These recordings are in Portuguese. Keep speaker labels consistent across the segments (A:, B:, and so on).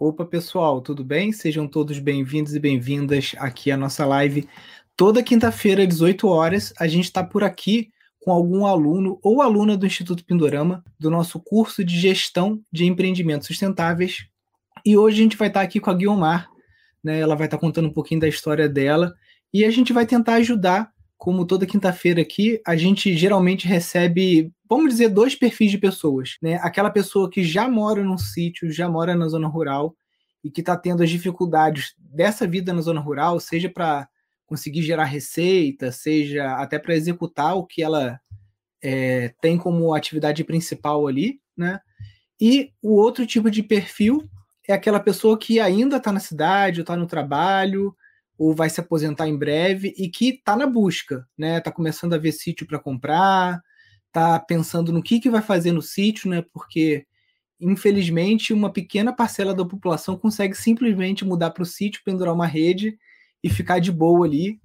A: Opa, pessoal, tudo bem? Sejam todos bem-vindos e bem-vindas aqui à nossa live. Toda quinta-feira, às 18 horas, a gente está por aqui com algum aluno ou aluna do Instituto Pindorama, do nosso curso de Gestão de Empreendimentos Sustentáveis. E hoje a gente vai estar tá aqui com a Guiomar, né? ela vai estar tá contando um pouquinho da história dela e a gente vai tentar ajudar. Como toda quinta-feira aqui, a gente geralmente recebe, vamos dizer, dois perfis de pessoas. Né? Aquela pessoa que já mora num sítio, já mora na zona rural e que está tendo as dificuldades dessa vida na zona rural, seja para conseguir gerar receita, seja até para executar o que ela é, tem como atividade principal ali, né? E o outro tipo de perfil é aquela pessoa que ainda está na cidade, está no trabalho, ou vai se aposentar em breve e que está na busca, né? Está começando a ver sítio para comprar, está pensando no que, que vai fazer no sítio, né? Porque infelizmente uma pequena parcela da população consegue simplesmente mudar para o sítio, pendurar uma rede e ficar de boa ali,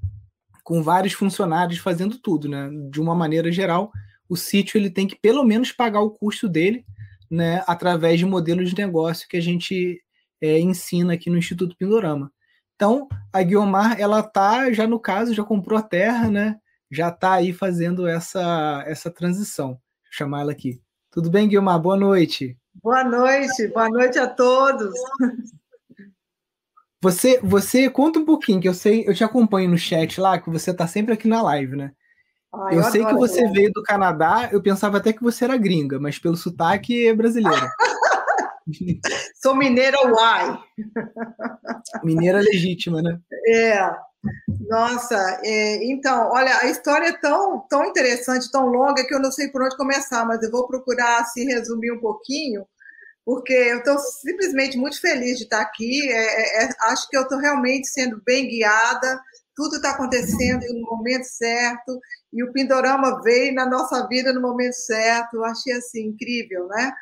A: com vários funcionários fazendo tudo, né? De uma maneira geral, o sítio ele tem que pelo menos pagar o custo dele, né? Através de modelos de negócio que a gente é, ensina aqui no Instituto Pindorama. Então, a Guiomar, ela tá já no caso, já comprou a terra, né? Já tá aí fazendo essa essa transição. Vou chamar ela aqui. Tudo bem, Guiomar? Boa noite.
B: Boa noite. Boa noite a todos.
A: Você você conta um pouquinho, que eu sei, eu te acompanho no chat lá, que você tá sempre aqui na live, né? Ah, eu, eu sei que você veio do Canadá, eu pensava até que você era gringa, mas pelo sotaque é brasileira.
B: Sou mineira uai.
A: Mineira legítima, né?
B: É. Nossa, é, então, olha, a história é tão, tão interessante, tão longa, que eu não sei por onde começar, mas eu vou procurar se resumir um pouquinho, porque eu estou simplesmente muito feliz de estar aqui. É, é, é acho que eu estou realmente sendo bem guiada, tudo está acontecendo no momento certo, e o Pindorama veio na nossa vida no momento certo. Eu achei assim incrível, né?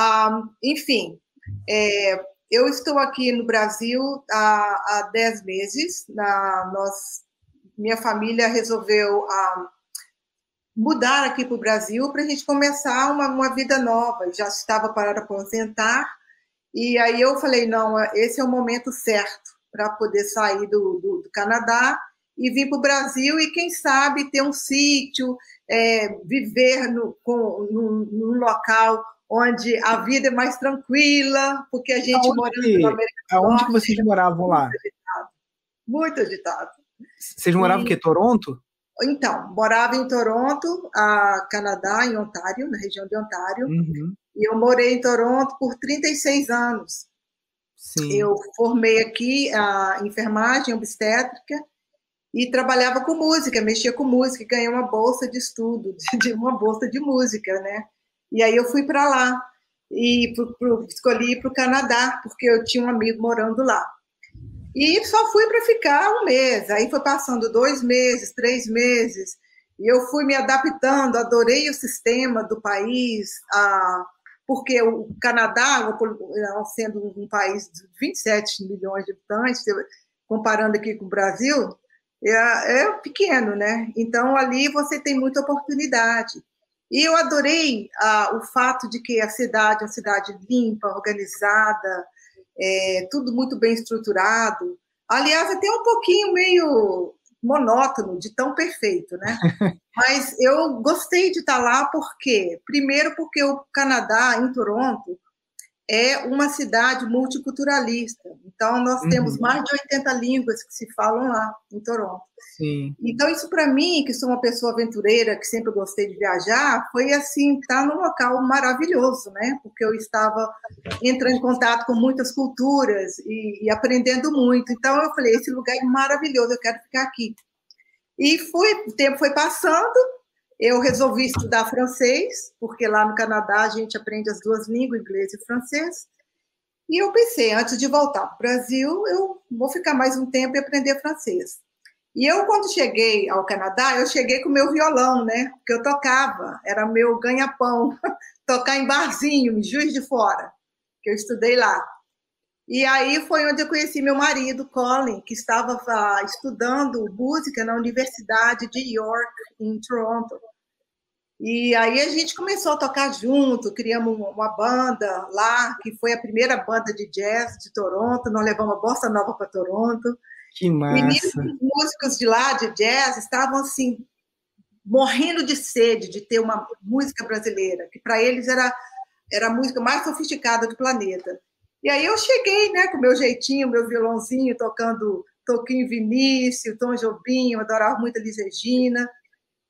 B: Ah, enfim, é, eu estou aqui no Brasil há, há 10 meses. Na, nós, minha família resolveu ah, mudar aqui para o Brasil para a gente começar uma, uma vida nova. Já estava para aposentar. E aí eu falei, não, esse é o momento certo para poder sair do, do, do Canadá e vir para o Brasil e, quem sabe, ter um sítio, é, viver no, com, num, num local onde a vida é mais tranquila, porque a gente aonde,
A: morando no América Aonde que vocês moravam lá?
B: Muito agitado. Muito agitado.
A: Vocês moravam em que? Toronto?
B: Então, morava em Toronto, a Canadá, em Ontário, na região de Ontário. Uhum. E eu morei em Toronto por 36 anos. Sim. Eu formei aqui a enfermagem obstétrica e trabalhava com música, mexia com música, ganhei uma bolsa de estudo, de uma bolsa de música, né? E aí eu fui para lá e pro, pro, escolhi ir para o Canadá, porque eu tinha um amigo morando lá. E só fui para ficar um mês. Aí foi passando dois meses, três meses, e eu fui me adaptando, adorei o sistema do país, a, porque o Canadá, sendo um país de 27 milhões de habitantes, comparando aqui com o Brasil, é, é pequeno, né? Então ali você tem muita oportunidade. E eu adorei ah, o fato de que a cidade é uma cidade limpa, organizada, é, tudo muito bem estruturado. Aliás, até um pouquinho meio monótono, de tão perfeito, né? Mas eu gostei de estar lá porque, primeiro, porque o Canadá, em Toronto, é uma cidade multiculturalista. Então, nós uhum. temos mais de 80 línguas que se falam lá, em Toronto. Sim. Então, isso para mim, que sou uma pessoa aventureira, que sempre gostei de viajar, foi assim, estar num local maravilhoso, né? Porque eu estava entrando em contato com muitas culturas e, e aprendendo muito. Então, eu falei, esse lugar é maravilhoso, eu quero ficar aqui. E foi, o tempo foi passando, eu resolvi estudar francês, porque lá no Canadá a gente aprende as duas línguas, inglês e francês. E eu pensei, antes de voltar para o Brasil, eu vou ficar mais um tempo e aprender francês. E eu, quando cheguei ao Canadá, eu cheguei com meu violão, né? Porque eu tocava, era meu ganha-pão, tocar em barzinho, em Juiz de Fora, que eu estudei lá. E aí foi onde eu conheci meu marido, Colin, que estava ah, estudando música na Universidade de York, em Toronto. E aí a gente começou a tocar junto, criamos uma banda lá, que foi a primeira banda de jazz de Toronto, nós levamos a bossa nova para Toronto.
A: Que massa!
B: E músicos de lá, de jazz, estavam assim, morrendo de sede de ter uma música brasileira, que para eles era, era a música mais sofisticada do planeta. E aí eu cheguei, né, com meu jeitinho, meu violãozinho, tocando Toquinho Vinícius, Tom Jobim, eu adorava muito a Liz Regina.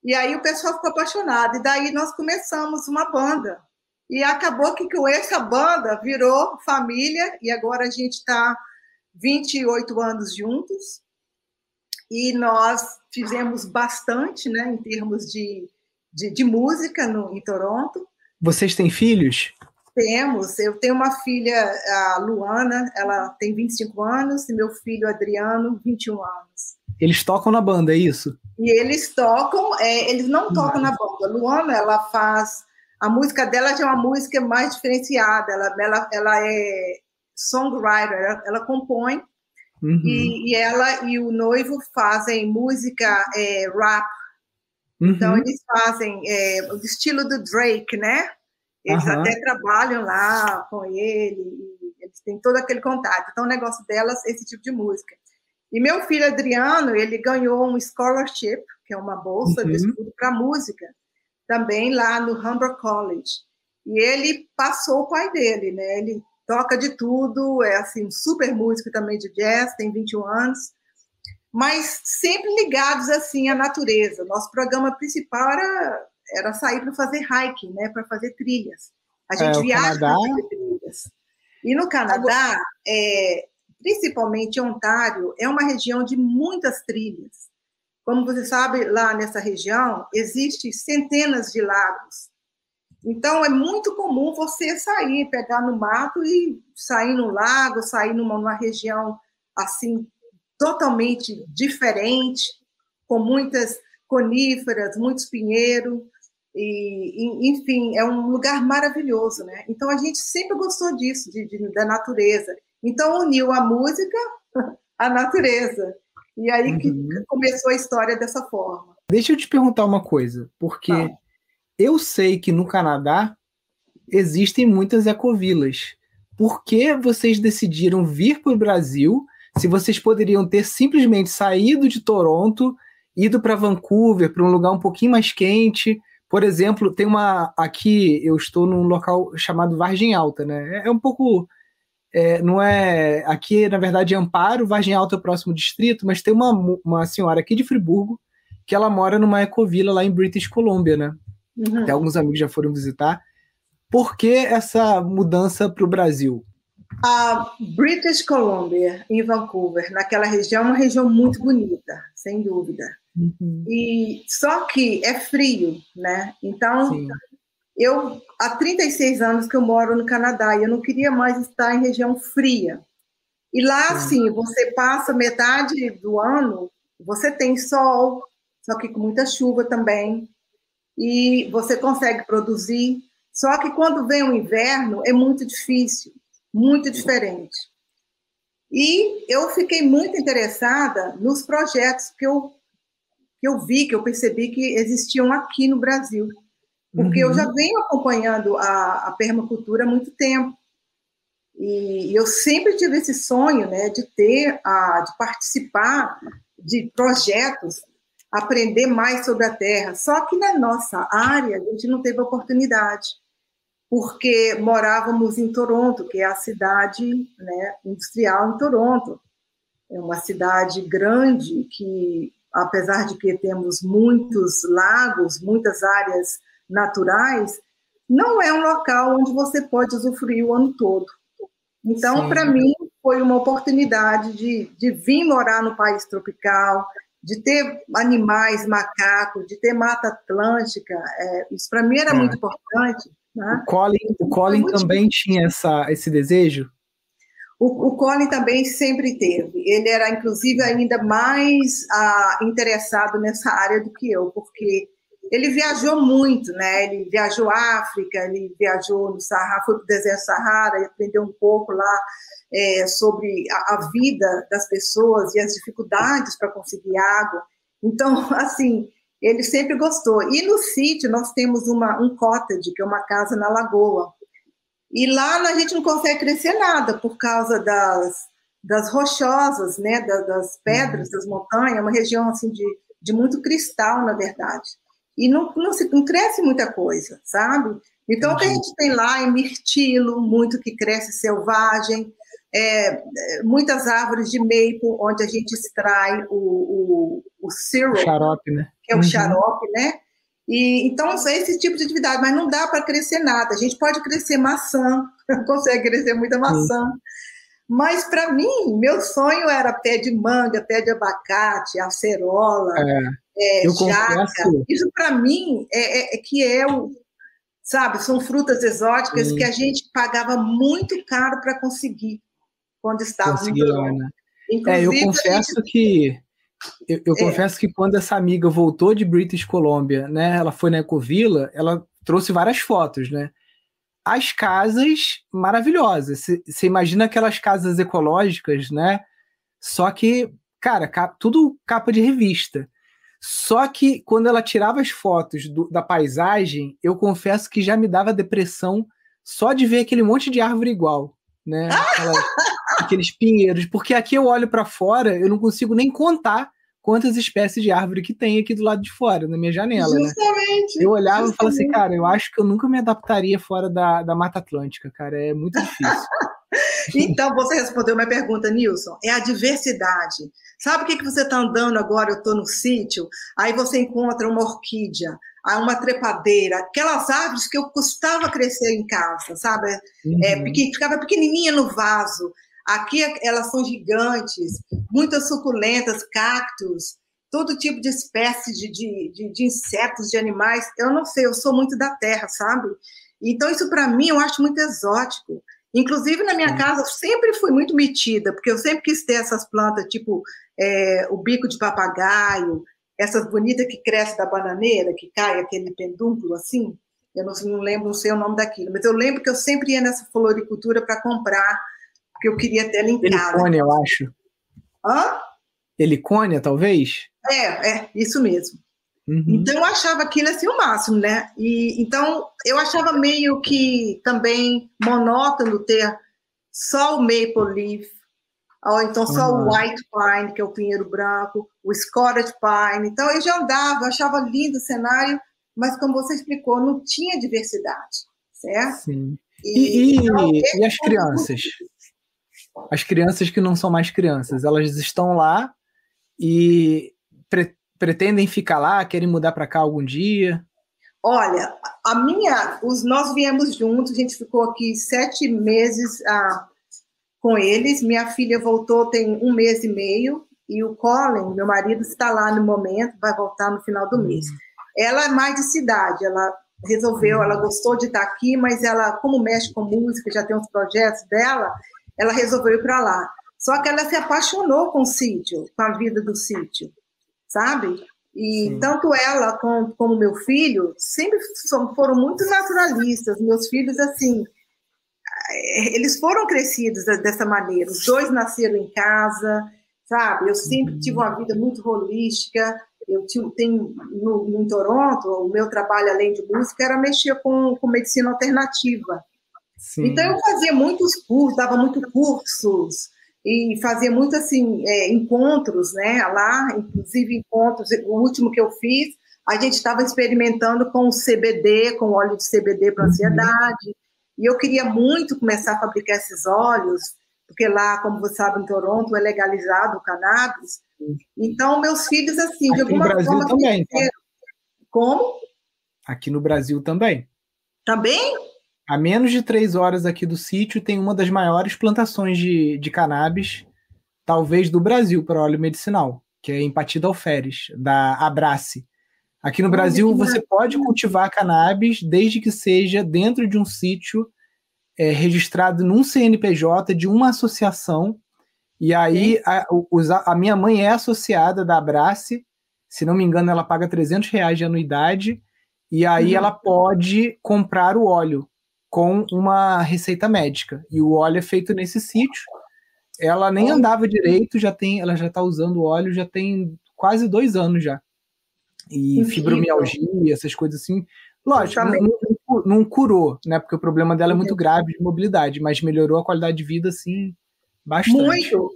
B: E aí o pessoal ficou apaixonado. E daí nós começamos uma banda. E acabou que com essa banda virou família. E agora a gente está 28 anos juntos. E nós fizemos bastante, né, em termos de, de, de música no, em Toronto.
A: Vocês têm filhos?
B: Temos. Eu tenho uma filha, a Luana, ela tem 25 anos, e meu filho, Adriano, 21 anos.
A: Eles tocam na banda, é isso?
B: E eles tocam, é, eles não tocam na banda. A Luana, ela faz. A música dela já é uma música mais diferenciada, ela, ela, ela é songwriter, ela, ela compõe, uhum. e, e, ela e o noivo fazem música é, rap. Uhum. Então, eles fazem é, o estilo do Drake, né? Eles uhum. até trabalham lá com ele, eles têm todo aquele contato. Então, o negócio delas é esse tipo de música. E meu filho Adriano, ele ganhou um scholarship, que é uma bolsa uhum. de estudo para música, também lá no Humber College. E ele passou o pai dele, né? Ele toca de tudo, é assim, super músico também de jazz, tem 21 anos, mas sempre ligados assim à natureza. Nosso programa principal era era sair para fazer hiking, né, para fazer trilhas. A gente é, viaja para fazer trilhas. E no Canadá, é, principalmente Ontário, é uma região de muitas trilhas. Como você sabe, lá nessa região existem centenas de lagos. Então é muito comum você sair, pegar no mato e sair no lago, sair numa, numa região assim totalmente diferente, com muitas coníferas, muitos pinheiros. E, enfim, é um lugar maravilhoso, né? Então a gente sempre gostou disso, de, de, da natureza. Então uniu a música à natureza. E aí uhum. que começou a história dessa forma.
A: Deixa eu te perguntar uma coisa, porque ah. eu sei que no Canadá existem muitas ecovilas. Por que vocês decidiram vir para o Brasil se vocês poderiam ter simplesmente saído de Toronto, ido para Vancouver, para um lugar um pouquinho mais quente? Por exemplo, tem uma. Aqui eu estou num local chamado Vargem Alta, né? É, é um pouco. É, não é. Aqui, na verdade, é Amparo, Vargem Alta é o próximo distrito, mas tem uma, uma senhora aqui de Friburgo que ela mora numa ecovila lá em British Columbia, né? Uhum. Até alguns amigos já foram visitar. Por que essa mudança para o Brasil?
B: A British Columbia, em Vancouver, naquela região, é uma região muito bonita, sem dúvida. Uhum. E só que é frio, né? Então, Sim. eu há 36 anos que eu moro no Canadá e eu não queria mais estar em região fria. E lá, assim, você passa metade do ano, você tem sol, só que com muita chuva também, e você consegue produzir. Só que quando vem o inverno, é muito difícil, muito diferente. E eu fiquei muito interessada nos projetos que eu que eu vi, que eu percebi que existiam aqui no Brasil. Porque uhum. eu já venho acompanhando a, a permacultura há muito tempo. E, eu sempre tive esse sonho né, de ter, a, de participar de projetos, aprender mais sobre a terra. Só que na nossa área a gente não teve oportunidade, porque morávamos em Toronto, que é a cidade né, industrial em Toronto. É uma cidade grande que apesar de que temos muitos lagos, muitas áreas naturais, não é um local onde você pode usufruir o ano todo. Então, para mim, foi uma oportunidade de, de vir morar no país tropical, de ter animais, macacos, de ter mata atlântica. É, isso para mim era é. muito importante. Né?
A: O Colin, o Colin também tinha essa, esse desejo?
B: O, o também sempre teve. Ele era, inclusive, ainda mais ah, interessado nessa área do que eu, porque ele viajou muito, né? Ele viajou África, ele viajou no Sahara, foi para o deserto Sahara, aprendeu um pouco lá é, sobre a, a, vida das pessoas e as dificuldades para conseguir água. Então, assim, ele sempre gostou. E no sítio nós temos uma, um cottage, que é uma casa na lagoa. E lá a gente não consegue crescer nada por causa das, das rochosas, né, das, das pedras, uhum. das montanhas, é uma região assim de, de muito cristal, na verdade. E não, não, se, não cresce muita coisa, sabe? Então, o que a gente tem lá é mirtilo, muito que cresce selvagem, é, muitas árvores de maple, onde a gente extrai o, o, o syrup,
A: xarope, né?
B: que é o uhum. xarope, né? E, então, é esse tipo de atividade, mas não dá para crescer nada. A gente pode crescer maçã, consegue crescer muita maçã. Uhum. Mas, para mim, meu sonho era pé de manga, pé de abacate, acerola, é, é, jaca. Confesso... Isso, para mim, é, é, é, que é o, sabe, são frutas exóticas que a gente pagava muito caro para conseguir quando estava no
A: lá, né? É, eu confesso gente... que eu, eu é. confesso que quando essa amiga voltou de British Columbia, né, ela foi na Ecovila, ela trouxe várias fotos, né? As casas maravilhosas. Você imagina aquelas casas ecológicas, né? Só que, cara, tudo capa de revista. Só que quando ela tirava as fotos do, da paisagem, eu confesso que já me dava depressão só de ver aquele monte de árvore igual, né? Aquela, aqueles pinheiros, porque aqui eu olho para fora, eu não consigo nem contar quantas espécies de árvore que tem aqui do lado de fora, na minha janela. Né? Justamente. Né? Eu olhava justamente. e falava assim, cara, eu acho que eu nunca me adaptaria fora da, da Mata Atlântica, cara, é muito difícil.
B: então, você respondeu minha pergunta, Nilson, é a diversidade. Sabe o que, que você está andando agora? Eu estou no sítio, aí você encontra uma orquídea, uma trepadeira, aquelas árvores que eu custava crescer em casa, sabe? É, uhum. É, ficava pequenininha no vaso. Aqui elas são gigantes, muitas suculentas, cactos, todo tipo de espécie de, de, de, de insetos, de animais. Eu não sei, eu sou muito da terra, sabe? Então, isso para mim eu acho muito exótico. Inclusive, na minha casa, eu sempre fui muito metida, porque eu sempre quis ter essas plantas, tipo é, o bico de papagaio, essas bonitas que crescem da bananeira, que cai aquele pendúnculo assim. Eu não, não lembro, não sei o nome daquilo, mas eu lembro que eu sempre ia nessa floricultura para comprar, porque eu queria ter ela em casa.
A: Helicônia, eu acho.
B: Hã?
A: Helicônia, talvez?
B: É, é, isso mesmo. Uhum. Então eu achava aquilo assim o máximo, né? E então eu achava meio que também monótono ter só o maple leaf, ou então só uhum. o white pine, que é o pinheiro branco, o Scottish pine. Então eu já andava, achava lindo o cenário, mas como você explicou, não tinha diversidade, certo?
A: Sim. E, e, então, e as crianças? As crianças que não são mais crianças, elas estão lá e pretendem ficar lá, querem mudar para cá algum dia?
B: Olha, a minha, os nós viemos juntos, a gente ficou aqui sete meses ah, com eles. Minha filha voltou tem um mês e meio e o Colin, meu marido, está lá no momento, vai voltar no final do mês. Uhum. Ela é mais de cidade, ela resolveu, ela gostou de estar aqui, mas ela, como mexe com música, já tem uns projetos dela, ela resolveu ir para lá. Só que ela se apaixonou com o sítio, com a vida do sítio sabe? E Sim. tanto ela como, como meu filho sempre foram muito naturalistas. Meus filhos, assim, eh, eles foram crescidos dessa maneira. Os dois nasceram em casa, sabe? Eu sempre uhum. tive uma vida muito holística. Eu tenho no, no, Toronto, o meu trabalho além de música era mexer com, com medicina alternativa. Sim. Então eu fazia muitos cursos, dava muitos cursos, e fazia muito assim é, encontros, né? Lá, inclusive encontros. O último que eu fiz, a gente estava experimentando com o CBD, com óleo de CBD para uhum. ansiedade. E eu queria muito começar a fabricar esses óleos, porque lá, como você sabe, em Toronto é legalizado o cannabis. Então, meus filhos, assim, Aqui de alguma
A: no Brasil
B: forma.
A: Também, tá?
B: Como?
A: Aqui no Brasil também.
B: Também?
A: A menos de três horas aqui do sítio tem uma das maiores plantações de, de cannabis, talvez do Brasil, para óleo medicinal, que é em Patida Alferes, da Abrace. Aqui no Brasil, você pode cultivar cannabis desde que seja dentro de um sítio é, registrado num CNPJ de uma associação. E aí, a, a, minha mãe é associada da Abrace, se não me engano, ela paga 300 reais de anuidade, e aí uhum. ela pode comprar o óleo com uma receita médica. E o óleo é feito nesse sítio. Ela nem andava direito, já tem, ela já está usando o óleo já tem quase dois anos já. e fibromialgia, essas coisas assim. Lógico, não, não, não, curou, né? Porque o problema dela é muito grave de mobilidade, mas melhorou a qualidade de vida, assim, bastante.
B: Muito.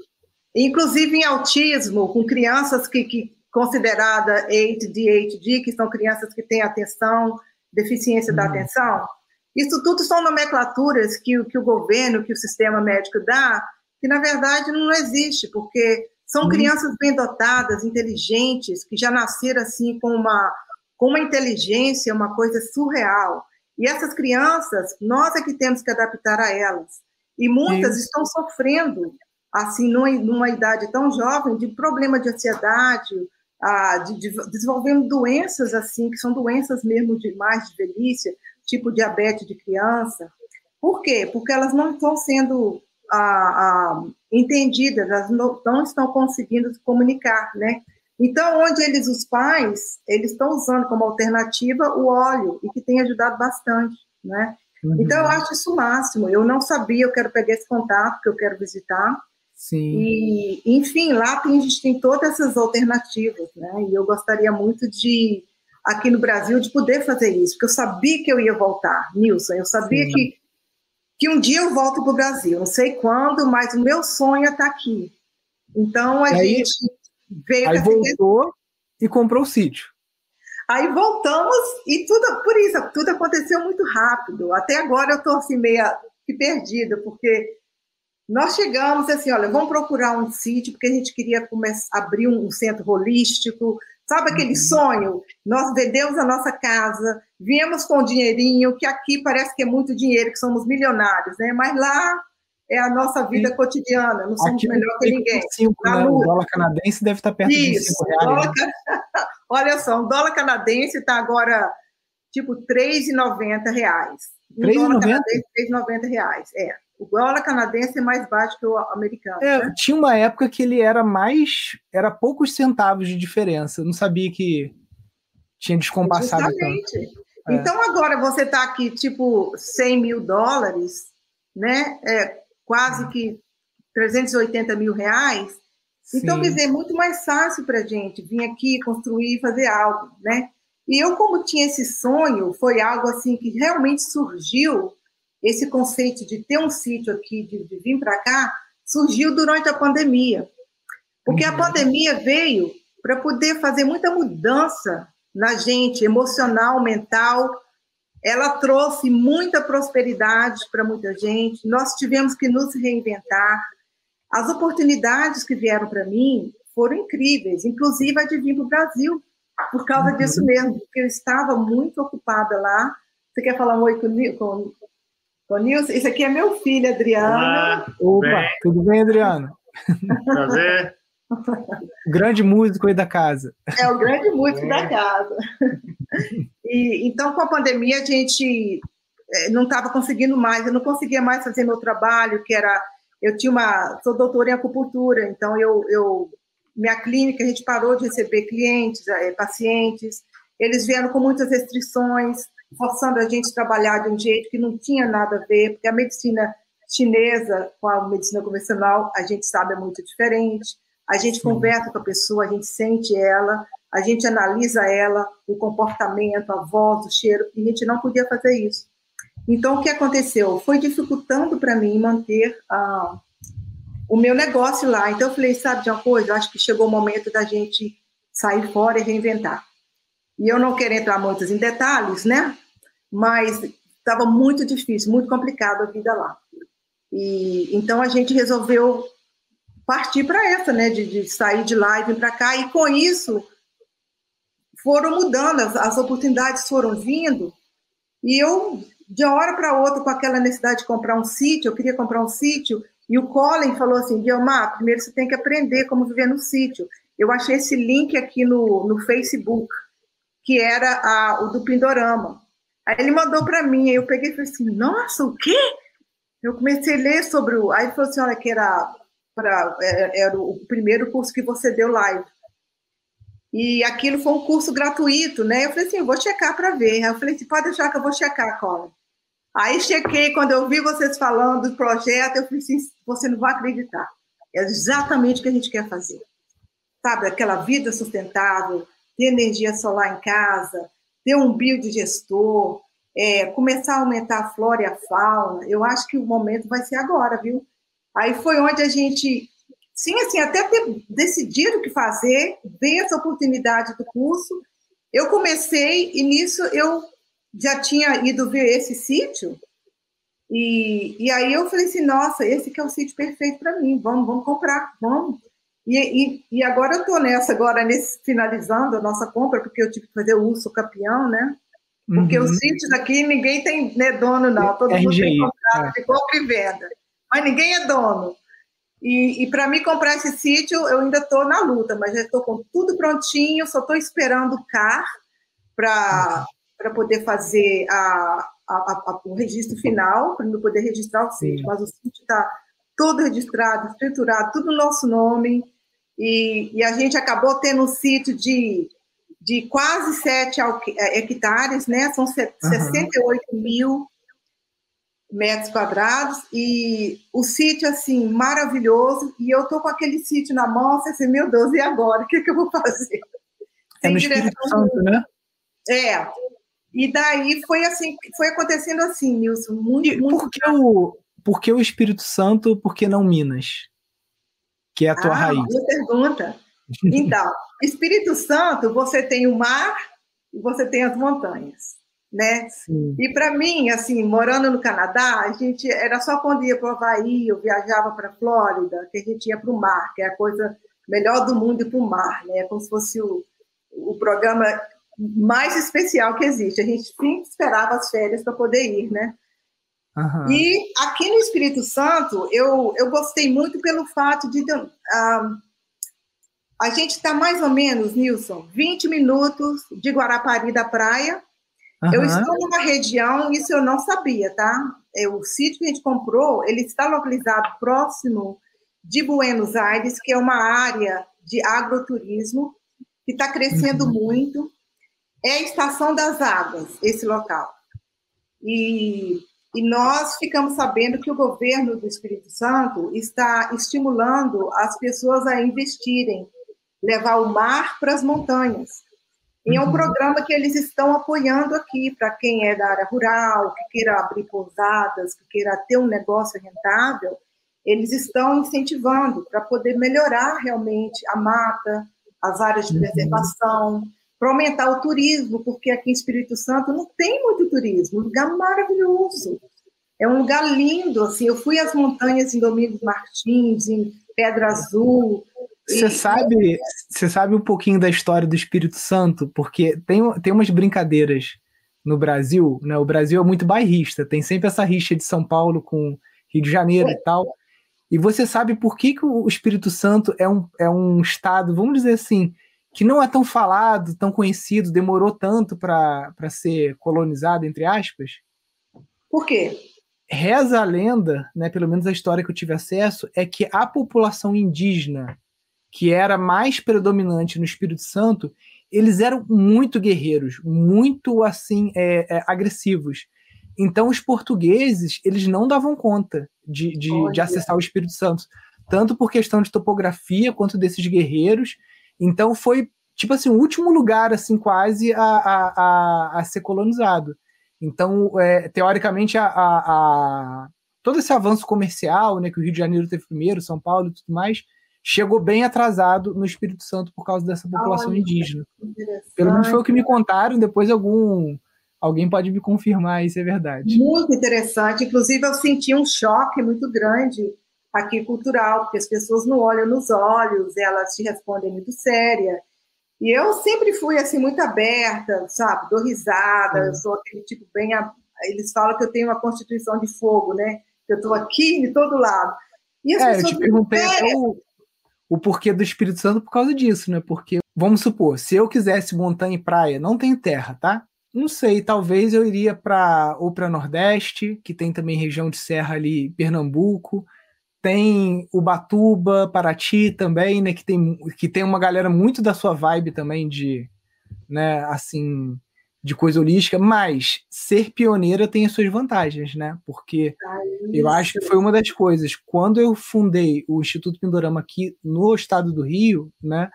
B: Inclusive em autismo, com crianças que, que considerada ADHD, que são crianças que têm atenção, deficiência da uhum. atenção. Isso tudo são nomenclaturas que, que o governo, que o sistema médico dá, que na verdade não existe, porque são uhum. crianças bem dotadas, inteligentes, que já nasceram assim com uma, com uma inteligência, uma coisa surreal. E essas crianças, nós é que temos que adaptar a elas. E muitas Isso. estão sofrendo, assim, numa, numa, idade tão jovem, de problema de ansiedade, ah, de, de, desenvolvendo doenças, assim, que são doenças mesmo de mais de velhice, tipo diabetes de criança. Por quê? Porque elas não estão sendo ah, ah, entendidas, elas não, não estão conseguindo se comunicar, né? Então, onde eles, os pais, eles estão usando como alternativa o óleo, e que tem ajudado bastante, né? Uhum. Então, eu acho isso o máximo. Eu não sabia, eu quero pegar esse contato, que eu quero visitar. Sim. E, enfim, lá tem, a gente tem todas essas alternativas, né? E eu gostaria muito de, aqui no Brasil, de poder fazer isso, porque eu sabia que eu ia voltar, Nilson, eu sabia que, que um dia eu volto para o Brasil, não sei quando, mas o meu sonho é estar aqui. Então, a aí, gente veio...
A: Aí voltou e comprou o sítio.
B: Aí voltamos e tudo, por isso, tudo aconteceu muito rápido. Até agora eu estou assim meio perdida, porque nós chegamos assim, olha, vamos procurar um sítio, porque a gente queria começar, abrir um centro holístico, sabe aquele sonho? Nós vendemos a nossa casa, viemos com dinheirinho, que aqui parece que é muito dinheiro, que somos milionários, né? Mas lá é a nossa vida Sim. cotidiana, não somos aqui melhor que ninguém.
A: Cinco, né? O dólar canadense deve estar perto Isso, de 5 reais. Dólar,
B: né? olha só, um dólar canadense está agora tipo R$ 3,90. Um 3,90? 3,90 reais, é. O dólar canadense é mais baixo que o americano. É,
A: né? Tinha uma época que ele era mais. Era poucos centavos de diferença. Eu não sabia que tinha descompassado
B: Justamente. tanto. É. Então agora você está aqui, tipo, 100 mil dólares, né? É, quase que 380 mil reais. Então, quer dizer, é muito mais fácil para a gente vir aqui, construir, fazer algo, né? E eu, como tinha esse sonho, foi algo assim que realmente surgiu esse conceito de ter um sítio aqui, de, de vir para cá, surgiu durante a pandemia. Porque uhum. a pandemia veio para poder fazer muita mudança na gente, emocional, mental. Ela trouxe muita prosperidade para muita gente. Nós tivemos que nos reinventar. As oportunidades que vieram para mim foram incríveis, inclusive a de vir para o Brasil, por causa uhum. disso mesmo, porque eu estava muito ocupada lá. Você quer falar um oi com, Ô, Nilson, esse aqui é meu filho, Adriano. Olá,
A: Opa, bem? tudo bem, Adriano?
C: Prazer.
A: grande músico aí da casa.
B: É o grande músico é. da casa. E, então, com a pandemia, a gente é, não estava conseguindo mais, eu não conseguia mais fazer meu trabalho, que era. Eu tinha uma. Sou doutora em acupuntura, então eu, eu minha clínica, a gente parou de receber clientes, é, pacientes, eles vieram com muitas restrições, forçando a gente a trabalhar de um jeito que não tinha nada a ver, porque a medicina chinesa com a medicina convencional, a gente sabe, é muito diferente. A gente Sim. conversa com a pessoa, a gente sente ela, a gente analisa ela, o comportamento, a voz, o cheiro, e a gente não podia fazer isso. Então, o que aconteceu? Foi dificultando para mim manter ah, o meu negócio lá. Então, eu falei, sabe de uma coisa? Eu acho que chegou o momento da gente sair fora e reinventar. E eu não quero entrar muito em detalhes, né? Mas estava muito difícil, muito complicado a vida lá. E então a gente resolveu partir para essa, né, de, de, sair de lá e vir para cá, e com isso foram mudando, as, as oportunidades foram vindo, e eu, de uma hora para outra, com aquela necessidade de comprar um sítio, eu queria comprar um sítio, e o Colin falou assim, Guilmar, primeiro você tem que aprender como viver no sítio. Eu achei esse link aqui no, no Facebook, que era a, o do Pindorama. Aí ele mandou para mim, aí eu peguei e falei assim, nossa, o quê? Eu comecei a ler sobre o. Aí ele falou assim: olha, que era, pra, era, era o primeiro curso que você deu live. E aquilo foi um curso gratuito, né? Eu falei assim: eu vou checar para ver. Aí eu falei assim: pode deixar que eu vou checar, Colin. Aí chequei, quando eu vi vocês falando do projeto, eu falei assim: você não vai acreditar. É exatamente o que a gente quer fazer. Sabe, aquela vida sustentável, ter energia solar em casa, ter um biodigestor, é, começar a aumentar a flora e a fauna, eu acho que o momento vai ser agora, viu? Aí foi onde a gente, sim, assim, até ter decidido o que fazer, ver essa oportunidade do curso, eu comecei e nisso eu já tinha ido ver esse sítio, e, e aí eu falei assim, nossa, esse que é o sítio perfeito para mim, vamos, vamos comprar, vamos. E, e, e agora eu estou nessa, agora nesse, finalizando a nossa compra, porque eu tive que fazer o urso campeão, né? Porque uhum. os sítios aqui ninguém tem né, dono, não. Todo RGI, mundo tem contrato é. de compra e venda. Mas ninguém é dono. E, e para mim comprar esse sítio, eu ainda estou na luta, mas já estou com tudo prontinho, só estou esperando o CAR para poder fazer a, a, a, o registro final, para poder registrar o sítio. Sim. Mas o sítio está todo registrado, escriturado, tudo no nosso nome. E, e a gente acabou tendo um sítio de, de quase 7 é, hectares, né? São 68 uhum. mil metros quadrados. E o sítio assim maravilhoso. E eu tô com aquele sítio na mão assim meu Deus e agora? O que, que eu vou fazer?
A: É no Espírito Santo né?
B: É. E daí foi assim foi acontecendo assim Nilson muito, e muito
A: por que o por que o Espírito Santo por que não Minas que é a tua ah, raiz?
B: Boa pergunta. Então, Espírito Santo, você tem o mar e você tem as montanhas, né? Sim. E para mim, assim, morando no Canadá, a gente era só quando ia para o Havaí, eu viajava para a Flórida, que a gente ia para o mar, que é a coisa melhor do mundo para o mar, né? Como se fosse o, o programa mais especial que existe. A gente sempre esperava as férias para poder ir, né? Uhum. E aqui no Espírito Santo, eu, eu gostei muito pelo fato de. Uh, a gente está mais ou menos, Nilson, 20 minutos de Guarapari da praia. Uhum. Eu estou numa região, isso eu não sabia, tá? É, o sítio que a gente comprou, ele está localizado próximo de Buenos Aires, que é uma área de agroturismo que está crescendo uhum. muito. É a Estação das Águas, esse local. E e nós ficamos sabendo que o governo do Espírito Santo está estimulando as pessoas a investirem, levar o mar para as montanhas. E é um uhum. programa que eles estão apoiando aqui para quem é da área rural, que queira abrir pousadas, que queira ter um negócio rentável, eles estão incentivando para poder melhorar realmente a mata, as áreas de uhum. preservação, para aumentar o turismo, porque aqui em Espírito Santo não tem muito turismo, um lugar maravilhoso. É um lugar lindo, assim, eu fui às montanhas em Domingos Martins, em Pedra Azul.
A: Você sabe, você sabe um pouquinho da história do Espírito Santo, porque tem, tem umas brincadeiras no Brasil, né? O Brasil é muito bairrista, tem sempre essa rixa de São Paulo com Rio de Janeiro é. e tal. E você sabe por que, que o Espírito Santo é um, é um estado, vamos dizer assim, que não é tão falado, tão conhecido, demorou tanto para ser colonizado, entre aspas?
B: Por quê?
A: Reza a lenda, né, pelo menos a história que eu tive acesso, é que a população indígena, que era mais predominante no Espírito Santo, eles eram muito guerreiros, muito assim é, é, agressivos. Então os portugueses eles não davam conta de, de, de acessar o Espírito Santo, tanto por questão de topografia quanto desses guerreiros então foi, tipo assim, o último lugar, assim, quase a, a, a, a ser colonizado. Então, é, teoricamente, a, a, todo esse avanço comercial, né, que o Rio de Janeiro teve primeiro, São Paulo e tudo mais, chegou bem atrasado no Espírito Santo por causa dessa população Olha, indígena. Pelo menos foi o que me contaram, depois algum alguém pode me confirmar isso é verdade.
B: Muito interessante, inclusive eu senti um choque muito grande aqui cultural, porque as pessoas não olham nos olhos, elas te respondem muito séria. E eu sempre fui assim muito aberta, sabe? Dou risada, eu sou aquele tipo bem. Eles falam que eu tenho uma constituição de fogo, né? Que eu estou aqui de todo lado.
A: E as é, eu te perguntei até o, o porquê do Espírito Santo por causa disso, né? Porque, vamos supor, se eu quisesse montanha e praia, não tem terra, tá? Não sei, talvez eu iria para ou para Nordeste, que tem também região de serra ali, Pernambuco tem Ubatuba, Paraty também, né, que tem, que tem uma galera muito da sua vibe também de, né, assim, de coisa holística, mas ser pioneira tem as suas vantagens, né? Porque ah, eu acho que foi uma das coisas. Quando eu fundei o Instituto Pindorama aqui no estado do Rio, né?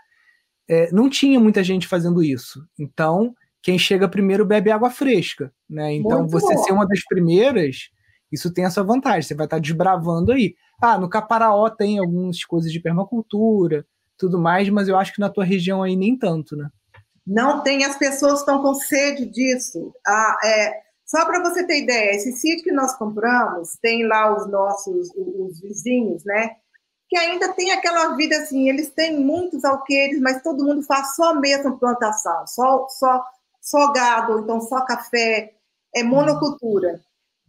A: é, não tinha muita gente fazendo isso. Então, quem chega primeiro bebe água fresca, né? Então, Muito você bom. ser uma das primeiras, isso tem essa vantagem. Você vai estar desbravando aí. Ah, no Caparaó tem algumas coisas de permacultura, tudo mais, mas eu acho que na tua região aí nem tanto, né?
B: Não tem, as pessoas estão com sede disso. Ah, é, só para você ter ideia, esse sítio que nós compramos tem lá os nossos os vizinhos, né? Que ainda tem aquela vida assim, eles têm muitos alqueires, mas todo mundo faz só a mesma plantação, só, só, só gado, então só café, é monocultura.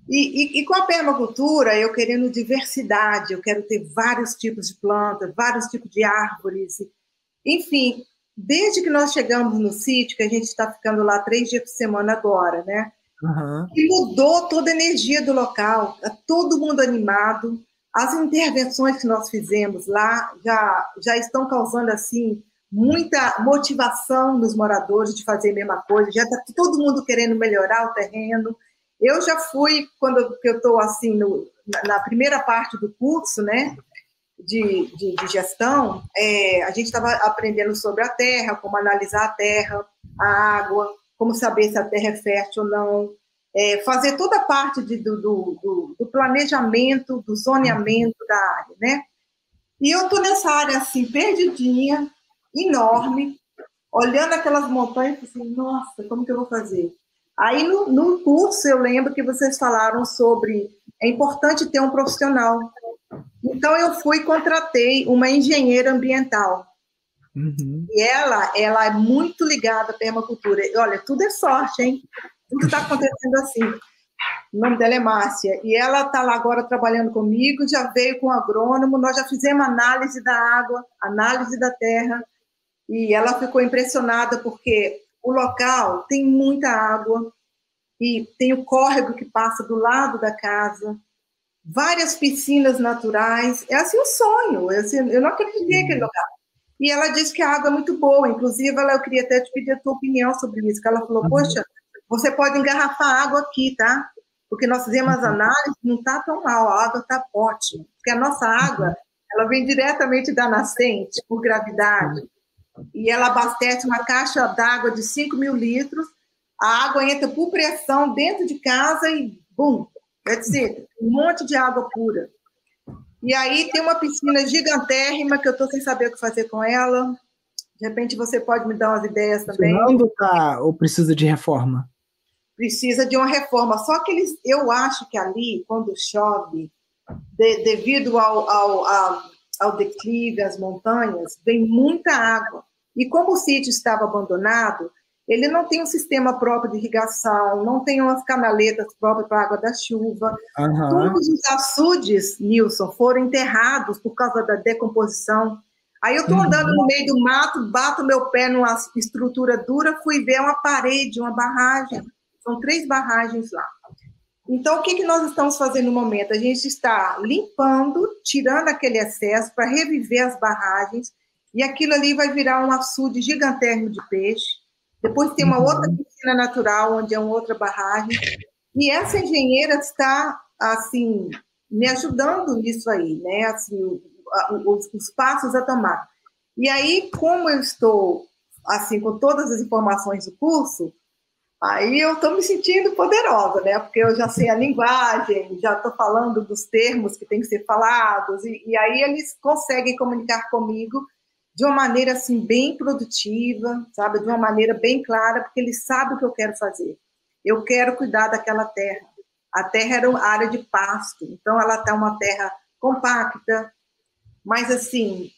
B: E, e, e, com a permacultura, eu querendo diversidade, eu quero ter vários tipos de plantas, vários tipos de árvores, enfim, desde que nós chegamos no sítio, que a gente está ficando lá três dias por semana agora, né? Uhum. E mudou toda a energia do local, tá todo mundo animado. As intervenções que nós fizemos lá já, já estão causando assim muita motivação nos moradores de fazer a mesma coisa. Já está todo mundo querendo melhorar o terreno. Eu já fui quando eu estou assim no, na, primeira parte do curso, né? De, de, de gestão, é, a gente estava aprendendo sobre a terra, como analisar a terra, a água, como saber se a terra é fértil ou não, é, fazer toda a parte de, do, do, do, planejamento, do zoneamento da área, né? E eu estou nessa área assim, perdidinha, enorme, olhando aquelas montanhas e assim, nossa, como que eu vou fazer? Aí no, no curso eu lembro que vocês falaram sobre é importante ter um profissional. Então eu fui e contratei uma engenheira ambiental Uhum. E ela, ela é muito ligada à permacultura. E, olha, tudo é sorte, hein? Tudo está acontecendo assim. O nome dela é Márcia. E ela está lá agora trabalhando comigo, já veio com o agrônomo, nós já fizemos análise da água, análise da terra, e ela ficou impressionada porque o local tem muita água, e tem o córrego que passa do lado da casa, várias piscinas naturais. É assim um sonho. Eu, assim, eu não acreditei naquele lugar. E ela disse que a água é muito boa, inclusive ela, eu queria até te pedir a tua opinião sobre isso, que ela falou, uhum. poxa, você pode engarrafar água aqui, tá? Porque nós fizemos as uhum. análises, não está tão mal, a água está ótima, porque a nossa água, uhum. ela vem diretamente da nascente, por gravidade, e ela abastece uma caixa d'água de 5 mil litros, a água entra por pressão dentro de casa e, bum, quer dizer, um monte de água pura. E aí tem uma piscina gigantérrima que eu estou sem saber o que fazer com ela. De repente você pode me dar umas ideias também.
A: Funcionando tá, ou precisa de reforma?
B: Precisa de uma reforma. Só que eles, eu acho que ali, quando chove, de, devido ao, ao, ao, ao declive, às montanhas, vem muita água. E como o sítio estava abandonado, ele não tem um sistema próprio de irrigação, não tem umas canaletas próprias para água da chuva. Uhum. Todos os açudes, Nilson, foram enterrados por causa da decomposição. Aí eu estou uhum. andando no meio do mato, bato meu pé numa estrutura dura, fui ver uma parede, uma barragem. São três barragens lá. Então, o que, que nós estamos fazendo no momento? A gente está limpando, tirando aquele excesso para reviver as barragens, e aquilo ali vai virar um açude gigantesco de peixe depois tem uma uhum. outra piscina natural, onde é uma outra barragem. E essa engenheira está, assim, me ajudando nisso aí, né? Assim, os, os passos a tomar. E aí, como eu estou, assim, com todas as informações do curso, aí eu estou me sentindo poderosa, né? Porque eu já sei a linguagem, já estou falando dos termos que têm que ser falados, e, e aí eles conseguem comunicar comigo de uma maneira assim bem produtiva, sabe, de uma maneira bem clara, porque ele sabe o que eu quero fazer. Eu quero cuidar daquela terra. A terra era uma área de pasto, então ela está uma terra compacta, mas assim,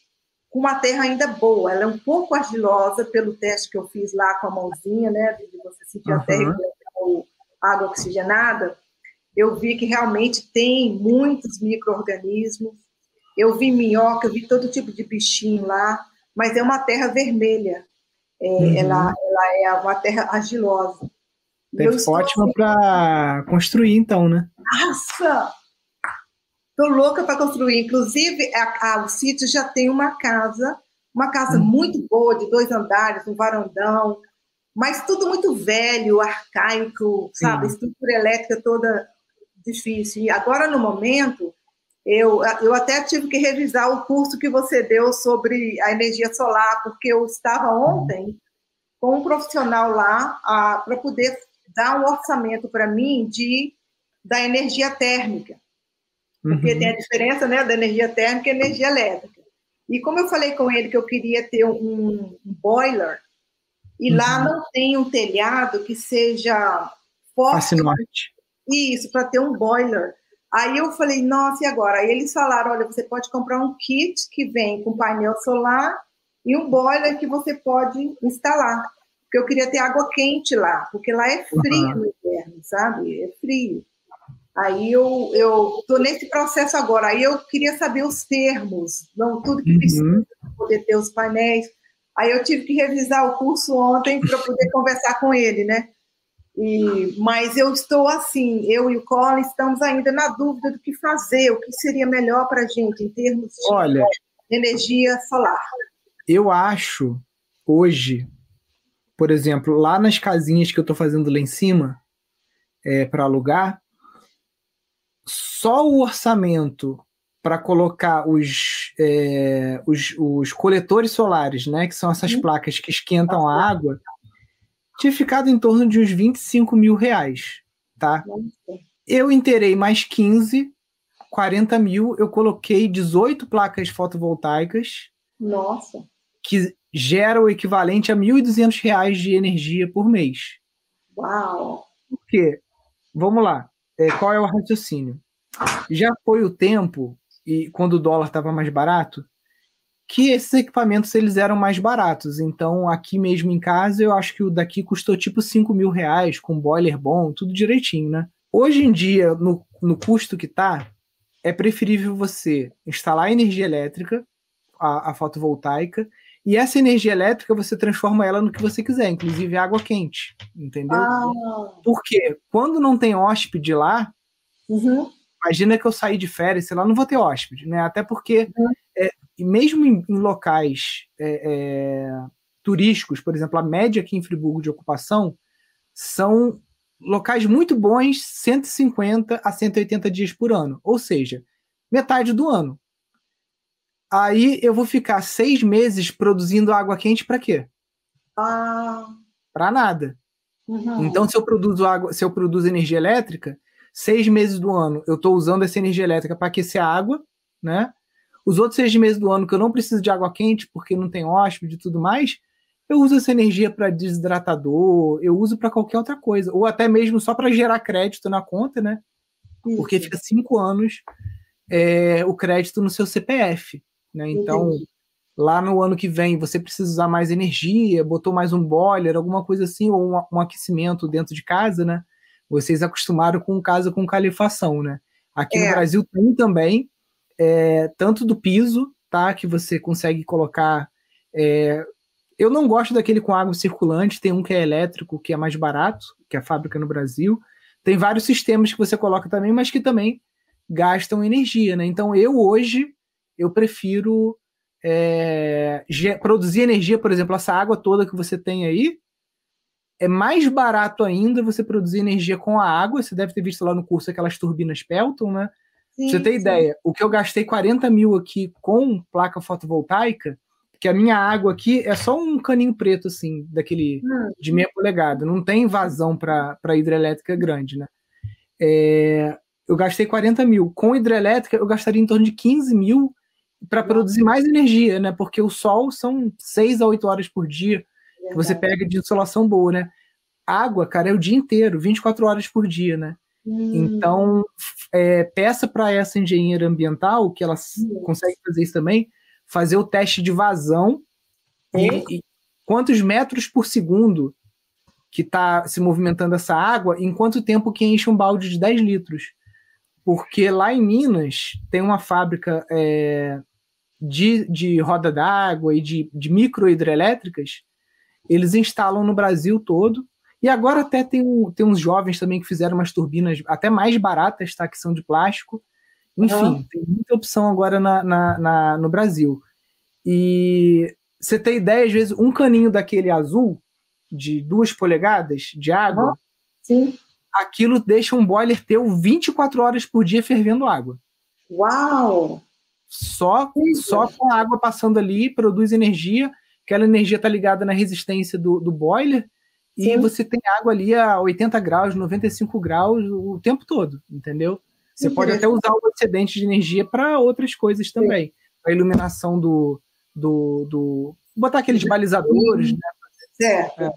B: com uma terra ainda boa. Ela é um pouco argilosa pelo teste que eu fiz lá com a mãozinha, né, de você sentir uhum. a terra com água oxigenada. Eu vi que realmente tem muitos micro-organismos. Eu vi minhoca, eu vi todo tipo de bichinho lá mas é uma terra vermelha. É, uhum. ela, ela é uma terra argilosa.
A: ótima para construir, então, né?
B: Nossa! Tô louca para construir. Inclusive, a, a, o sítio já tem uma casa, uma casa uhum. muito boa, de dois andares, um varandão, mas tudo muito velho, arcaico, sabe? Estrutura elétrica toda difícil. E agora, no momento, Eu, eu até tive que revisar o curso que você deu sobre a energia solar, porque eu estava ontem com um profissional lá para poder dar um orçamento para mim de da energia térmica. Porque uhum. tem a diferença né, da energia térmica e energia elétrica. E como eu falei com ele que eu queria ter um, um boiler, e uhum. lá não tem um telhado que seja
A: forte. norte.
B: Isso, para ter um boiler. Aí eu falei, nossa, e agora? Aí eles falaram: olha, você pode comprar um kit que vem com painel solar e um boiler que você pode instalar. Porque eu queria ter água quente lá, porque lá é frio uhum. no inverno, sabe? É frio. Aí eu eu tô nesse processo agora. Aí eu queria saber os termos, não tudo que precisa uhum. para poder ter os painéis. Aí eu tive que revisar o curso ontem para poder conversar com ele, né? E, mas eu estou assim, eu e o Colin estamos ainda na dúvida do que fazer, o que seria melhor para a gente em termos de
A: Olha,
B: energia solar.
A: Eu acho hoje, por exemplo, lá nas casinhas que eu estou fazendo lá em cima é, para alugar, só o orçamento para colocar os, é, os, os, coletores solares, né, que são essas uhum. placas que esquentam a água, tinha ficado em torno de uns 25 mil reais, tá? Eu inteirei mais 15, 40 mil, eu coloquei 18 placas fotovoltaicas.
B: Nossa!
A: Que gera o equivalente a 1.200 reais de energia por mês.
B: Uau!
A: Por quê? Vamos lá. É, qual é o raciocínio? Já foi o tempo, e quando o dólar estava mais barato, que esses equipamentos eles eram mais baratos. Então, aqui mesmo em casa, eu acho que o daqui custou tipo 5 mil reais, com boiler bom, tudo direitinho, né? Hoje em dia, no, no custo que tá, é preferível você instalar energia elétrica, a, a fotovoltaica, e essa energia elétrica você transforma ela no que você quiser, inclusive água quente, entendeu? Ah. Porque quando não tem hóspede lá,
B: uhum.
A: imagina que eu saí de férias, sei lá, não vou ter hóspede, né? Até porque uhum. E mesmo em, em locais é, é, turísticos, por exemplo, a média aqui em Friburgo de ocupação são locais muito bons, 150 a 180 dias por ano, ou seja, metade do ano. Aí eu vou ficar seis meses produzindo água quente para quê?
B: Ah.
A: Para nada.
B: Uhum.
A: Então, se eu produzo água, se eu produzo energia elétrica, seis meses do ano eu estou usando essa energia elétrica para aquecer a água, né? Os outros seis meses do ano que eu não preciso de água quente porque não tem hóspede e tudo mais, eu uso essa energia para desidratador, eu uso para qualquer outra coisa, ou até mesmo só para gerar crédito na conta, né? Isso. Porque fica cinco anos é, o crédito no seu CPF, né? Então, Entendi. lá no ano que vem você precisa usar mais energia, botou mais um boiler, alguma coisa assim, ou um, um aquecimento dentro de casa, né? Vocês acostumaram com casa com calefação, né? Aqui é. no Brasil tem também, é, tanto do piso, tá? Que você consegue colocar. É, eu não gosto daquele com água circulante, tem um que é elétrico, que é mais barato, que é a fábrica no Brasil. Tem vários sistemas que você coloca também, mas que também gastam energia, né? Então eu hoje eu prefiro é, produzir energia, por exemplo, essa água toda que você tem aí, é mais barato ainda você produzir energia com a água. Você deve ter visto lá no curso aquelas turbinas Pelton, né? Sim, você tem ideia, o que eu gastei 40 mil aqui com placa fotovoltaica, que a minha água aqui é só um caninho preto, assim, daquele hum. de meia polegada, não tem vazão para hidrelétrica grande, né? É, eu gastei 40 mil. Com hidrelétrica, eu gastaria em torno de 15 mil para produzir mais energia, né? Porque o sol são 6 a 8 horas por dia que você pega de insolação boa, né? Água, cara, é o dia inteiro, 24 horas por dia, né? Hum. Então, é, peça para essa engenheira ambiental, que ela hum. consegue fazer isso também, fazer o teste de vazão e, e, quantos metros por segundo que está se movimentando essa água, em quanto tempo que enche um balde de 10 litros. Porque lá em Minas tem uma fábrica é, de, de roda d'água e de, de microhidrelétricas, eles instalam no Brasil todo e agora até tem, um, tem uns jovens também que fizeram umas turbinas até mais baratas, tá? Que são de plástico. Enfim, uhum. tem muita opção agora na, na, na, no Brasil. E você tem ideia, às vezes, um caninho daquele azul, de duas polegadas de água, uhum.
B: Sim.
A: aquilo deixa um boiler teu 24 horas por dia fervendo água.
B: Uau!
A: Só, só com a água passando ali, produz energia. Aquela energia está ligada na resistência do, do boiler. Sim. E você tem água ali a 80 graus, 95 graus o tempo todo, entendeu? Você pode até usar o excedente de energia para outras coisas também. A iluminação do, do, do. botar aqueles balizadores, né?
B: Certo. É.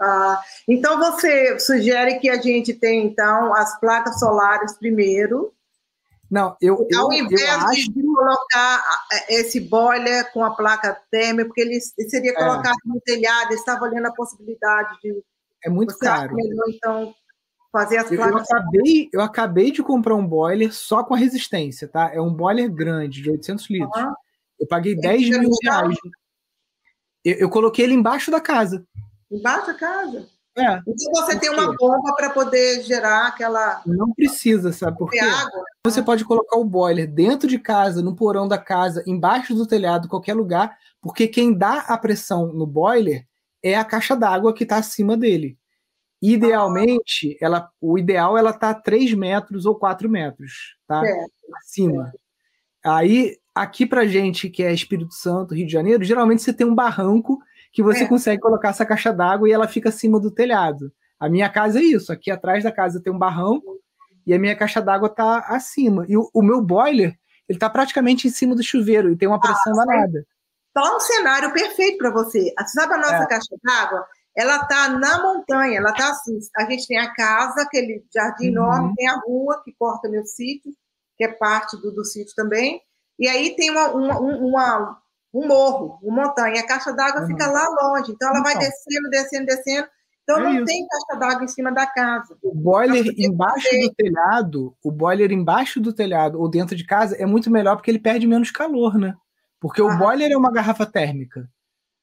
B: Ah, então você sugere que a gente tenha então as placas solares primeiro.
A: Não, eu, eu
B: ao invés eu acho... de colocar esse boiler com a placa térmica, porque ele seria colocado é. no telhado, estava olhando a possibilidade de
A: é muito caro.
B: Melhor, então fazer as
A: placas. Eu acabei, eu acabei de comprar um boiler só com a resistência, tá? É um boiler grande de 800 litros. Uhum. Eu paguei 10 mil reais. Eu, eu coloquei ele embaixo da casa.
B: Embaixo da casa?
A: É.
B: Então você tem uma bomba para poder gerar aquela.
A: Não precisa, sabe por quê? Água. Você pode colocar o boiler dentro de casa, no porão da casa, embaixo do telhado, qualquer lugar, porque quem dá a pressão no boiler é a caixa d'água que está acima dele. Idealmente, ah. ela, o ideal ela tá 3 metros ou 4 metros, tá? É. Acima. Aí, aqui pra gente que é Espírito Santo, Rio de Janeiro, geralmente você tem um barranco que você é. consegue colocar essa caixa d'água e ela fica acima do telhado. A minha casa é isso. Aqui atrás da casa tem um barranco e a minha caixa d'água está acima. E o, o, meu boiler, ele está praticamente em cima do chuveiro e tem uma pressão ah, danada.
B: Tá um cenário perfeito para você. Você sabe a nossa é. caixa d'água? Ela está na montanha, ela está assim. A gente tem a casa, aquele jardim uhum. enorme, tem a rua que corta meu sítio, que é parte do, do sítio também. E aí tem uma, uma, uma um morro, uma montanha. A caixa d'água uhum. fica lá longe, então ela então. vai descendo, descendo, descendo. Então é não isso. tem caixa d'água em cima da casa.
A: O boiler embaixo do telhado, o boiler embaixo do telhado ou dentro de casa é muito melhor porque ele perde menos calor, né? Porque ah. o boiler é uma garrafa térmica.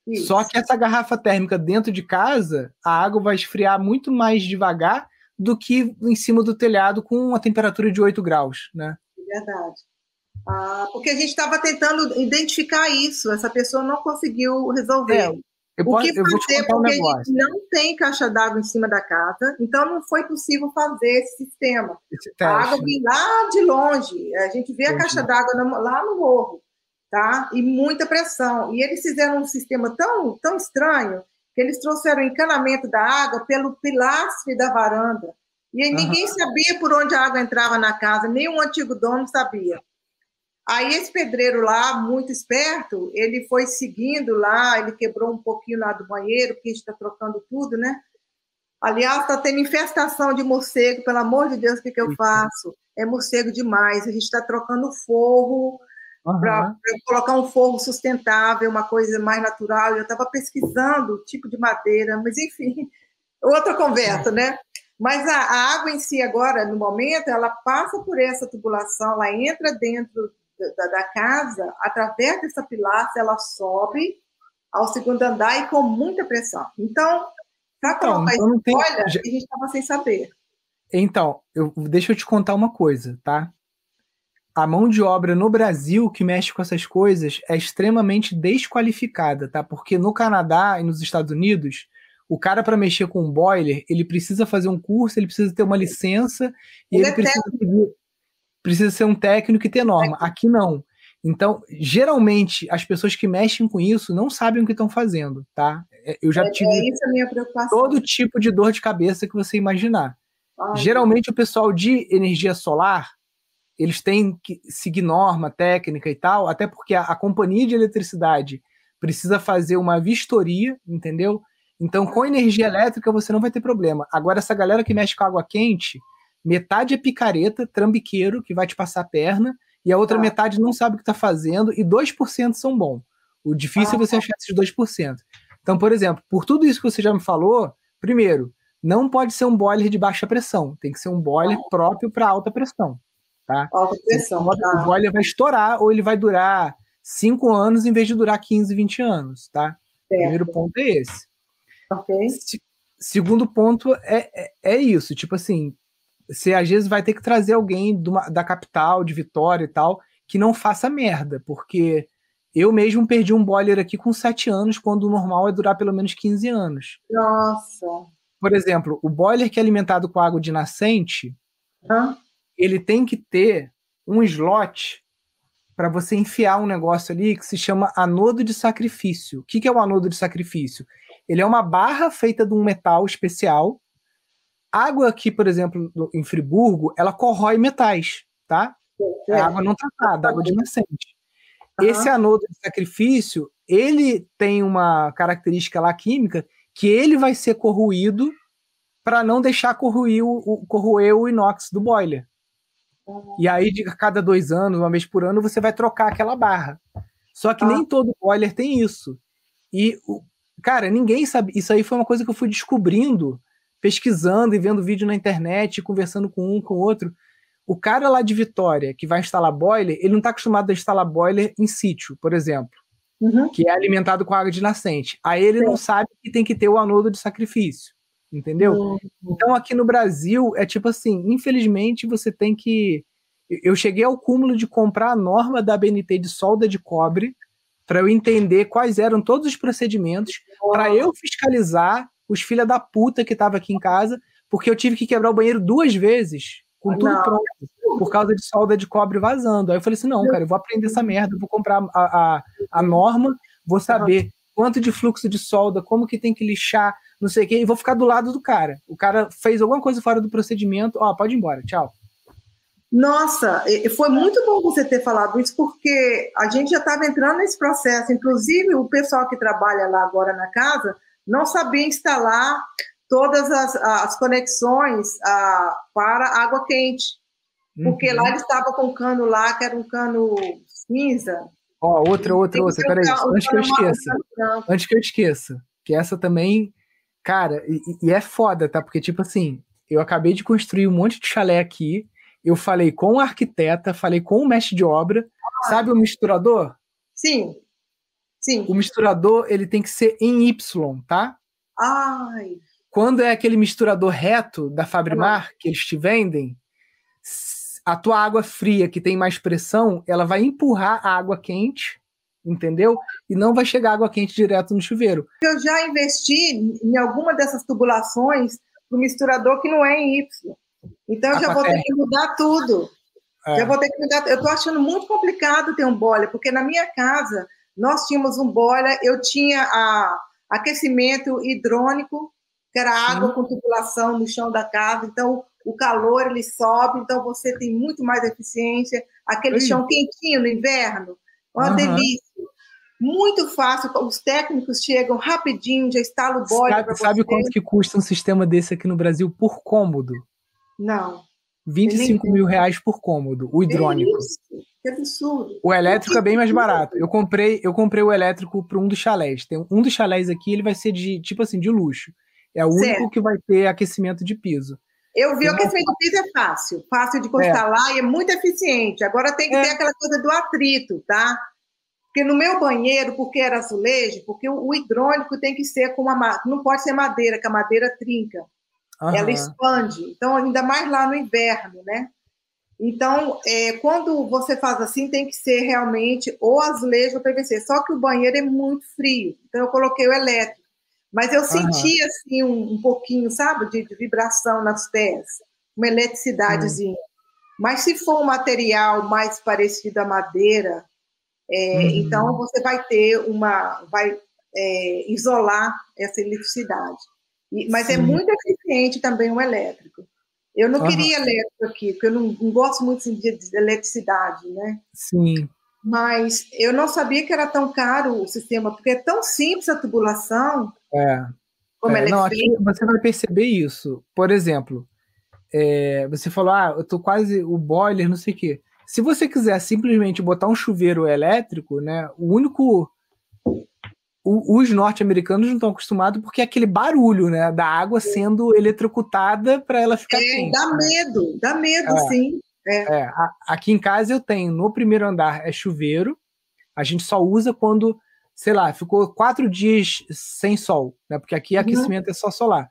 A: Isso. Só que essa garrafa térmica dentro de casa, a água vai esfriar muito mais devagar do que em cima do telhado com uma temperatura de 8 graus, né?
B: Verdade. Ah, porque a gente estava tentando identificar isso, essa pessoa não conseguiu resolver. É,
A: eu o que fazer?
B: Um porque a gente não tem caixa d'água em cima da casa, então não foi possível fazer esse sistema. Esse a água vem lá de longe, a gente vê Entendi. a caixa d'água lá no morro, tá? E muita pressão. E eles fizeram um sistema tão, tão estranho que eles trouxeram o encanamento da água pelo pilastre da varanda. E aí ninguém uhum. sabia por onde a água entrava na casa, nem o antigo dono sabia. Aí esse pedreiro lá, muito esperto, ele foi seguindo lá, ele quebrou um pouquinho lá do banheiro, porque a gente está trocando tudo, né? Aliás, está tendo infestação de morcego, pelo amor de Deus, o que, que eu faço? É morcego demais, a gente está trocando forro uhum. para colocar um forro sustentável, uma coisa mais natural. Eu estava pesquisando o tipo de madeira, mas enfim, outra conversa, né? Mas a, a, água em si agora, no momento, ela passa por essa tubulação, ela entra dentro da, da casa, através dessa pilastra, ela sobe ao segundo andar e com muita pressão. Então, para então, colocar então, isso, tem... olha, a gente estava sem saber.
A: Então, eu, deixa eu te contar uma coisa, tá? A mão de obra no Brasil que mexe com essas coisas é extremamente desqualificada, tá? Porque no Canadá e nos Estados Unidos, o cara para mexer com um boiler, ele precisa fazer um curso, ele precisa ter uma licença e ele, ele precisa seguir precisa ser um técnico e ter norma. Aqui não. Então, geralmente, as pessoas que mexem com isso não sabem o que estão fazendo, tá? É, eu já é, tive
B: é
A: todo tipo de dor de cabeça que você imaginar. Geralmente, o pessoal de energia solar, eles têm que seguir norma técnica e tal, até porque a, a companhia de eletricidade precisa fazer uma vistoria, entendeu? Então, com energia elétrica, você não vai ter problema. Agora, essa galera que mexe com água quente, metade é picareta, trambiqueiro, que vai te passar a perna, e a outra ah. metade não sabe o que está fazendo, e 2% são bom. O difícil ah. é você achar esses 2%. Então, por exemplo, por tudo isso que você já me falou, primeiro, não pode ser um boiler de baixa pressão, tem que ser um boiler ah. próprio para alta pressão. Tá?
B: Alta pressão.
A: Então, tá. O boiler vai estourar ou ele vai durar 5 anos em vez de durar 15, 20 anos. Tá? O primeiro ponto é esse.
B: Okay.
A: segundo ponto é, é, é isso, tipo assim, você às vezes vai ter que trazer alguém uma, da capital, de Vitória e tal, que não faça merda, porque eu mesmo perdi um boiler aqui com 7 anos, quando o normal é durar pelo menos 15 anos.
B: Nossa!
A: Por exemplo, o boiler que é alimentado com água de nascente,
B: Hã?
A: ele tem que ter um slot para você enfiar um negócio ali que se chama anodo de sacrifício. O que, que é o anodo de sacrifício? Ele é uma barra feita de um metal especial. Água aqui, por exemplo, em Friburgo, ela corrói metais, tá? É, é água não tratada, água de nascente. Uhum. Esse anodo de sacrifício, ele tem uma característica lá química que ele vai ser corroído para não deixar corroer o, corroer o inox do boiler. E aí, de cada dois anos, uma vez por ano, você vai trocar aquela barra. Só que ah. nem todo boiler tem isso. E, cara, ninguém sabe. Isso aí foi uma coisa que eu fui descobrindo, pesquisando e vendo vídeo na internet, conversando com um, com outro. O cara lá de Vitória, que vai instalar boiler, ele não está acostumado a instalar boiler em sítio, por exemplo, uhum. que é alimentado com água de nascente. Aí ele Sim. não sabe que tem que ter o anodo de sacrifício entendeu? Uhum. Então aqui no Brasil é tipo assim, infelizmente você tem que eu cheguei ao cúmulo de comprar a norma da BNT de solda de cobre para eu entender quais eram todos os procedimentos para eu fiscalizar os filha da puta que tava aqui em casa, porque eu tive que quebrar o banheiro duas vezes com tudo não. pronto por causa de solda de cobre vazando. Aí eu falei assim, não, cara, eu vou aprender essa merda, vou comprar a, a, a norma, vou saber quanto de fluxo de solda, como que tem que lixar, não sei o quê, e vou ficar do lado do cara. O cara fez alguma coisa fora do procedimento, ó, pode ir embora, tchau.
B: Nossa, foi muito bom você ter falado isso, porque a gente já estava entrando nesse processo. Inclusive, o pessoal que trabalha lá agora na casa não sabia instalar todas as, as conexões a, para água quente. Porque uhum. lá ele estava com um cano lá, que era um cano cinza.
A: Ó, outra, outra, outra, peraí, antes que eu esqueça. Antes que eu esqueça, que essa também Cara, e, e, é foda, tá? Porque, tipo assim, eu acabei de construir um monte de chalé aqui. Eu falei com o arquiteta, falei com o mestre de obra. Ah. Sabe o misturador?
B: Sim. Sim.
A: O misturador, ele tem que ser em Y, tá?
B: Ai.
A: Quando é aquele misturador reto da Fabrimar, que eles te vendem, a tua água fria, que tem mais pressão, ela vai empurrar a água quente entendeu? E não vai chegar água quente direto no chuveiro.
B: Eu já investi em alguma dessas tubulações no misturador que não é em Y. Então eu já vou ter que mudar tudo. É. Já vou ter que mudar. Eu estou achando muito complicado ter um boiler, porque na minha casa nós tínhamos um boiler, eu tinha a aquecimento hidrônico, que era água Sim. com tubulação no chão da casa, então o calor ele sobe, então você tem muito mais eficiência. Aquele Sim. chão quentinho no inverno, uma uhum. delícia. Muito fácil, os técnicos chegam rapidinho, já instalam o boiler
A: Sabe, sabe quanto que custa um sistema desse aqui no Brasil por cômodo?
B: Não.
A: 25 mil reais por cômodo, o hidrônico. Que
B: absurdo.
A: O elétrico é bem mais barato. Eu comprei, eu comprei o elétrico para um dos chalés. Tem um dos chalés aqui, ele vai ser de tipo assim, de luxo. É o certo. único que vai ter aquecimento de piso.
B: Eu vi o aquecimento de piso é fácil, fácil de instalar é. e é muito eficiente. Agora tem que é. ter aquela coisa do atrito, tá? Porque no meu banheiro, porque era azulejo, porque o, hidrônico tem que ser com uma. Não pode ser madeira, que a madeira trinca. Uhum. Ela expande. Então, ainda mais lá no inverno, né? Então, é, quando você faz assim, tem que ser realmente ou azulejo ou PVC. Só que o banheiro é muito frio. Então, eu coloquei o elétrico. Mas eu senti, uhum. assim, um, um, pouquinho, sabe, de, de, vibração nas pés. Uma eletricidadezinha. Uhum. Mas se for um material mais parecido à madeira, é, uhum. Então, você vai ter uma. vai é, isolar essa eletricidade. E, mas é Sim. é muito eficiente também o elétrico. Eu não uhum. queria elétrico aqui, porque eu não, não gosto muito assim, de, de eletricidade, né?
A: Sim.
B: Mas eu não sabia que era tão caro o sistema, porque é tão simples a tubulação.
A: É. Como é, ela é não, aqui você vai perceber isso. Por exemplo, é, você falou, ah, eu tô quase o boiler, não sei o quê. Se você quiser simplesmente botar um chuveiro elétrico, né, o único o, os norte-americanos não estão acostumados porque é aquele barulho, né, da água sendo eletrocutada para ela ficar
B: é, quente. Dá né? medo, dá medo, é, sim.
A: É. é. aqui em casa eu tenho no primeiro andar é chuveiro. A gente só usa quando, sei lá, ficou quatro dias sem sol, né? Porque aqui uhum. aquecimento é só solar.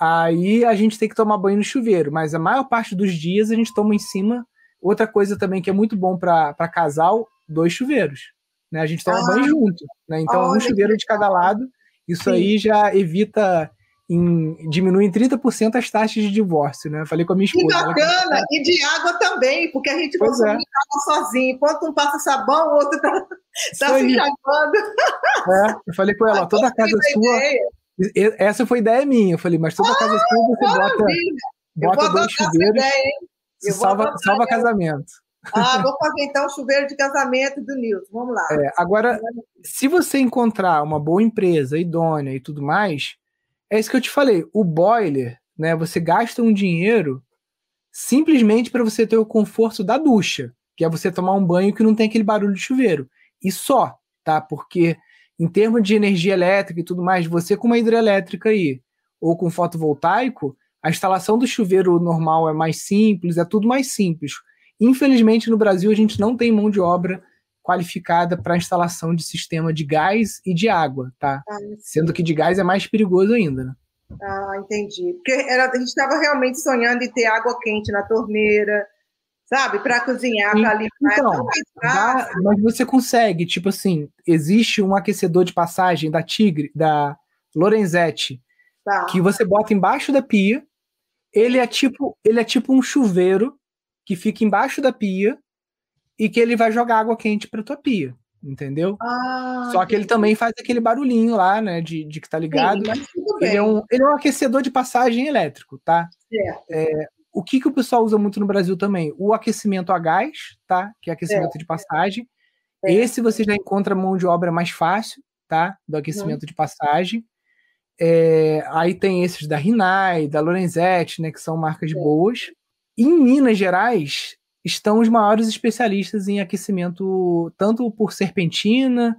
A: Aí a gente tem que tomar banho no chuveiro, mas a maior parte dos dias a gente toma em cima Outra coisa também que é muito bom para casal, dois chuveiros. Né? A gente toma ah, banho junto. Né? Então, um chuveiro de cada lado. Isso Sim. aí já evita em, diminui em 30% as taxas de divórcio, né? falei com a minha esposa.
B: Que bacana! Ela... E de água também, porque a gente consome é. água sozinho. Enquanto um passa sabão, o outro tá, tá se enxaguando.
A: É, eu falei com ela, toda a casa sua... Ideia. Essa foi ideia minha. Eu falei, mas toda a casa ah, sua você bota, bota dois chuveiros, ideia, salva, salva casamento.
B: Ah, vou fazer então o chuveiro de casamento do Nilson. Vamos lá.
A: É, agora, se você encontrar uma boa empresa, idônea e tudo mais, é isso que eu te falei. O boiler, né? Você gasta um dinheiro simplesmente para você ter o conforto da ducha, que é você tomar um banho que não tem aquele barulho de chuveiro. E só, tá? Porque em termos de energia elétrica e tudo mais, você com uma hidrelétrica aí, ou com fotovoltaico, a instalação do chuveiro normal é mais simples, é tudo mais simples. Infelizmente, no Brasil, a gente não tem mão de obra qualificada para instalação de sistema de gás e de água, tá? Ah, Sendo que de gás é mais perigoso ainda, né?
B: Ah, entendi. Porque era, a gente estava realmente sonhando em ter água quente na torneira, sabe? Para cozinhar, para limpar. Então,
A: dá, mas você consegue, tipo assim, existe um aquecedor de passagem da Tigre, da Lorenzetti, tá. que você bota embaixo da pia. Ele é tipo, ele é tipo um chuveiro que fica embaixo da pia e que ele vai jogar água quente para tua pia, entendeu? Ah, Só que ele também faz aquele barulhinho lá, né, de, de que tá ligado. Sim, ele, é um, ele é um aquecedor de passagem elétrico, tá? É, o que, que o pessoal usa muito no Brasil também? O aquecimento a gás, tá? Que é aquecimento de passagem. Esse você já encontra mão de obra mais fácil, tá? Do aquecimento uhum. de passagem. É, aí tem esses da Rinai, da Lorenzetti, né? Que são marcas boas. Em Minas Gerais estão os maiores especialistas em aquecimento, tanto por serpentina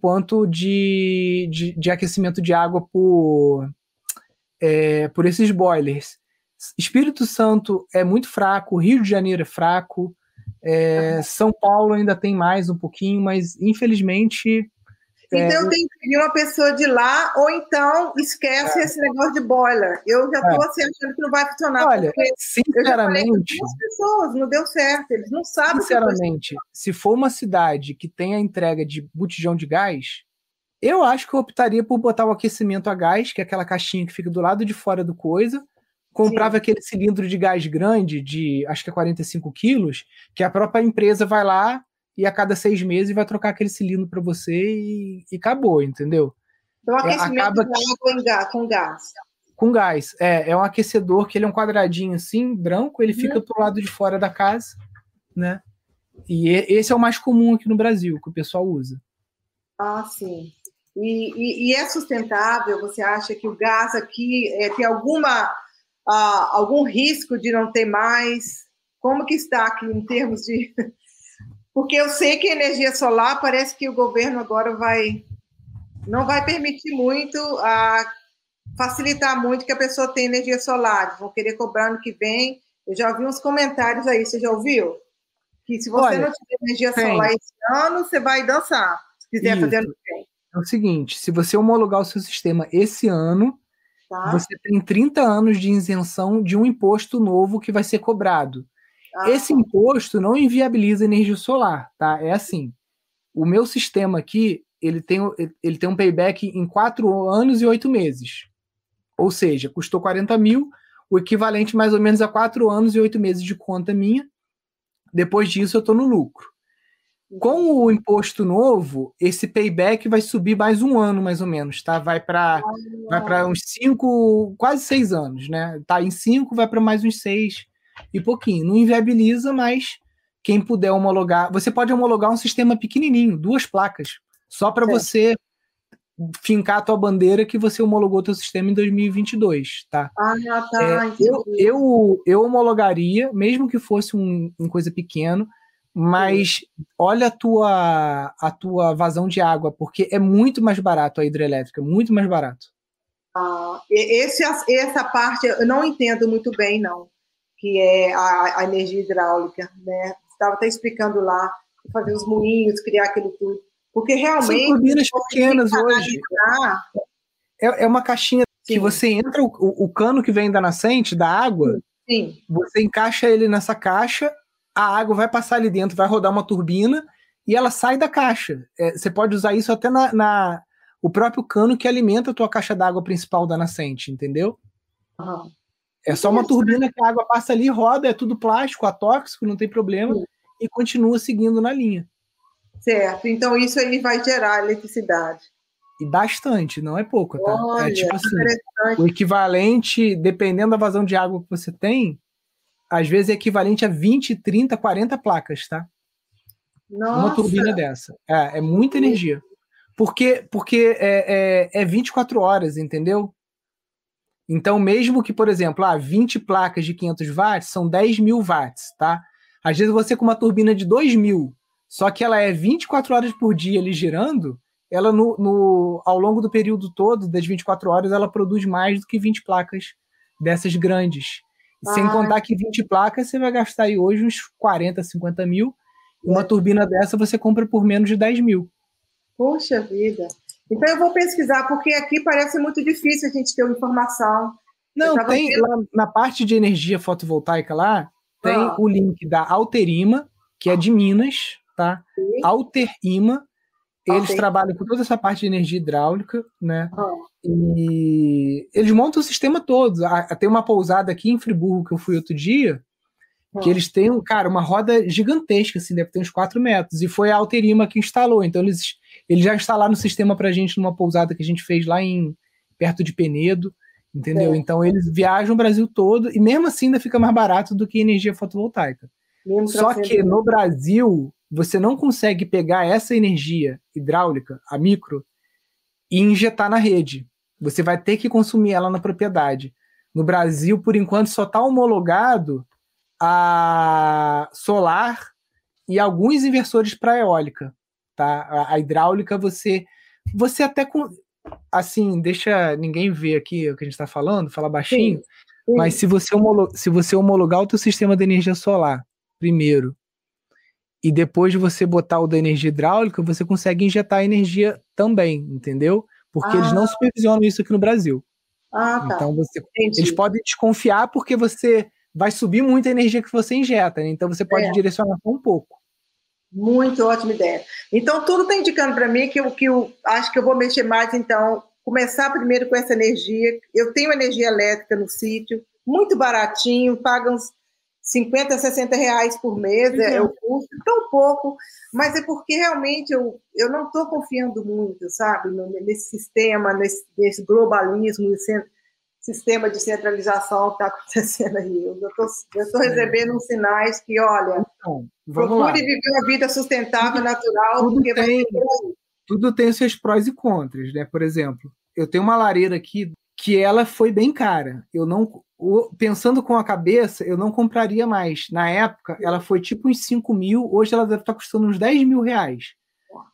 A: quanto de, de, de aquecimento de água por, é, por esses boilers. Espírito Santo é muito fraco, Rio de Janeiro é fraco, é, São Paulo ainda tem mais um pouquinho, mas infelizmente
B: então é, tem que pedir uma pessoa de lá, ou então esquece é. esse negócio de boiler. Eu já estou é. assim, achando que não vai funcionar.
A: Olha, sinceramente.
B: as pessoas, não deu certo, eles não sabem.
A: Sinceramente, se for uma cidade que tem a entrega de botijão de gás, eu acho que eu optaria por botar o aquecimento a gás, que é aquela caixinha que fica do lado de fora do coisa. Comprava Sim. aquele cilindro de gás grande, de acho que é 45 quilos, que a própria empresa vai lá, e a cada seis meses vai trocar aquele cilindro para você e, e, acabou, entendeu?
B: Então, aquecimento Acaba... com gás, com gás.
A: Com gás, é, é um aquecedor que ele é um quadradinho assim, branco, ele fica uhum. pro lado de fora da casa, né? E esse é o mais comum aqui no Brasil, que o pessoal usa.
B: Ah, sim. E, e, e é sustentável? Você acha que o gás aqui é, tem alguma, uh, algum risco de não ter mais? Como que está aqui em termos de porque eu sei que energia solar parece que o governo agora vai não vai permitir muito a facilitar muito que a pessoa tenha energia solar. Vão querer cobrar no que vem. Eu já vi uns comentários aí, você já ouviu? Que se você Olha, não tiver energia tem. solar esse ano, você vai dançar. Se quiser Isso. fazer ano que vem.
A: É o seguinte, se você homologar o seu sistema esse ano, tá. você tem 30 anos de isenção de um imposto novo que vai ser cobrado. Ah. Esse imposto não inviabiliza energia solar, tá? É assim. O meu sistema aqui, ele tem, ele tem um payback em quatro anos e oito meses. Ou seja, custou 40 mil, o equivalente mais ou menos a quatro anos e oito meses de conta minha. Depois disso, eu estou no lucro. Com o imposto novo, esse payback vai subir mais um ano, mais ou menos, tá? Vai para vai para uns cinco, quase seis anos, né? Tá em cinco, vai para mais uns seis e pouquinho. Não inviabiliza, mas quem puder homologar. Você pode homologar um sistema pequenininho, duas placas, só para você fincar a tua bandeira que você homologou teu sistema em 2022, tá?
B: Ah, tá.
A: É, eu, eu, eu homologaria, mesmo que fosse um, coisa pequeno, mas olha a tua, a tua vazão de água, porque é muito mais barato a hidrelétrica, muito mais barato.
B: Ah, esse, essa parte eu não entendo muito bem, não que é a, a energia hidráulica, né? Estava até explicando lá, fazer os moinhos, criar aquilo tudo. Porque realmente.
A: São turbinas pequenas hoje. É, é uma caixinha Sim. que você entra, o, o, cano que vem da nascente, da água,
B: Sim.
A: você encaixa ele nessa caixa, a água vai passar ali dentro, vai rodar uma turbina e ela sai da caixa. É, você pode usar isso até na, na o próprio cano que alimenta a tua caixa d'água principal da nascente, entendeu? Uhum. É só uma turbina que a água passa ali, roda, é tudo plástico, atóxico, não tem problema, Sim. e continua seguindo na linha.
B: Certo, então isso aí vai gerar eletricidade.
A: E bastante, não é pouco, tá? É Olha, é tipo assim, o equivalente, dependendo da vazão de água que você tem, às vezes é equivalente a 20, 30, 40 placas, tá? Nossa. Uma turbina dessa. É, é muita energia. Porque, porque é, é, é 24 horas, entendeu? Então, mesmo que, por exemplo, ah, 20 placas de 500 watts são 10 mil watts, tá? Às vezes você com uma turbina de 2 mil, só que ela é 24 horas por dia ali girando, ela no, no, ao longo do período todo, das 24 horas, ela produz mais do que 20 placas dessas grandes. Ah. Sem contar que 20 placas você vai gastar aí hoje uns 40, 50 mil. Uma turbina dessa você compra por menos de 10 mil.
B: Poxa vida. Então eu vou pesquisar, porque aqui parece muito difícil a gente ter uma informação.
A: Não, tem lá na parte de energia fotovoltaica lá, tem ah. o link da Alterima, que é de Minas, tá? Sim. Alterima, eles Alter... trabalham com toda essa parte de energia hidráulica, né? Ah. E eles montam o sistema todo. Tem uma pousada aqui em Friburgo que eu fui outro dia, que eles têm, cara, uma roda gigantesca, assim, deve ter uns 4 metros. E foi a Alterima que instalou. Então, eles, eles já instalaram o sistema pra gente numa pousada que a gente fez lá em perto de Penedo, entendeu? É. Então, eles viajam o Brasil todo e mesmo assim ainda fica mais barato do que energia fotovoltaica. Mesmo Só que no Brasil, você não consegue pegar essa energia hidráulica, a micro, e injetar na rede. Você vai ter que consumir ela na propriedade. No Brasil, por enquanto, só está homologado a solar e alguns inversores para eólica, tá? A, a, hidráulica você você até com assim, deixa ninguém ver aqui o que a gente está falando, fala baixinho, sim, sim. mas se você, se você homologar o teu sistema de energia solar primeiro e depois de você botar o da energia hidráulica, você consegue injetar energia também, entendeu? Porque ah. eles não ah. supervisionam isso aqui no Brasil. Ah, tá. Então você, eles podem desconfiar porque você vai subir muito a energia que você injeta, né? então você pode é. direcionar um pouco.
B: Muito ótima ideia. Então, tudo está indicando para mim que eu, que eu acho que eu vou mexer mais, então, começar primeiro com essa energia. Eu tenho energia elétrica no sítio, muito baratinho, paga uns 50, 60 reais por mês, é, é o custo, tão pouco, mas é porque realmente eu, eu não estou confiando muito, sabe, nesse sistema, nesse, nesse globalismo, nesse, sistema de centralização que está acontecendo aí. Eu estou recebendo uns sinais que, olha, então, procure lá. viver uma vida sustentável, natural,
A: tudo porque tem, tudo tem seus prós e contras, né? Por exemplo, eu tenho uma lareira aqui que ela foi bem cara. Eu não, pensando com a cabeça, eu não compraria mais. Na época, ela foi tipo uns 5 mil, hoje ela deve estar custando uns 10 mil reais.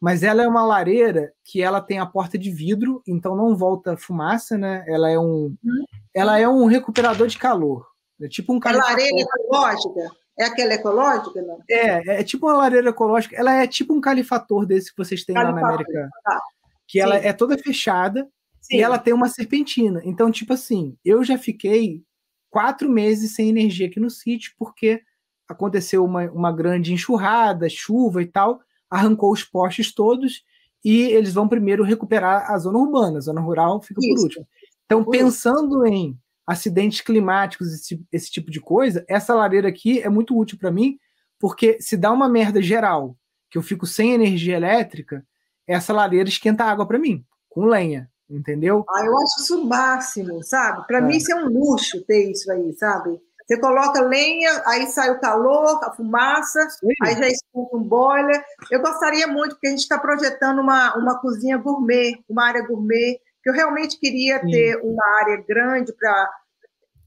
A: Mas ela é uma lareira que ela tem a porta de vidro, então não volta fumaça, né? Ela é um, hum. ela é um recuperador de calor. É tipo um
B: É lareira ecológica? É aquela ecológica, não?
A: É, é tipo uma lareira ecológica. Ela é tipo um califator desse que vocês têm califator. lá na América. Tá. Que ela é toda fechada Sim. e ela tem uma serpentina. Então, tipo assim, eu já fiquei quatro meses sem energia aqui no sítio, porque aconteceu uma, uma grande enxurrada, chuva e tal arrancou os postes todos e eles vão primeiro recuperar a zona urbana, a zona rural fica Isso. por último. Então, pensando em acidentes climáticos, esse, esse tipo de coisa, essa lareira aqui é muito útil para mim, porque se dá uma merda geral, que eu fico sem energia elétrica, essa lareira esquenta água para mim, com lenha, entendeu?
B: Ah, eu acho isso o máximo, sabe? Para é. mim isso é um luxo ter isso aí, sabe? Você coloca lenha, aí sai o calor, a fumaça, Sim. aí já escuta um boiler. Eu gostaria muito, porque a gente está projetando uma, uma cozinha gourmet, uma área gourmet, que eu realmente queria Sim. ter uma área grande para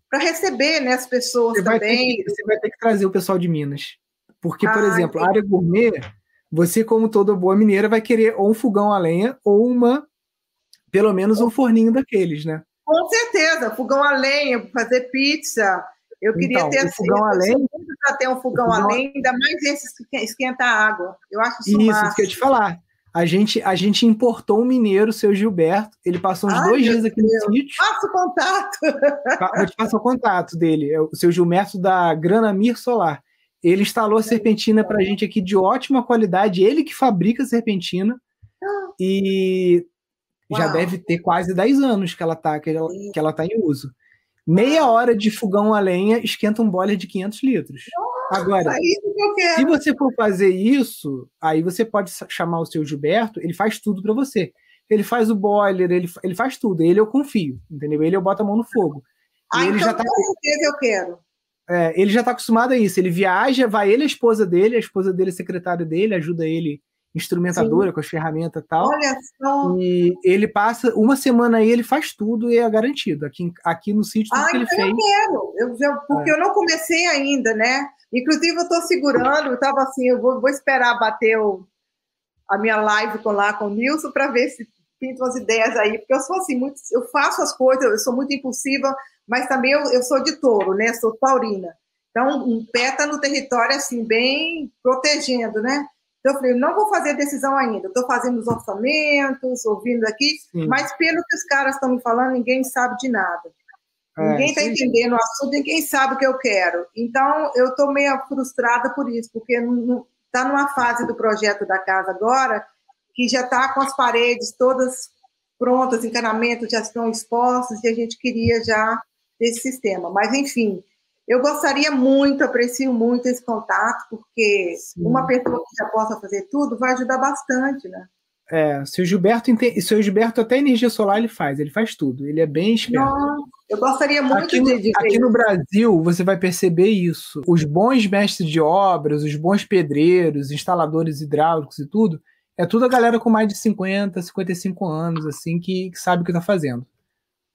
B: para receber né, as pessoas
A: você
B: também.
A: Que, você vai ter que trazer o pessoal de Minas. Porque, por ah, exemplo, a área gourmet, você, como toda boa mineira, vai querer ou um fogão a lenha ou uma, pelo menos um forninho daqueles, né?
B: Com certeza, fogão a lenha, fazer pizza, eu queria então, ter assim,
A: fogão além
B: para ter um fogão, fogão além, ainda mais esse que esquenta água. Eu acho
A: isso Isso, isso que eu te falar. A gente, a gente importou um mineiro, o seu Gilberto. Ele passou uns Ai, dois dias aqui Deus. no sítio.
B: Passa o contato.
A: Vou te passar o contato dele. É o seu Gilberto da Granamir Solar. Ele instalou a serpentina para a gente aqui de ótima qualidade. Ele que fabrica a serpentina. Ah. E Uau. Já deve ter quase 10 anos que ela está que ela, que ela tá em uso. Meia hora de fogão a lenha esquenta um boiler de 500 litros. Nossa, Agora, é se você for fazer isso, aí você pode chamar o seu Gilberto, ele faz tudo para você. Ele faz o boiler, ele, ele faz tudo. Ele eu confio, entendeu? Ele eu boto a mão no fogo.
B: Ah, ele então já tá, com certeza eu quero.
A: É, ele já está acostumado a isso. Ele viaja, vai ele a esposa dele, a esposa dele é secretária dele, ajuda ele instrumentadora Sim. com as ferramentas e tal. Olha só. E ele passa uma semana aí, ele faz tudo e é garantido. Aqui, aqui no sítio, ah, que ele então fez.
B: Eu quero, eu, eu, porque é. eu não comecei ainda, né? Inclusive, eu estou segurando, eu estava assim, eu vou, vou esperar bater o, a minha live com, lá com o Nilson para ver se pinto umas ideias aí, porque eu sou assim, muito, eu faço as coisas, eu sou muito impulsiva, mas também eu, eu sou de touro, né? Sou taurina. Então, um pé está no território, assim, bem protegendo, né? Então, eu falei, não vou fazer decisão ainda, estou fazendo os orçamentos, ouvindo aqui, sim. mas pelo que os caras estão me falando, ninguém sabe de nada. É, ninguém está entendendo o assunto, ninguém sabe o que eu quero. Então, eu estou meio frustrada por isso, porque está numa fase do projeto da casa agora que já está com as paredes todas prontas, encanamentos já estão expostos e a gente queria já desse sistema. Mas, enfim, eu gostaria muito, aprecio muito esse contato, porque Sim. uma pessoa que já possa fazer tudo vai ajudar bastante, né?
A: É, se o Gilberto se o Gilberto até energia solar ele faz, ele faz tudo, ele é bem esperto. Não,
B: eu gostaria muito
A: aqui no, de, Aqui no Brasil, você vai perceber isso. Os bons mestres de obras, os bons pedreiros, instaladores hidráulicos e tudo, é tudo a galera com mais de 50, 55 anos, assim, que, que sabe o que está fazendo.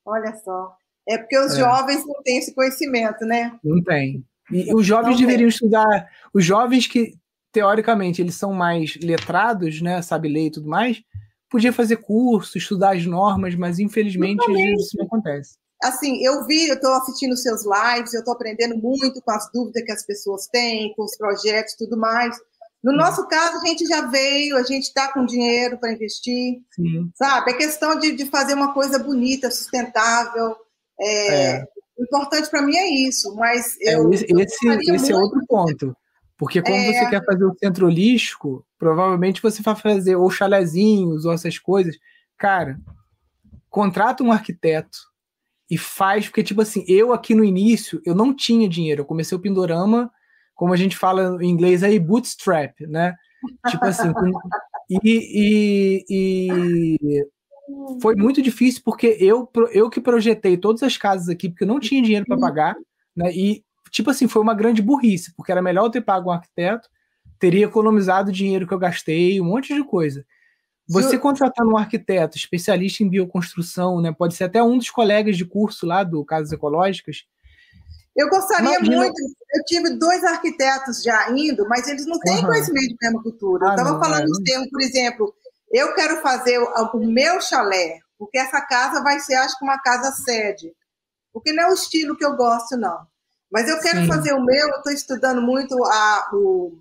B: Olha só. É porque os é. jovens não têm esse conhecimento, né?
A: Não tem. E os jovens não deveriam tem. estudar. Os jovens que, teoricamente, eles são mais letrados, né? Sabe ler e tudo mais, podia fazer curso, estudar as normas, mas infelizmente isso não acontece.
B: Assim, eu vi, eu estou assistindo seus lives, eu estou aprendendo muito com as dúvidas que as pessoas têm, com os projetos e tudo mais. No nosso caso, a gente já veio, a gente está com dinheiro para investir, Sim. sabe? É questão de, de fazer uma coisa bonita, sustentável. É, é. O importante para mim é isso, mas
A: é,
B: eu.
A: esse eu esse é outro ponto. Porque como é... você quer fazer o centro holístico, provavelmente você vai fazer ou chalezinhos ou essas coisas. Cara, contrata um arquiteto e faz, porque, tipo assim, eu aqui no início, eu não tinha dinheiro. Eu comecei o Pindorama como a gente fala em inglês aí, bootstrap, né? Tipo assim, e, e, e, foi muito difícil porque eu, eu que projetei todas as casas aqui, porque eu não tinha dinheiro para pagar, né? E, tipo assim, foi uma grande burrice, porque era melhor eu ter pago um arquiteto, teria economizado o dinheiro que eu gastei, um monte de coisa. Você contratando um arquiteto especialista em bioconstrução, né? Pode ser até um dos colegas de curso lá do Casas Ecológicas,
B: eu gostaria Imagina. muito, eu tive dois arquitetos já indo, mas eles não têm uhum. conhecimento de permacultura. Ah, eu estava falando é. termo, por exemplo, eu quero fazer o, o, meu chalé, porque essa casa vai ser, acho que, uma casa sede. Porque não é o estilo que eu gosto, não. Mas eu quero Sim. fazer o meu, eu estou estudando muito a, o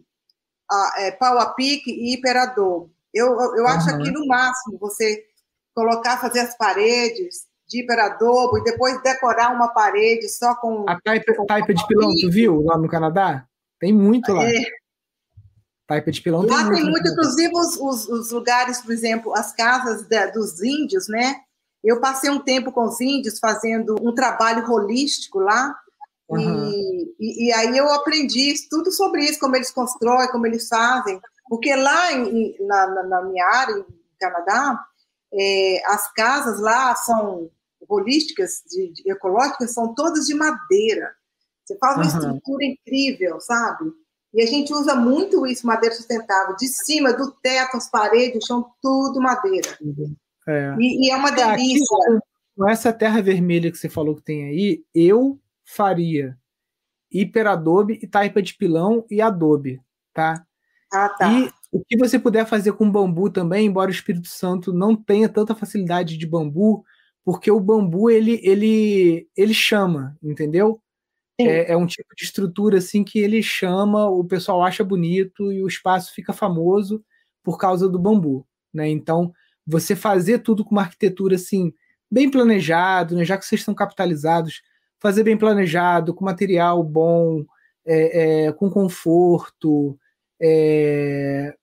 B: a, é, pau a pique e hiperadobo. Eu, eu, uhum. acho aqui no máximo você colocar, fazer as paredes, de hiperadobo e depois decorar uma parede só com.
A: A taipa, com taipa de pilão, tu viu lá no Canadá? Tem muito lá. É. Taipa de pilão
B: lá
A: tem,
B: muito. inclusive os, os, os, lugares, por exemplo, as casas de, dos índios, né? Eu passei um tempo com os índios fazendo um trabalho holístico lá. Uhum. E, e, e, aí eu aprendi tudo sobre isso, como eles constroem, como eles fazem. Porque lá em, na, na minha área, no Canadá, é, as casas lá são holísticas, de, de, ecológicas, são todas de madeira. Você faz uma uhum. estrutura incrível, sabe? E a gente usa muito isso, madeira sustentável. De cima, do teto, as paredes, o chão, tudo madeira. É. E, e é uma é, delícia. Aqui,
A: com essa terra vermelha que você falou que tem aí, eu faria hiperadobe e taipa de pilão e adobe, tá?
B: Ah, tá.
A: E o que você puder fazer com bambu também, embora o Espírito Santo não tenha tanta facilidade de bambu, porque o bambu ele ele ele chama, entendeu? É, é, um tipo de estrutura assim que ele chama, o pessoal acha bonito e o espaço fica famoso por causa do bambu, né? Então você fazer tudo com uma arquitetura assim bem planejado, né? Já que vocês estão capitalizados, fazer bem planejado, com material bom, é, é, com conforto, é,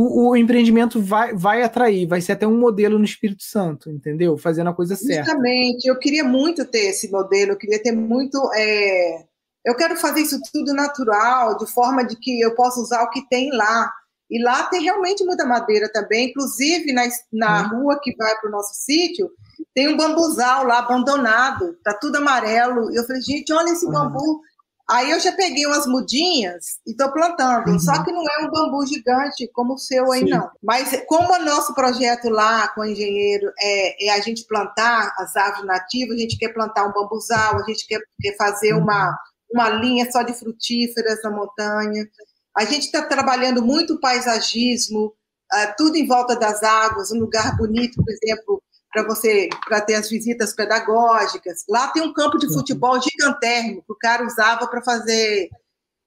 A: o, o, empreendimento vai, vai atrair, vai ser até um modelo no Espírito Santo, entendeu? Fazendo a coisa certa.
B: Justamente, eu queria muito ter esse modelo, eu queria ter muito. É... Eu quero fazer isso tudo natural, de forma de que eu possa usar o que tem lá. E lá tem realmente muita madeira também, inclusive na, na hum. rua que vai para o nosso sítio, tem um bambuzal lá abandonado, tá tudo amarelo. E eu falei, gente, olha esse bambu. Aí eu já peguei umas mudinhas e estou plantando. Uhum. Só que não é um bambu gigante como o seu aí, Sim. não. Mas como o nosso projeto lá com o engenheiro é, é, a gente plantar as árvores nativas, a gente quer plantar um bambuzal, a gente quer, quer fazer uhum. uma, uma linha só de frutíferas na montanha. A gente está trabalhando muito paisagismo, uh, tudo em volta das águas, um lugar bonito, por exemplo, para você para ter as visitas pedagógicas. Lá tem um campo de uhum. futebol gigantérrimo que o cara usava para fazer.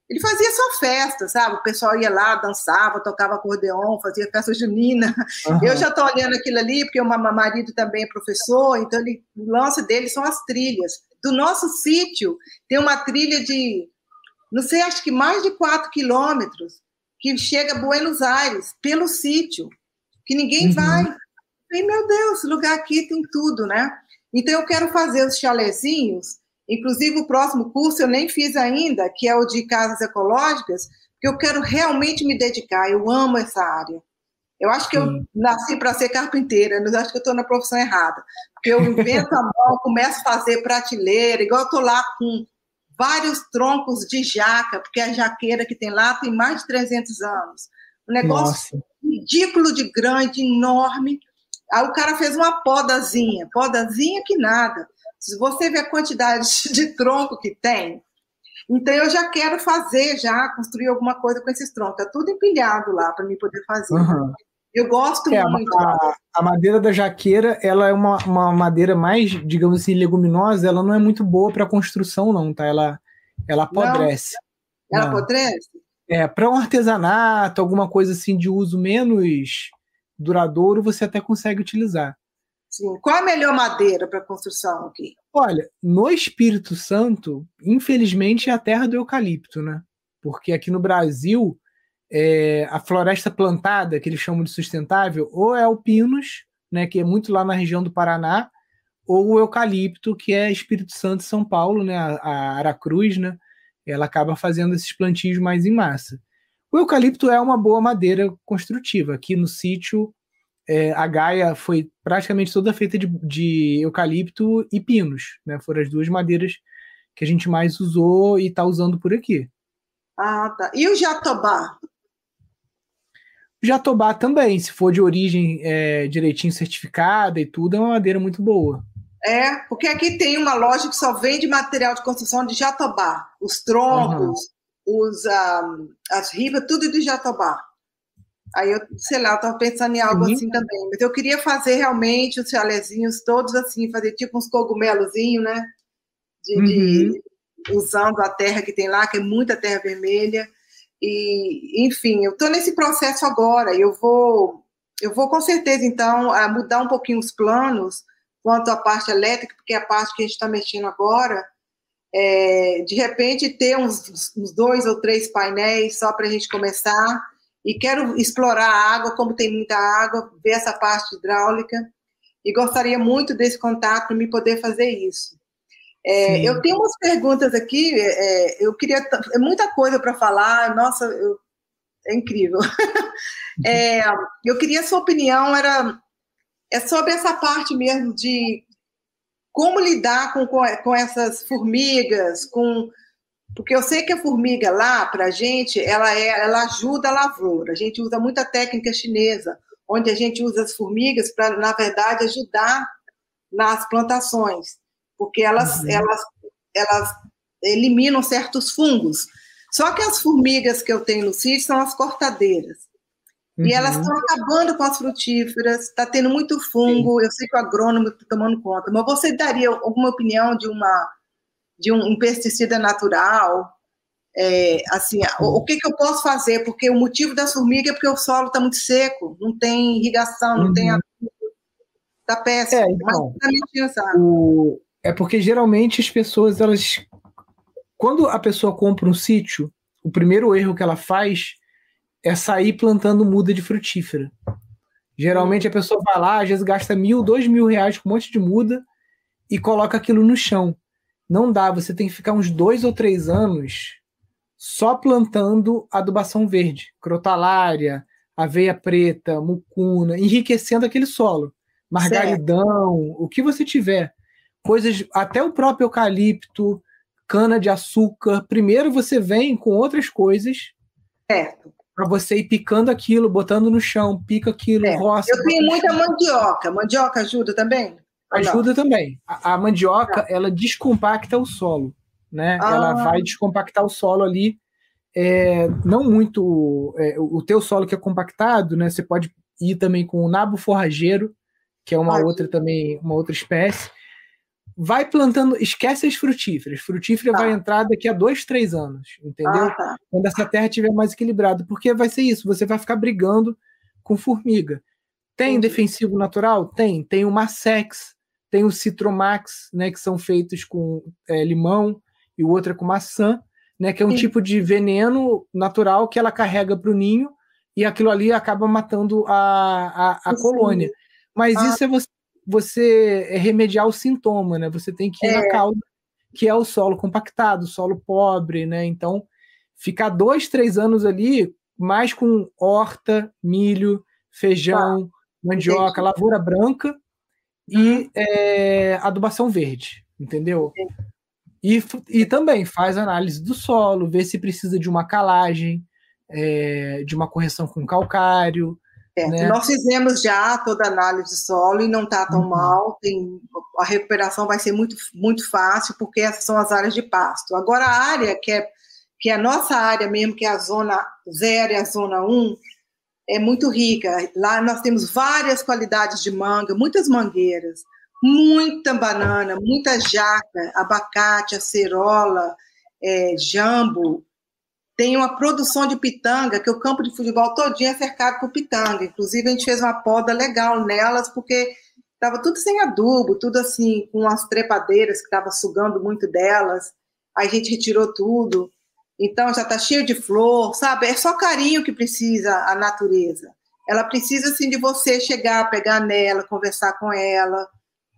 B: Ele fazia só festa, sabe? O pessoal ia lá, dançava, tocava acordeon, fazia festa junina. Uhum. Eu já estou olhando aquilo ali, porque o meu marido também é professor, então ele, o lance dele são as trilhas. Do nosso sítio, tem uma trilha de, não sei, acho que mais de 4 quilômetros, que chega a Buenos Aires, pelo sítio, que ninguém uhum. vai. E, meu Deus, esse lugar aqui tem tudo, né? Então, eu quero fazer os chalezinhos. Inclusive, o próximo curso eu nem fiz ainda, que é o de casas ecológicas, porque eu quero realmente me dedicar. Eu amo essa área. Eu acho que eu nasci para ser carpinteira, mas acho que eu estou na profissão errada. Porque eu invento a mão, começo a fazer prateleira, igual eu estou lá com vários troncos de jaca, porque a jaqueira que tem lá tem mais de 300 anos. Um negócio Nossa. ridículo de grande, enorme. Aí o cara fez uma podazinha, podazinha que nada. Se você vê a quantidade de tronco que tem, então eu já quero fazer, já construir alguma coisa com esses troncos. Tá tudo empilhado lá para mim poder fazer. Uhum. Eu gosto é, muito.
A: A, a, madeira da jaqueira, ela é uma, uma madeira mais, digamos assim, leguminosa. Ela não é muito boa para construção, não, tá? Ela, ela apodrece.
B: Não. Ela não. apodrece?
A: É, para um artesanato, alguma coisa assim de uso menos duradouro, você até consegue utilizar.
B: Sim. Qual a melhor madeira para construção aqui?
A: Olha, no Espírito Santo, infelizmente, é a terra do eucalipto, né? Porque aqui no Brasil, é, a floresta plantada, que eles chamam de sustentável, ou é o pinus, né, que é muito lá na região do Paraná, ou o eucalipto, que é Espírito Santo e São Paulo, né, a, a Aracruz, né? Ela acaba fazendo esses plantios mais em massa. O eucalipto é uma boa madeira construtiva. Aqui no sítio, é, a Gaia foi praticamente toda feita de, de, eucalipto e pinos. Né? Foram as duas madeiras que a gente mais usou e está usando por aqui.
B: Ah, tá. E o jatobá?
A: O jatobá também, se for de origem é, direitinho certificada e tudo, é uma madeira muito boa.
B: É, porque aqui tem uma loja que só vende material de construção de jatobá. Os troncos, os, um, as ribas, tudo de jatobá. Aí eu, sei lá, eu estava pensando em algo uhum. assim também. Mas eu queria fazer realmente os chalezinhos todos assim, fazer tipo uns cogumelozinhos, né? De, uhum. de, usando a terra que tem lá, que é muita terra vermelha. E, enfim, eu estou nesse processo agora. Eu vou, eu vou com certeza, então, mudar um pouquinho os planos quanto à parte elétrica, porque é a parte que a gente está mexendo agora é, de repente ter uns, uns, dois ou três painéis só para a gente começar. E quero explorar a água, como tem muita água, ver essa parte hidráulica. E gostaria muito desse contato para me poder fazer isso. É, eu tenho umas perguntas aqui. É, eu queria é muita coisa para falar. Nossa, eu, é incrível. É, eu queria a sua opinião. Era é sobre essa parte mesmo de como lidar com, com essas formigas, com porque eu sei que a formiga lá, para a gente, ela, é, ela ajuda a lavoura. A gente usa muita técnica chinesa, onde a gente usa as formigas para, na verdade, ajudar nas plantações, porque elas, uhum. elas, elas eliminam certos fungos. Só que as formigas que eu tenho no sítio são as cortadeiras. Uhum. E elas estão acabando com as frutíferas, está tendo muito fungo. Sim. Eu sei que o agrônomo está tomando conta, mas você daria alguma opinião de uma de um, um pesticida natural? É, assim, o, o, que, que eu posso fazer? Porque o motivo das formigas é porque o solo está muito seco, não tem irrigação, não uhum. tem está péssimo. É, então,
A: o, é porque geralmente as pessoas elas quando a pessoa compra um sítio, o primeiro erro que ela faz é sair plantando muda de frutífera. Geralmente a pessoa vai lá, às vezes gasta mil, dois mil reais com um monte de muda e coloca aquilo no chão. Não dá, você tem que ficar uns dois ou três anos só plantando adubação verde, crotalária, aveia preta, mucuna, enriquecendo aquele solo. Margaridão, certo. o que você tiver. Coisas, até o próprio eucalipto, cana de açúcar. Primeiro você vem com outras coisas.
B: Certo.
A: Para você ir picando aquilo, botando no chão, pica aquilo,
B: é. roça. Eu tenho muita mandioca. Mandioca ajuda também?
A: Ajuda também. A, a mandioca, ah. ela descompacta o solo, né? Ah. Ela vai descompactar o solo ali. É, não muito. É, o teu solo que é compactado, né? Você pode ir também com o nabo forrageiro, que é uma outra também, uma outra espécie. Vai plantando, esquece as frutíferas. Frutífera vai tá. entrar daqui a dois, três anos, entendeu? Ah, tá. Quando essa terra estiver mais equilibrada, porque vai ser isso, você vai ficar brigando com formiga. Tem Entendi. defensivo natural? Tem. Tem o Masex, tem o Citromax, né, que são feitos com é, limão e o outro é com maçã, né, que é um Sim. tipo de veneno natural que ela carrega para o ninho e aquilo ali acaba matando a, a, a colônia. Mas ah. isso é você, você é remediar o sintoma, né? Você tem que ir é. na causa, que é o solo compactado, solo pobre, né? Então, ficar dois, três anos ali, mais com horta, milho, feijão, tá. mandioca, Entendi. lavoura branca, e é, adubação verde, entendeu? E, e também faz análise do solo, vê se precisa de uma calagem, é, de uma correção com calcário.
B: É, né? Nós fizemos já toda a análise do solo e não está tão uhum. mal. Tem, a recuperação vai ser muito, muito fácil, porque essas são as áreas de pasto. Agora, a área que é, que é a nossa área mesmo, que é a zona 0 e a zona 1, um, é muito rica. Lá nós temos várias qualidades de manga, muitas mangueiras, muita banana, muita jaca, abacate, acerola, é, jambo. Tem uma produção de pitanga, que o campo de futebol todinho é cercado por pitanga. Inclusive, a gente fez uma poda legal nelas, porque estava tudo sem adubo, tudo assim, com as trepadeiras que estavam sugando muito delas. Aí a gente retirou tudo. Então já está cheio de flor, sabe? É só carinho que precisa a natureza. Ela precisa assim de você chegar, pegar nela, conversar com ela,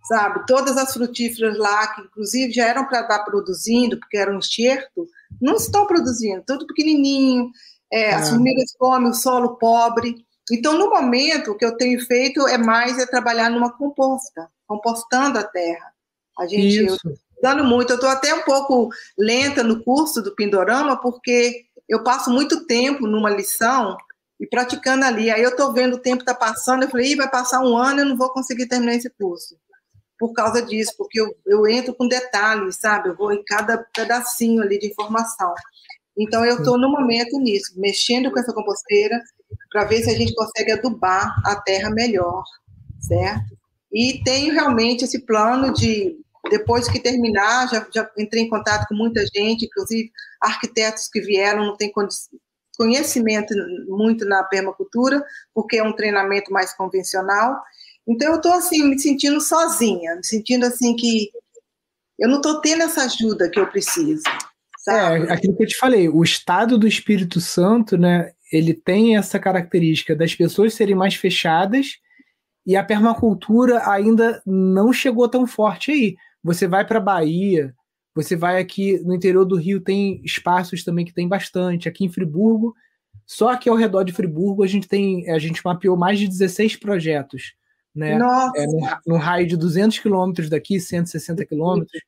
B: sabe? Todas as frutíferas lá, que inclusive já eram para estar produzindo, porque era um enxerto, não estão produzindo, tudo pequenininho. É, As formigas comem o solo pobre. Então, no momento, o que eu tenho feito é mais é trabalhar numa composta, compostando a terra. A gente, Isso estudando muito. Eu estou até um pouco lenta no curso do Pindorama, porque eu passo muito tempo numa lição e praticando ali. Aí eu estou vendo o tempo está passando, eu falei, vai passar um ano, eu não vou conseguir terminar esse curso. Por causa disso, porque eu, eu entro com detalhes, sabe? Eu vou em cada pedacinho ali de informação. Então, eu estou no momento nisso, mexendo com essa composteira para ver se a gente consegue adubar a terra melhor, certo? E tenho realmente esse plano de depois que terminar, já, já entrei em contato com muita gente, inclusive arquitetos que vieram, não tem conhecimento muito na permacultura, porque é um treinamento mais convencional. Então eu estou assim me sentindo sozinha, me sentindo assim que eu não estou tendo essa ajuda que eu preciso. Sabe?
A: É, aquilo que eu te falei, o estado do Espírito Santo, né? Ele tem essa característica das pessoas serem mais fechadas e a permacultura ainda não chegou tão forte aí. Você vai para Bahia, você vai aqui no interior do Rio, tem espaços também que tem bastante. Aqui em Friburgo, só aqui ao redor de Friburgo, a gente tem, a gente mapeou mais de 16 projetos, né? É, raio de 200 quilômetros daqui, 160 quilômetros.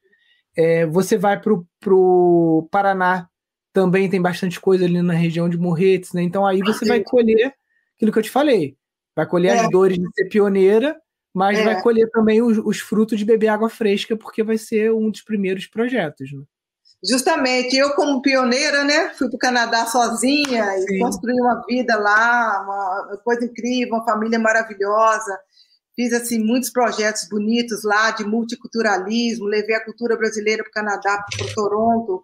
A: É, você vai para o Paraná, também tem bastante coisa ali na região de Morretes, né? Então aí você vai colher aquilo que eu te falei. Vai colher é. as dores de ser pioneira mas é. vai colher também os, os, frutos de beber água fresca, porque vai ser um dos primeiros projetos. Né?
B: Justamente, eu como pioneira, né, fui para o Canadá sozinha Sim. e construí uma vida lá, uma coisa incrível, uma família maravilhosa. Fiz assim muitos projetos bonitos lá de multiculturalismo, levei a cultura brasileira para o Canadá, para Toronto.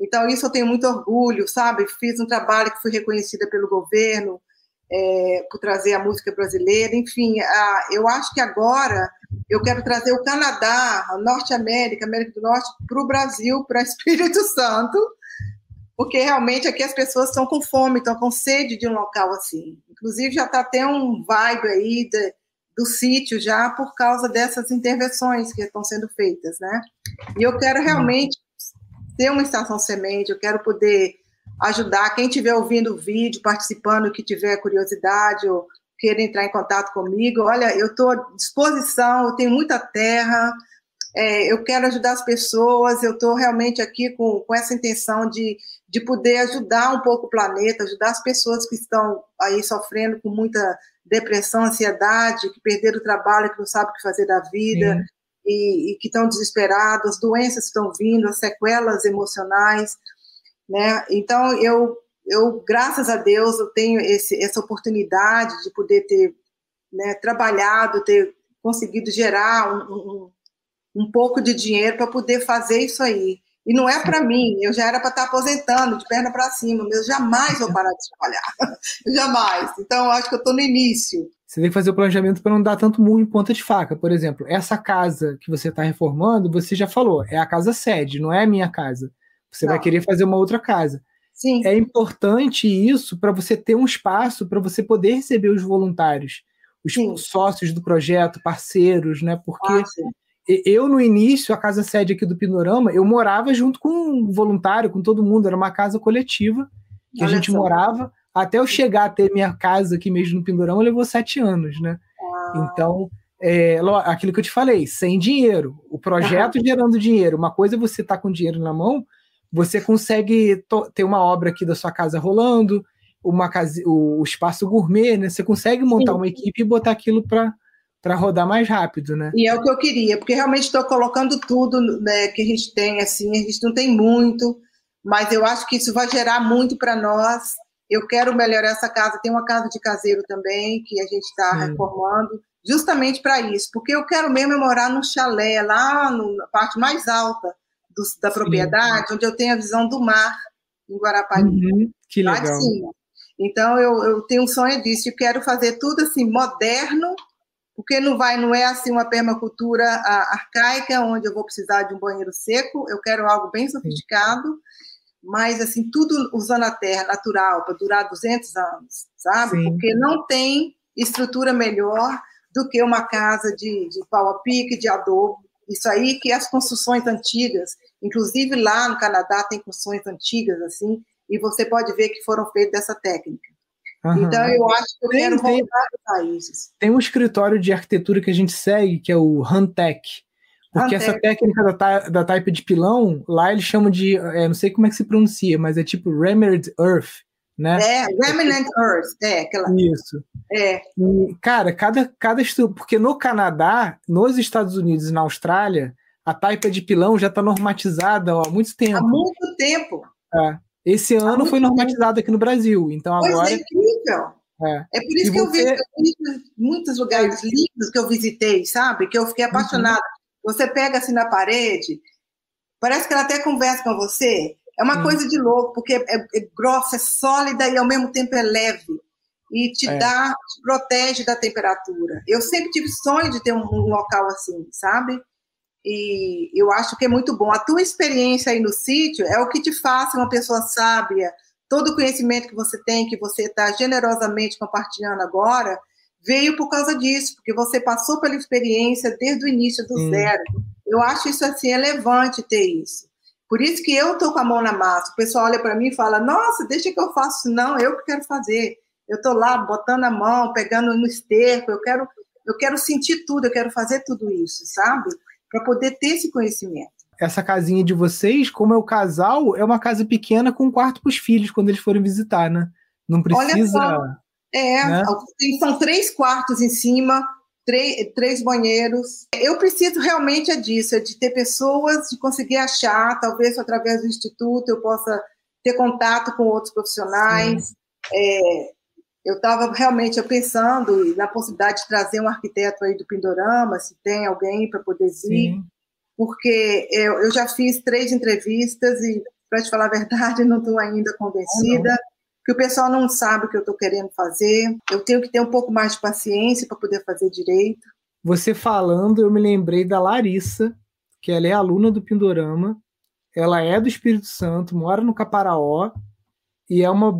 B: Então isso eu tenho muito orgulho, sabe? Fiz um trabalho que foi reconhecida pelo governo é, por trazer a música brasileira, enfim, a, eu acho que agora eu quero trazer o Canadá, a Norte América, América do Norte, para o Brasil, para Espírito Santo, porque realmente aqui as pessoas estão com fome, estão com sede de um local assim. Inclusive já está até um vibe aí de, do sítio já por causa dessas intervenções que estão sendo feitas, né? E eu quero realmente ter uma estação semente, eu quero poder ajudar quem estiver ouvindo o vídeo, participando, que tiver curiosidade ou queira entrar em contato comigo. Olha, eu estou à disposição, eu tenho muita terra, é, eu quero ajudar as pessoas, eu estou realmente aqui com, com essa intenção de, de poder ajudar um pouco o planeta, ajudar as pessoas que estão aí sofrendo com muita depressão, ansiedade, que perderam o trabalho, que não sabem o que fazer da vida, e, e, que estão desesperados, as doenças estão vindo, as sequelas emocionais, né? Então, eu, eu graças a Deus, eu tenho esse, essa oportunidade de poder ter né, trabalhado, ter conseguido gerar um, um, um pouco de dinheiro para poder fazer isso aí. E não é para mim, eu já era para estar tá aposentando, de perna para cima, mas eu jamais vou parar de trabalhar. jamais. Então, eu acho que eu estou no início.
A: Você tem que fazer o planejamento para não dar tanto murro em ponta de faca. Por exemplo, essa casa que você está reformando, você já falou, é a casa sede, não é a minha casa. Você não. vai querer fazer uma outra casa.
B: Sim.
A: É importante isso para você ter um espaço para você poder receber os voluntários, os Sim. sócios do projeto, parceiros, né? Porque ah, eu, no início, a casa sede aqui do Pinorama, eu morava junto com um voluntário, com todo mundo, era uma casa coletiva que Olha a gente só. morava. Até eu chegar a ter minha casa aqui mesmo no Pindorama, levou sete anos, né? Ah. Então, é, aquilo que eu te falei, sem dinheiro, o projeto gerando dinheiro. Uma coisa é você estar tá com dinheiro na mão, você consegue ter uma obra aqui da sua casa rolando, uma casa, o, o espaço gourmet, né? Você consegue montar Sim. uma equipe e botar aquilo para para rodar mais rápido, né?
B: E é o que eu queria, porque realmente estou colocando tudo né, que a gente tem, assim, a gente não tem muito, mas eu acho que isso vai gerar muito para nós. Eu quero melhorar essa casa. Tem uma casa de caseiro também que a gente está reformando, justamente para isso, porque eu quero mesmo morar num chalé lá na parte mais alta do, da propriedade, Sim. onde eu tenho a visão do mar em Guarapari,
A: uhum, que legal. lá de cima.
B: Então eu, eu tenho um sonho disso. Eu quero fazer tudo assim moderno porque não vai, não é assim uma permacultura arcaica onde eu vou precisar de um banheiro seco. Eu quero algo bem sofisticado, mas assim tudo usando a terra natural para durar 200 anos, sabe? Sim. Porque não tem estrutura melhor do que uma casa de, de pau a pique, de adobo. Isso aí que as construções antigas, inclusive lá no Canadá tem construções antigas assim, e você pode ver que foram feitas dessa técnica. Uhum. Então, eu acho que eu tem, quero tem, voltar para países.
A: Tem um escritório de arquitetura que a gente segue, que é o Hantec. Porque Hantec. essa técnica da, da type de pilão, lá eles chamam de. É, não sei como é que se pronuncia, mas é tipo Remnant Earth. Né?
B: É, Remnant Earth, é, aquela.
A: Isso.
B: É.
A: E, cara, cada, cada estudo. Porque no Canadá, nos Estados Unidos e na Austrália, a taipa de pilão já está normatizada ó, há muito tempo. Há
B: muito tempo.
A: É. Esse ano foi normatizado aqui no Brasil. Então pois agora.
B: É incrível. É, é por isso e que você... eu vejo muitos lugares lindos que eu visitei, sabe? Que eu fiquei uhum. apaixonada. Uhum. Você pega assim na parede, parece que ela até conversa com você. É uma uhum. coisa de louco, porque é, é, grossa, é sólida e ao mesmo tempo é leve. E te é. dá, te protege da temperatura. Eu sempre tive sonho de ter um, um local assim, sabe? E eu acho que é muito bom. A tua experiência aí no sítio é o que te faz uma pessoa sábia. Todo o conhecimento que você tem, que você está generosamente compartilhando agora, veio por causa disso, porque você passou pela experiência desde o início do hum. zero. Eu acho isso assim relevante ter isso. Por isso que eu estou com a mão na massa. O pessoal olha para mim e fala: Nossa, deixa que eu faço. Não, eu que quero fazer. Eu estou lá botando a mão, pegando no esterco. Eu quero, eu quero sentir tudo. Eu quero fazer tudo isso, sabe? Para poder ter esse conhecimento.
A: Essa casinha de vocês, como é o casal, é uma casa pequena com um quarto para os filhos quando eles forem visitar, né? Não precisa. Olha só.
B: É, né? são três quartos em cima, três, três banheiros. Eu preciso realmente é disso, é de ter pessoas, de conseguir achar, talvez através do instituto eu possa ter contato com outros profissionais. É, eu estava realmente pensando na possibilidade de trazer um arquiteto aí do Pindorama, se tem alguém para poder vir, Sim. porque eu, eu, já fiz três entrevistas e, para te falar a verdade, não estou ainda convencida. Ah, que o pessoal não sabe o que eu estou querendo fazer. Eu tenho que ter um pouco mais de paciência para poder fazer direito.
A: Você falando, eu me lembrei da Larissa, que ela é aluna do Pindorama. ela é do Espírito Santo, mora no Caparaó e é uma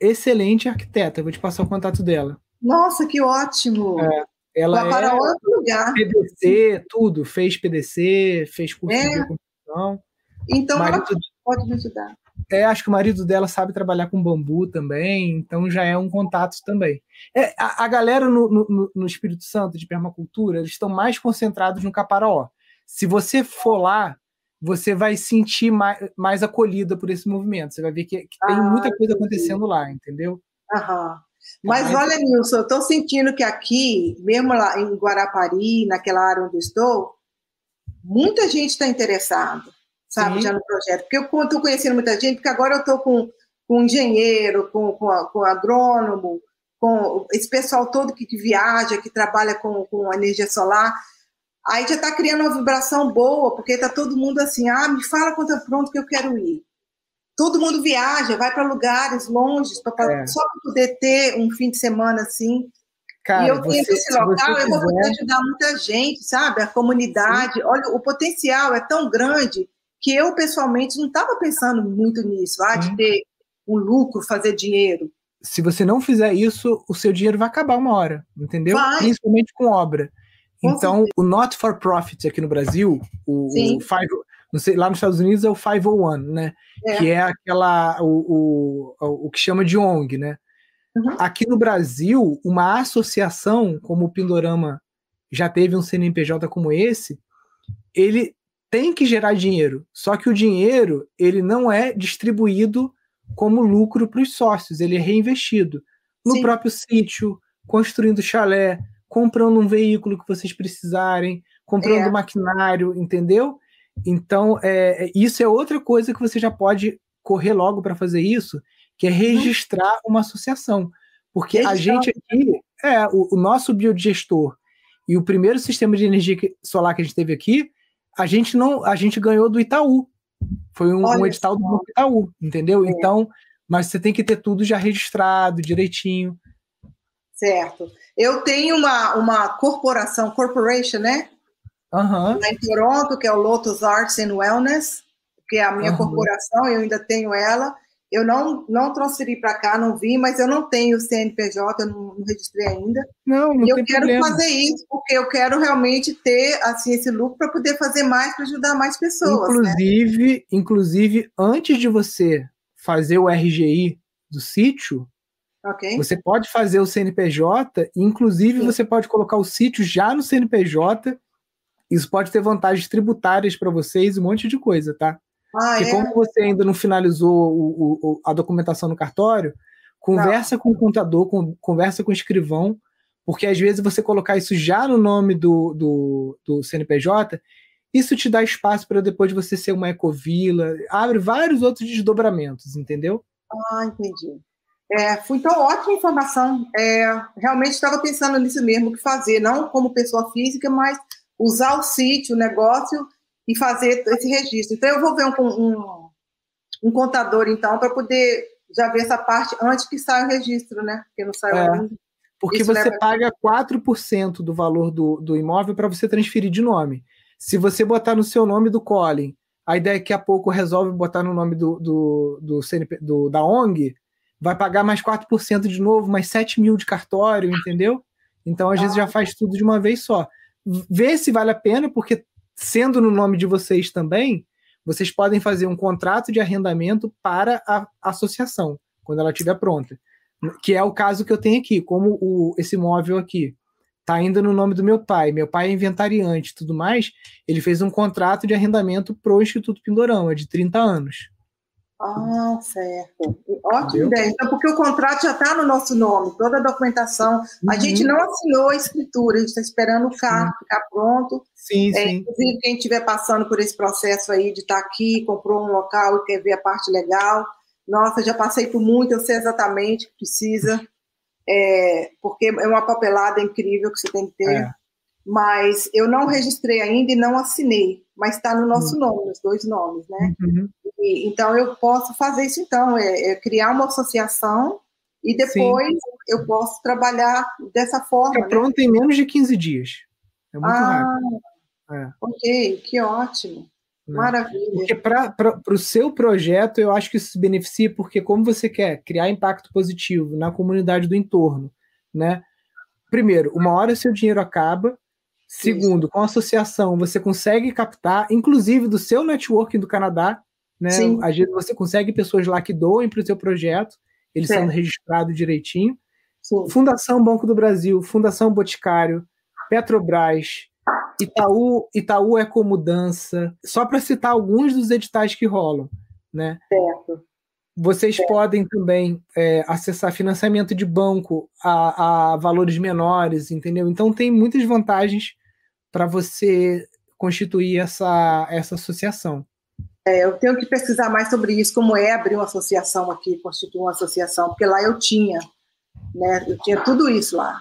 A: excelente arquiteta. Eu vou te passar o contato dela.
B: Nossa, que ótimo! É,
A: ela Caparaó é, é lugar. PDC, tudo. Fez PDC, fez curso é. de construção.
B: Então, marido, ela pode me ajudar.
A: É, acho que o marido dela sabe trabalhar com bambu também, então já é um contato também. É, a, a galera no, no, no, Espírito Santo de permacultura, eles estão mais concentrados no Caparaó. Se você for lá, você vai sentir mais, mais acolhida por esse movimento. Você vai ver que, que tem ah, muita coisa acontecendo lá, entendeu?
B: Aham. Mas é olha, Nilson, eu estou sentindo que aqui, mesmo lá em Guarapari, naquela área onde estou, muita gente está interessada sabe, Sim. já no projeto. Porque eu estou conhecendo muita gente, porque agora eu estou com, com engenheiro, com, com, com agrônomo, com esse pessoal todo que, que viaja, que trabalha com, com energia solar. Aí já está criando uma vibração boa, porque está todo mundo assim, ah, me fala quando é pronto que eu quero ir. Todo mundo viaja, vai para lugares longes, pra, é. só para poder ter um fim de semana assim. Cara, e eu tenho esse local, eu vou poder ajudar muita gente, sabe? A comunidade. Sim. Olha, o potencial é tão grande que eu, pessoalmente, não estava pensando muito nisso, ah, de ter um lucro, fazer dinheiro.
A: Se você não fizer isso, o seu dinheiro vai acabar uma hora, entendeu? Vai. Principalmente com obra. Então, o not for profit aqui no Brasil, o, o five, não sei, lá nos Estados Unidos é o 501, né? É. Que é aquela o, o, o que chama de ONG, né? Uhum. Aqui no Brasil, uma associação como o Pindorama já teve um CNPJ como esse, ele tem que gerar dinheiro. Só que o dinheiro ele não é distribuído como lucro para os sócios, ele é reinvestido no Sim. próprio sítio, construindo chalé, comprando um veículo que vocês precisarem, comprando é. maquinário, entendeu? Então, é, é isso é outra coisa que você já pode correr logo para fazer isso, que é uhum. registrar uma associação. Porque a gente aqui, é, o, o nosso biodigestor e o primeiro sistema de energia solar que a gente teve aqui a gente não, a gente ganhou do Itaú. Foi um, um edital do Itaú, entendeu? É. Então, mas você tem que ter tudo já registrado direitinho.
B: Certo. Eu tenho uma, uma corporação, corporation, né?
A: Uhum.
B: Lá em Toronto, que é o Lotus Arts and Wellness, que é a minha uhum. corporação, eu ainda tenho ela. Eu não, não transferi para cá, não vi, mas eu não tenho CNPJ, eu não, não registrei ainda.
A: Não, não
B: e
A: eu
B: quero
A: problema.
B: fazer isso, porque eu quero realmente ter assim, esse lucro para poder fazer mais, para ajudar mais pessoas.
A: Né? Inclusive, né? inclusive, antes de você fazer o RGI do sítio,
B: okay.
A: você pode fazer o CNPJ, inclusive Sim. você pode colocar o sítio já no CNPJ. Isso pode ter vantagens tributárias para vocês, um monte de coisa, tá? Ah, Porque é? como você ainda não finalizou o, o, a documentação no cartório, conversa com o contador, com, conversa com o escrivão, porque às vezes você colocar isso já no nome do, do, do CNPJ, isso te dá espaço para depois você ser uma ecovila, abre vários outros desdobramentos, entendeu?
B: Ah, entendi. É, foi então ótima informação. É, realmente estava pensando nisso mesmo, o que fazer, não como pessoa física, mas usar o sítio, o negócio e fazer esse registro. Então, eu vou ver um, um, um contador, então, para poder já ver essa parte antes que saia o registro, né? Porque não saiu é, ainda.
A: Porque Isso você leva... paga 4% do valor do, do imóvel para você transferir de nome. Se você botar no seu nome do Colin, a ideia é que a pouco resolve botar no nome do, do, do, CNP, do da ONG, vai pagar mais 4% de novo, mais 7 mil de cartório, entendeu? Então, às ah. vezes, já faz tudo de uma vez só. Vê se vale a pena, porque sendo no nome de vocês também, vocês podem fazer um contrato de arrendamento para a associação, quando ela estiver pronta. Que é o caso que eu tenho aqui, como o, esse móvel aqui está ainda no nome do meu pai, meu pai é inventariante e tudo mais, ele fez um contrato de arrendamento para o Instituto Pindorão, é de 30 anos.
B: Ah, certo. Ótima ideia. Então, porque o contrato já está no nosso nome, toda a documentação. Uhum. A gente não assinou a escritura, a gente está esperando o carro sim. ficar pronto.
A: Sim, é, sim.
B: Inclusive, quem estiver passando por esse processo aí de estar tá aqui, comprou um local e quer ver a parte legal. Nossa, já passei por muito, eu sei exatamente o que precisa. É, porque é uma papelada incrível que você tem que ter. É. Mas eu não registrei ainda e não assinei, mas está no nosso uhum. nome, os dois nomes, né? Uhum. E, então, eu posso fazer isso, então, é, é criar uma associação e depois Sim. eu posso trabalhar dessa forma. Fica
A: né? pronto em menos de 15 dias. É muito ah, rápido.
B: É. Ok, que ótimo.
A: Né? Maravilha. Porque para o seu projeto, eu acho que isso se beneficia, porque como você quer criar impacto positivo na comunidade do entorno, né? Primeiro, uma hora seu dinheiro acaba. Segundo, isso. com a associação, você consegue captar, inclusive do seu networking do Canadá, né? Sim. Às vezes você consegue pessoas lá que doem para o seu projeto, eles certo. são registrados direitinho. Sim. Fundação Banco do Brasil, Fundação Boticário, Petrobras, Itaú, Itaú Ecomudança, só para citar alguns dos editais que rolam, né? Certo. Vocês certo. podem também é, acessar financiamento de banco a, a valores menores, entendeu? Então tem muitas vantagens para você constituir essa, essa associação.
B: É, eu tenho que pesquisar mais sobre isso, como é abrir uma associação aqui, constituir uma associação, porque lá eu tinha, né? Eu tinha tudo isso lá.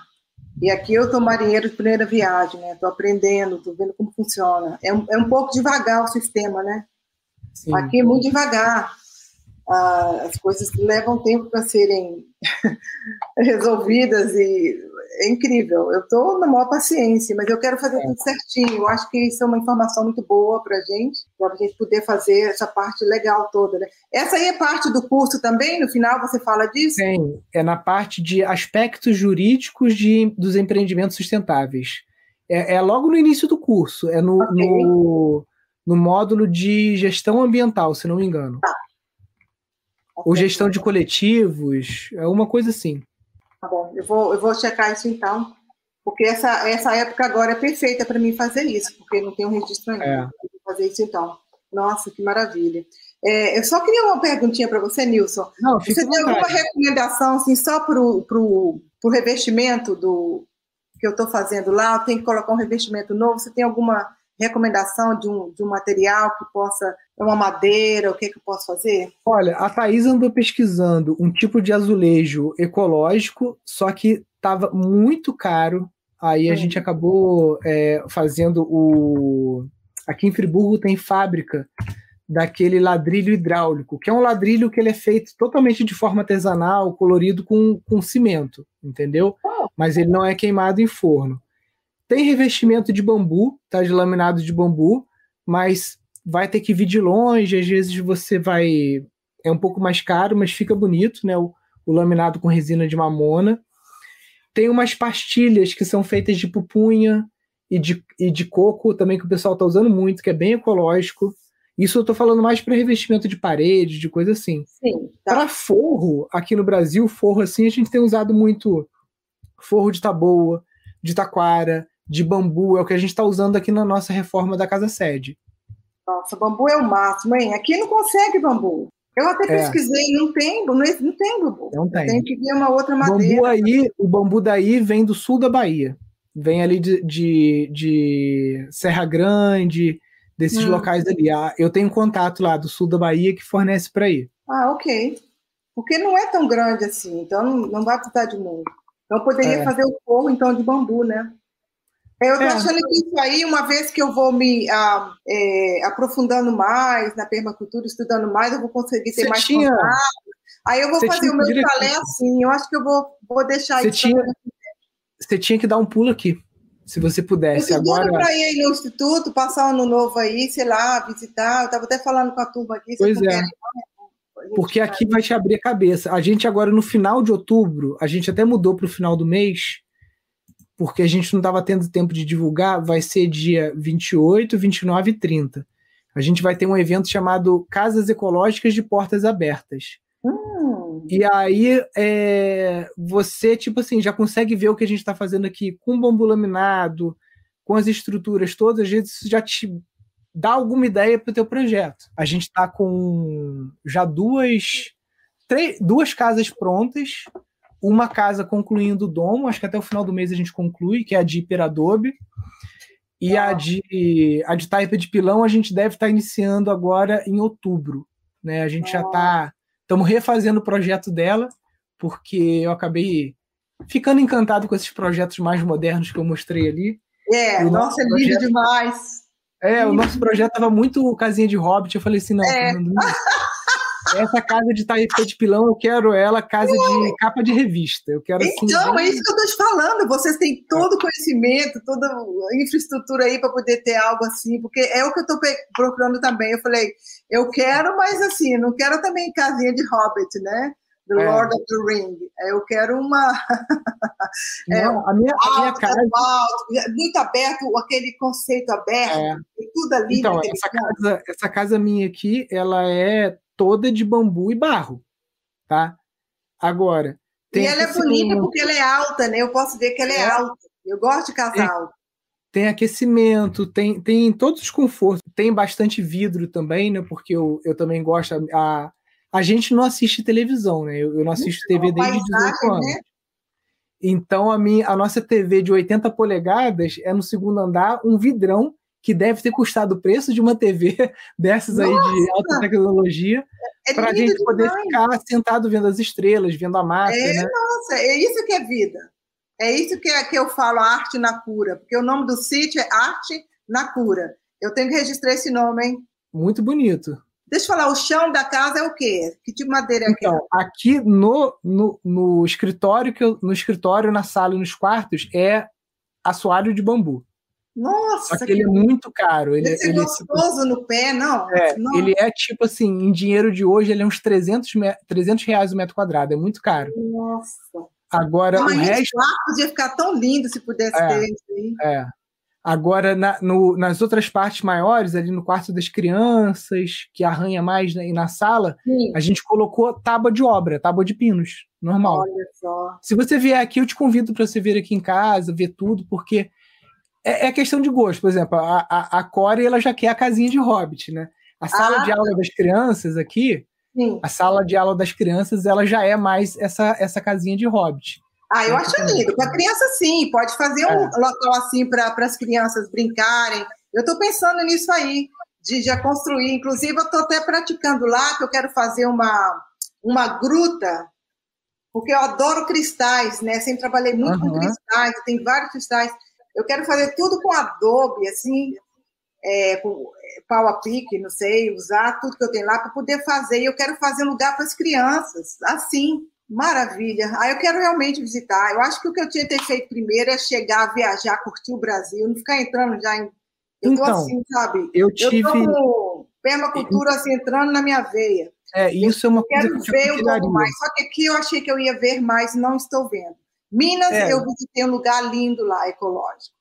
B: E aqui eu estou marinheiro de primeira viagem, né? Estou aprendendo, estou vendo como funciona. É um, é um pouco devagar o sistema, né? Sim. Aqui é muito devagar. Ah, as coisas levam tempo para serem resolvidas e é incrível. Eu estou na maior paciência, mas eu quero fazer tudo certinho. Eu acho que isso é uma informação muito boa para a gente, para a gente poder fazer essa parte legal toda. Né? Essa aí é parte do curso também? No final você fala disso?
A: Sim, é na parte de aspectos jurídicos de, dos empreendimentos sustentáveis. É, é logo no início do curso, é no, okay. no, no, módulo de gestão ambiental, se não me engano. Tá. Okay. Ou gestão de coletivos, é uma coisa assim.
B: Tá bom, eu vou, eu vou checar isso então, porque essa, essa época agora é perfeita para mim fazer isso, porque não tem um registro ainda. É. Vou fazer isso então. Nossa, que maravilha. É, eu só queria uma perguntinha para você, Nilson. Não, você tem alguma recomendação assim, só para o revestimento do que eu estou fazendo lá? Tenho que colocar um revestimento novo? Você tem alguma recomendação de um, de um material que possa, é uma madeira, o que, que eu posso fazer?
A: Olha, a Thais andou pesquisando um tipo de azulejo ecológico, só que estava muito caro. Aí a hum. gente acabou é, fazendo o. Aqui em Friburgo tem fábrica daquele ladrilho hidráulico, que é um ladrilho que ele é feito totalmente de forma artesanal, colorido com, com cimento, entendeu? Oh. Mas ele não é queimado em forno. Tem revestimento de bambu, tá? De laminado de bambu, mas vai ter que vir de longe, às vezes você vai. É um pouco mais caro, mas fica bonito, né? O, o laminado com resina de mamona. Tem umas pastilhas que são feitas de pupunha e de, e de coco também, que o pessoal está usando muito, que é bem ecológico. Isso eu estou falando mais para revestimento de parede, de coisa assim. Sim. Tá. Para forro, aqui no Brasil, forro assim, a gente tem usado muito forro de taboa, de taquara, de bambu, é o que a gente está usando aqui na nossa reforma da casa sede.
B: Nossa, bambu é o máximo, hein? Aqui não consegue bambu. Eu até é. pesquisei, não tem, não, não tem bambu. Não tem. Tem que ver uma outra madeira.
A: Bambu aí, o bambu daí vem do sul da Bahia. Vem ali de, de, de Serra Grande, desses hum. locais ali. Ah, eu tenho contato lá do sul da Bahia que fornece para aí.
B: Ah, ok. Porque não é tão grande assim, então não, não vai precisar de muito. Então poderia é. fazer o forro então de bambu, né? Eu estou é. achando que isso aí, uma vez que eu vou me ah, é, aprofundando mais na permacultura, estudando mais, eu vou conseguir ter Você mais tinha... contato. Aí eu vou Você fazer o meu chalé assim. Eu acho que eu vou, vou deixar Você
A: isso. Tinha... Você tinha que dar um pulo aqui, se você pudesse.
B: Eu
A: agora
B: para ir aí no instituto, passar um ano novo aí, sei lá, visitar. Eu estava até falando com a turma aqui.
A: Pois é. Porque aqui vai te abrir a cabeça. A gente agora, no final de outubro, a gente até mudou para o final do mês, porque a gente não estava tendo tempo de divulgar, vai ser dia 28, 29 e 30. A gente vai ter um evento chamado Casas Ecológicas de Portas Abertas. Hum. E aí é, você, tipo assim, já consegue ver o que a gente está fazendo aqui com bambu laminado, com as estruturas todas, às vezes isso já te dá alguma ideia para o teu projeto. A gente está com já duas, três, duas casas prontas, uma casa concluindo o domo, acho que até o final do mês a gente conclui, que é a de Hiperadobe. E a de, a de taipa de pilão a gente deve estar iniciando agora em outubro. Né? A gente já está. Estamos refazendo o projeto dela, porque eu acabei ficando encantado com esses projetos mais modernos que eu mostrei ali.
B: É, o nossa, é lindo demais.
A: É, o nosso projeto estava muito casinha de hobbit. Eu falei assim: não, é. não, essa casa de tapete pilão, eu quero ela casa de capa de revista. Eu quero
B: assim, Então, é isso que eu estou te falando. Vocês têm todo o conhecimento, toda a infraestrutura aí para poder ter algo assim, porque é o que eu estou procurando também. Eu falei, eu quero, mas assim, não quero também casinha de Hobbit, né? do é. Lord of the Ring. Eu quero uma.
A: é, Não, a minha, a minha casa.
B: Alto, muito aberto, aquele conceito aberto, é. tudo ali.
A: Então, essa casa, essa casa minha aqui, ela é toda de bambu e barro, tá? Agora.
B: e ela é bonita porque ela é alta, né? Eu posso ver que ela é, é. alta. Eu gosto de casa alta.
A: Tem aquecimento, tem, tem todos os confortos. Tem bastante vidro também, né? Porque eu, eu também gosto. A, a gente não assiste televisão, né? Eu, eu não assisto TV desde 18 anos. Né? Então a, minha, a nossa TV de 80 polegadas é no segundo andar um vidrão que deve ter custado o preço de uma TV dessas Nossa! aí de alta tecnologia é para a gente poder ficar sentado vendo as estrelas, vendo a mata.
B: É,
A: né?
B: Nossa, é isso que é vida. É isso que, é, que eu falo, arte na cura, porque o nome do sítio é Arte na Cura. Eu tenho que registrar esse nome, hein?
A: Muito bonito.
B: Deixa eu falar, o chão da casa é o quê? Que tipo de madeira é
A: então, aqui no, no, no escritório, que eu, no escritório, na sala e nos quartos, é assoalho de bambu.
B: Nossa!
A: Só que ele é muito caro. Ele,
B: é ele gostoso tipo, no pé, não?
A: É, não. Ele é tipo assim, em dinheiro de hoje, ele é uns 300, 300 reais o metro quadrado. É muito caro.
B: Nossa!
A: Agora,
B: Mas
A: o resto...
B: podia ficar tão lindo se pudesse é, ter isso aí.
A: É. Agora, na, no, nas outras partes maiores, ali no quarto das crianças, que arranha mais né, e na sala, Sim. a gente colocou tábua de obra, tábua de pinos, normal.
B: Olha só.
A: Se você vier aqui, eu te convido para você vir aqui em casa, ver tudo, porque é, é questão de gosto. Por exemplo, a, a, a Core ela já quer a casinha de hobbit, né? A sala ah. de aula das crianças aqui, Sim. a sala de aula das crianças, ela já é mais essa, essa casinha de hobbit.
B: Ah, eu acho lindo. Para criança, sim. Pode fazer um é. local assim para as crianças brincarem. Eu estou pensando nisso aí, de já construir. Inclusive, eu estou até praticando lá, que eu quero fazer uma, uma gruta, porque eu adoro cristais, né? Sempre trabalhei muito uhum. com cristais, tem vários cristais. Eu quero fazer tudo com adobe, assim, é, com é, pau a pique, não sei, usar tudo que eu tenho lá para poder fazer. E eu quero fazer lugar para as crianças, assim. Maravilha. Ah, eu quero realmente visitar. Eu acho que o que eu tinha que ter feito primeiro é chegar, viajar, curtir o Brasil, não ficar entrando já em. Eu
A: então,
B: tô assim, sabe?
A: Eu tive. Eu tô
B: com permacultura assim, entrando na minha veia.
A: É, isso é uma
B: coisa
A: que
B: eu ver um pouco mais. Só que aqui eu achei que eu ia ver mais, não estou vendo. Minas, é. eu visitei um lugar lindo lá, ecológico.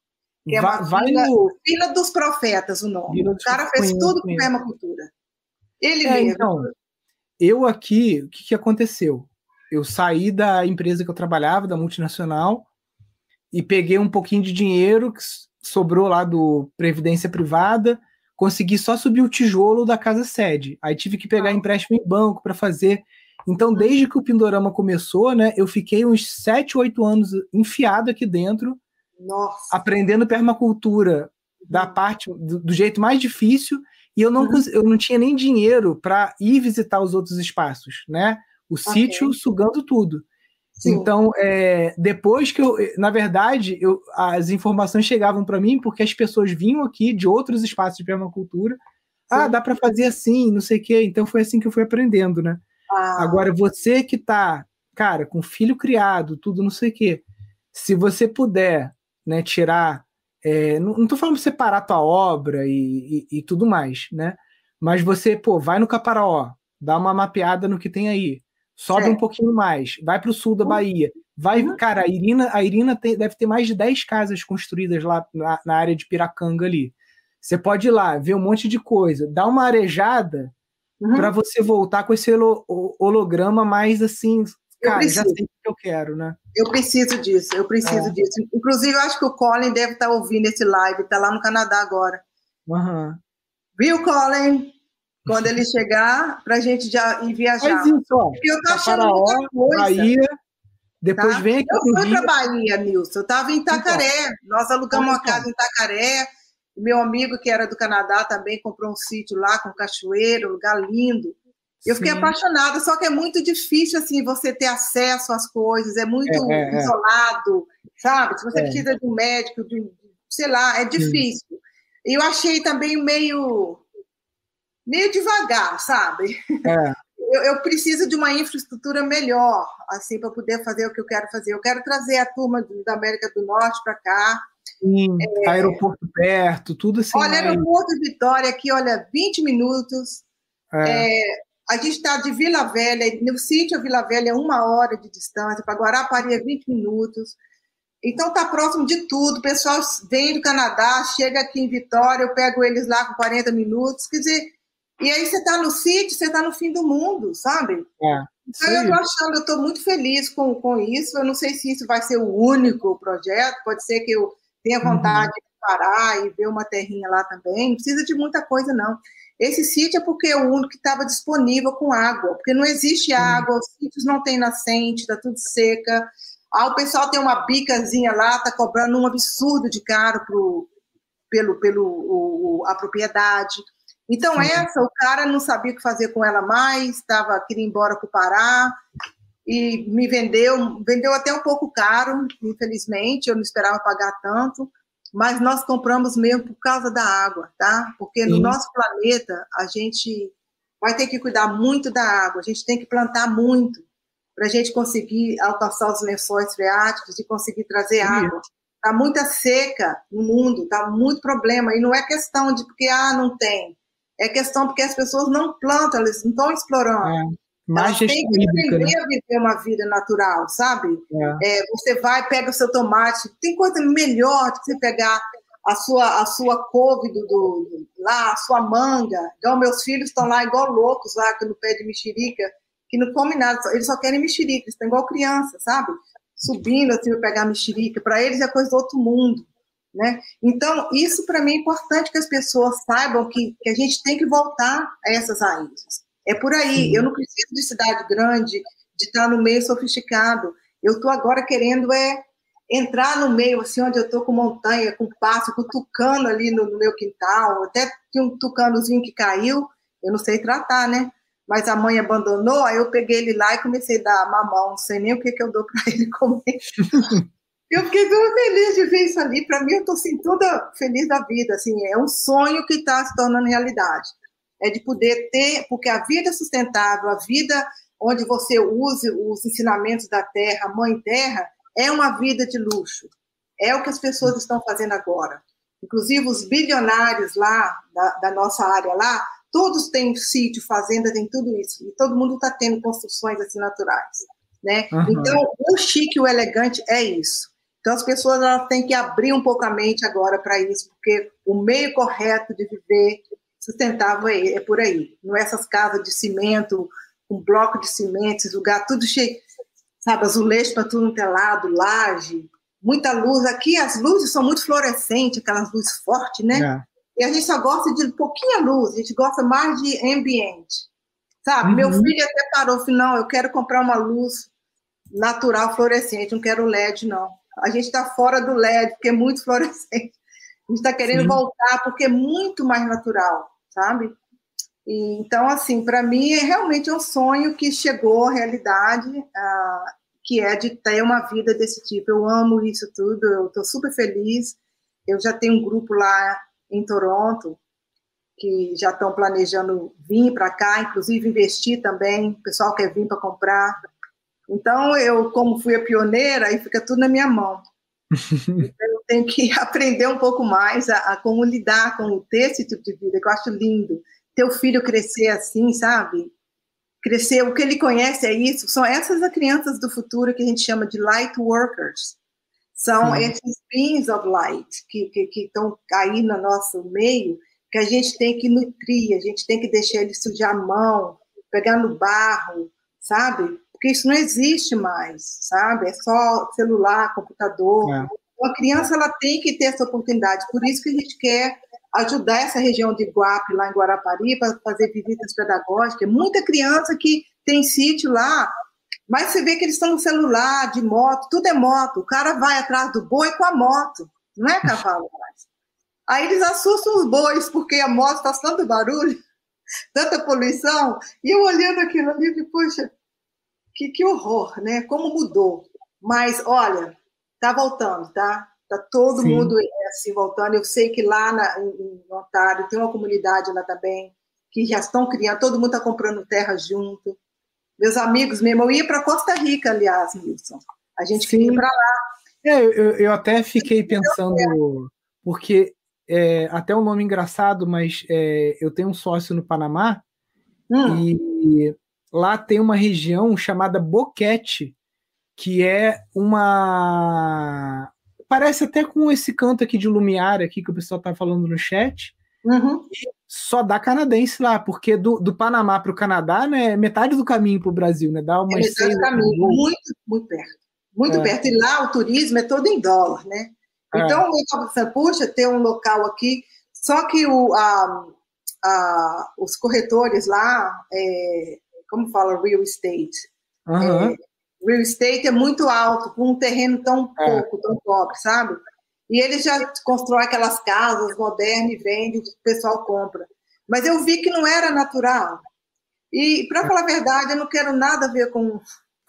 B: Que é uma vai, vila, no... vila dos Profetas, o nome. O cara fez tudo com permacultura. Ele é, mesmo.
A: Então, eu aqui, o que, que aconteceu? eu saí da empresa que eu trabalhava, da multinacional, e peguei um pouquinho de dinheiro que sobrou lá do Previdência Privada, consegui só subir o tijolo da casa sede. Aí tive que pegar empréstimo em banco para fazer. Então, desde que o Pindorama começou, né, eu fiquei uns 7, 8 anos enfiado aqui dentro,
B: Nossa.
A: aprendendo permacultura da uhum. parte do, do, jeito mais difícil, e eu não, uhum. eu não tinha nem dinheiro para ir visitar os outros espaços, né? o okay. sítio sugando tudo. Sim. Então, é, depois que eu, na verdade, eu, as informações chegavam para mim porque as pessoas vinham aqui de outros espaços de permacultura. Ah, Sim. Ah, dá para fazer assim, não sei o quê. Então foi assim que eu fui aprendendo, né? Ah. Agora, você que tá, cara, com filho criado, tudo não sei o quê, se você puder, né, tirar. É, não, não tô falando pra você parar tua obra e, e, e tudo mais, né? Mas você, pô, vai no Caparaó, dá uma mapeada no que tem aí sobe é. um pouquinho mais, vai para o sul da uhum. Bahia. Vai, uhum. cara, a Irina, a Irina tem, deve ter mais de 10 casas construídas lá na, na, área de Piracanga ali. Você pode ir lá, ver um monte de coisa, dar uma arejada uhum. para você voltar com esse holograma mais assim, cara, já sei o que eu quero, né?
B: Eu preciso disso, eu preciso é. disso. Inclusive, eu acho que o Colin deve estar tá ouvindo esse live, está lá no Canadá agora.
A: Uhum.
B: Viu, Colin? quando ele chegar, para a gente já ir viajar.
A: Mas isso, ó, eu tô achando muita coisa. Bahia, depois tá? vem aqui.
B: Eu fui para Bahia, Nilson. Eu estava em Itacaré. Então, Nós alugamos então. uma casa em Itacaré. Meu amigo, que era do Canadá, também comprou um sítio lá com cachoeira, um lugar lindo. Eu fiquei Sim. apaixonada, só que é muito difícil assim você ter acesso às coisas, é muito é, é, é. isolado, sabe? Se você é. precisa de um médico, de, sei lá, é difícil. E eu achei também meio meio devagar, sabe?
A: É.
B: eu, eu, preciso de uma infraestrutura melhor, assim, para poder fazer o que eu quero fazer. Eu quero trazer a turma da América do Norte para cá.
A: Sim, é, aeroporto perto, tudo assim.
B: Olha, né? aeroporto Vitória aqui, olha, 20 minutos. É. É, a gente está de Vila Velha, no sítio Vila Velha é uma hora de distância, para Guarapari é 20 minutos. Então está próximo de tudo. O pessoal vem do Canadá, chega aqui em Vitória, eu pego eles lá com 40 minutos. Quer dizer, e aí você está no sítio, você está no fim do mundo, sabe? É, então eu estou achando, eu estou muito feliz com, com isso. Eu não sei se isso vai ser o único projeto, pode ser que eu tenha uhum. vontade uhum. de parar e ver uma terrinha lá também. Não precisa de muita coisa, não. Esse sítio é porque é o único que estava disponível com água, porque não existe água, os sítios não têm nascente, está tudo seca. Ah, o pessoal tem uma bicazinha lá, está cobrando um absurdo de caro pro, pelo, pelo o, a propriedade. Então, essa, o cara não sabia o que fazer com ela mais, estava queria ir embora para o Pará e me vendeu, vendeu até um pouco caro, infelizmente, eu não esperava pagar tanto, mas nós compramos mesmo por causa da água, tá? Porque no nosso planeta a gente vai ter que cuidar muito da água, a gente tem que plantar muito para a gente conseguir alcançar os lençóis freáticos e conseguir trazer Sim. água. Está muita seca no mundo, está muito problema, e não é questão de porque ah, não tem é questão porque as pessoas não plantam, eles não estão explorando. É.
A: Mais
B: Elas têm que aprender né? a viver uma vida natural, sabe? É. É, você vai, pega o seu tomate, tem coisa melhor do que você pegar a sua, a sua couve do, do, lá, a sua manga. Então, meus filhos estão lá igual loucos, lá no pé de mexerica, que não comem nada, eles só querem mexerica, eles estão igual criança, sabe? Subindo assim para pegar mexerica, para eles é coisa do outro mundo. Né? Então, isso para mim é importante que as pessoas saibam que, que a gente tem que voltar a essas raízes. É por aí. Sim. Eu não preciso de cidade grande, de estar no meio sofisticado. Eu estou agora querendo é entrar no meio, assim, onde eu estou com montanha, com passo, com tucano ali no, no, meu quintal. Até tinha um tucanozinho que caiu, eu não sei tratar, né? Mas a mãe abandonou, aí eu peguei ele lá e comecei a dar mamão, não sei nem o que, que eu dou para ele comer. Eu fiquei tão feliz de ver isso ali. Para mim, eu estou assim, toda feliz da vida. Assim, é um sonho que está se tornando realidade. É de poder ter, porque a vida sustentável, a vida onde você use os ensinamentos da terra, mãe terra, é uma vida de luxo. É o que as pessoas estão fazendo agora. Inclusive, os bilionários lá, da, da nossa área lá, todos têm sítio, fazenda, tem tudo isso. E todo mundo está tendo construções assim naturais. Né? Uhum. Então, o chique o elegante é isso. Então, as pessoas elas têm que abrir um pouco a mente agora para isso, porque o meio correto de viver sustentável é, é por aí. Não é essas casas de cimento, um bloco de cimento, esse lugar tudo cheio, sabe, azulejo para tudo no telado, é laje, muita luz. Aqui as luzes são muito fluorescentes, aquelas luzes fortes, né? É. E a gente só gosta de pouquinha luz, a gente gosta mais de ambiente. Sabe? Uhum. Meu filho até parou, falou, não, eu quero comprar uma luz natural fluorescente, não quero LED, não a gente está fora do LED, porque é muito fluorescente. A gente está querendo Sim. voltar, porque é muito mais natural, sabe? E, então, assim, para mim é realmente um sonho que chegou à realidade, uh, que é de ter uma vida desse tipo. Eu amo isso tudo, eu estou super feliz. Eu já tenho um grupo lá em Toronto que já estão planejando vir para cá, inclusive investir também. O pessoal quer vir para comprar. Então, eu, como fui a pioneira, aí fica tudo na minha mão. Então, eu tenho que aprender um pouco mais a, a, como lidar com ter esse tipo de vida, que eu acho lindo. Ter o filho crescer assim, sabe? Crescer, o que ele conhece é isso. São essas as crianças do futuro que a gente chama de light workers. São hum. esses beings of light que, que, que estão aí no nosso meio, que a gente tem que nutrir, a gente tem que deixar ele sujar a mão, pegar no barro, sabe? Porque isso não existe mais, sabe? É só celular, computador. É. Então, a criança ela tem que ter essa oportunidade. Por isso que a gente quer ajudar essa região de Guape, lá em Guarapari, para fazer visitas pedagógicas. Muita criança que tem sítio lá, mas você vê que eles estão no celular, de moto, tudo é moto. O cara vai atrás do boi com a moto, não é cavalo mais. Aí eles assustam os bois, porque a moto faz tanto barulho, tanta poluição. E eu olhando aquilo ali, eu puxa, que, que horror, né? Como mudou. Mas, olha, tá voltando, tá? Tá todo Sim. mundo assim voltando. Eu sei que lá na, em Ontário tem uma comunidade lá também que já estão criando, todo mundo está comprando terra junto. Meus amigos mesmo, eu ia para Costa Rica, aliás, Wilson. A gente Sim. ia para lá.
A: É, eu, eu até fiquei pensando, porque é, até um nome engraçado, mas é, eu tenho um sócio no Panamá hum. e lá tem uma região chamada Boquete, que é uma. Parece até com esse canto aqui de Lumiar aqui que o pessoal está falando no chat.
B: Uhum.
A: só dá canadense lá, porque do, do Panamá para o Canadá, né, metade do caminho para o Brasil, né? Dá
B: umas é metade do caminho, muito, muito perto. Muito é. perto. E lá o turismo é todo em dólar, né? É. Então, eu estava pensando, puxa, ter um local aqui, só que o, a, a, os corretores lá, é, como fala, real estate,
A: uhum.
B: é, real estate é muito alto, com um terreno tão é. pouco, tão pobre, sabe? E ele já constrói aquelas casas modernas e vende, o pessoal compra. Mas eu vi que não era natural. E, para falar a verdade, eu não quero nada a ver com,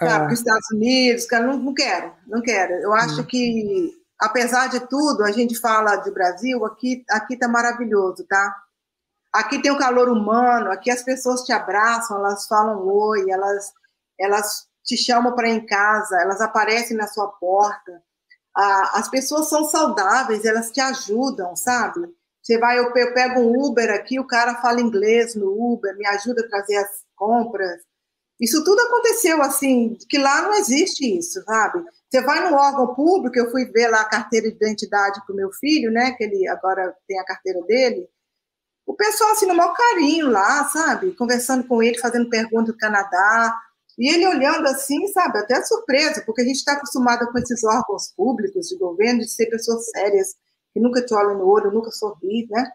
B: sabe, é. os Estados Unidos, cara, não, não quero, não quero. Eu acho hum. que, apesar de tudo, a gente fala de Brasil, aqui aqui tá maravilhoso, tá? Aqui tem o calor humano, aqui as pessoas te abraçam, elas falam oi, elas, elas te chamam para em casa, elas aparecem na sua porta as pessoas são saudáveis, elas te ajudam, sabe? Você vai, eu, pego um Uber aqui, o cara fala inglês no Uber, me ajuda a trazer as compras. Isso tudo aconteceu assim, que lá não existe isso, sabe? Você vai no órgão público, eu fui ver lá a carteira de identidade para o meu filho, né? Que ele agora tem a carteira dele. O pessoal, assim, no maior carinho lá, sabe? Conversando com ele, fazendo pergunta do Canadá. E ele olhando assim, sabe, até surpresa, porque a gente está acostumado com esses órgãos públicos de governo de ser pessoas sérias, que nunca te olham no olho, nunca sorri, né?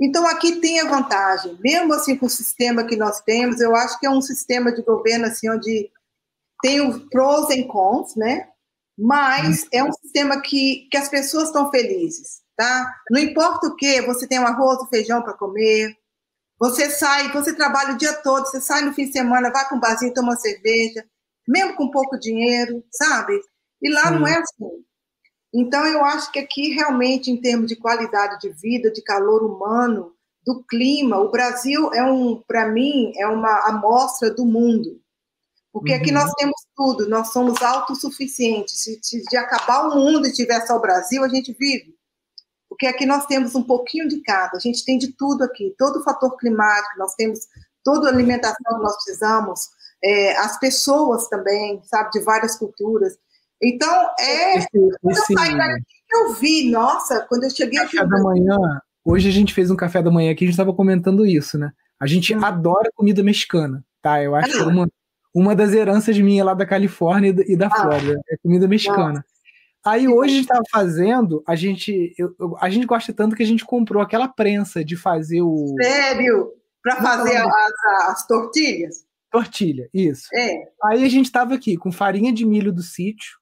B: Então aqui tem a vantagem, mesmo assim com o sistema que nós temos, eu acho que é um sistema de governo assim onde tem os pros e cons, né? Mas é um sistema que, que as pessoas estão felizes, tá? Não importa o que, você tem um arroz, um feijão para comer, você sai, você trabalha o dia todo, você sai no fim de semana, vai para um barzinho, toma cerveja, mesmo com pouco dinheiro, sabe? E lá não é assim. Então, eu acho que aqui, realmente, em termos de qualidade de vida, de calor humano, do clima, o Brasil é um, para mim, é uma amostra do mundo. Porque uhum. aqui nós temos tudo, nós somos autossuficientes. Se, se de acabar o mundo e tiver só o Brasil, a gente vive porque aqui nós temos um pouquinho de cada, a gente tem de tudo aqui, todo o fator climático, nós temos toda a alimentação que nós precisamos, é, as pessoas também, sabe, de várias culturas. Então, é. Esse, esse... Eu saí daqui eu vi, nossa, quando eu cheguei
A: café aqui. da manhã, hoje a gente fez um café da manhã aqui, a gente estava comentando isso, né? A gente hum. adora comida mexicana, tá? Eu acho que é uma, uma das heranças minha lá da Califórnia e da, ah. Flórida, é comida mexicana. Nossa. Aí hoje a gente estava fazendo, a gente, eu, a gente gosta tanto que a gente comprou aquela prensa de fazer o.
B: Sério? Para fazer as, as tortilhas?
A: Tortilha, isso.
B: É.
A: Aí a gente estava aqui com farinha de milho do sítio,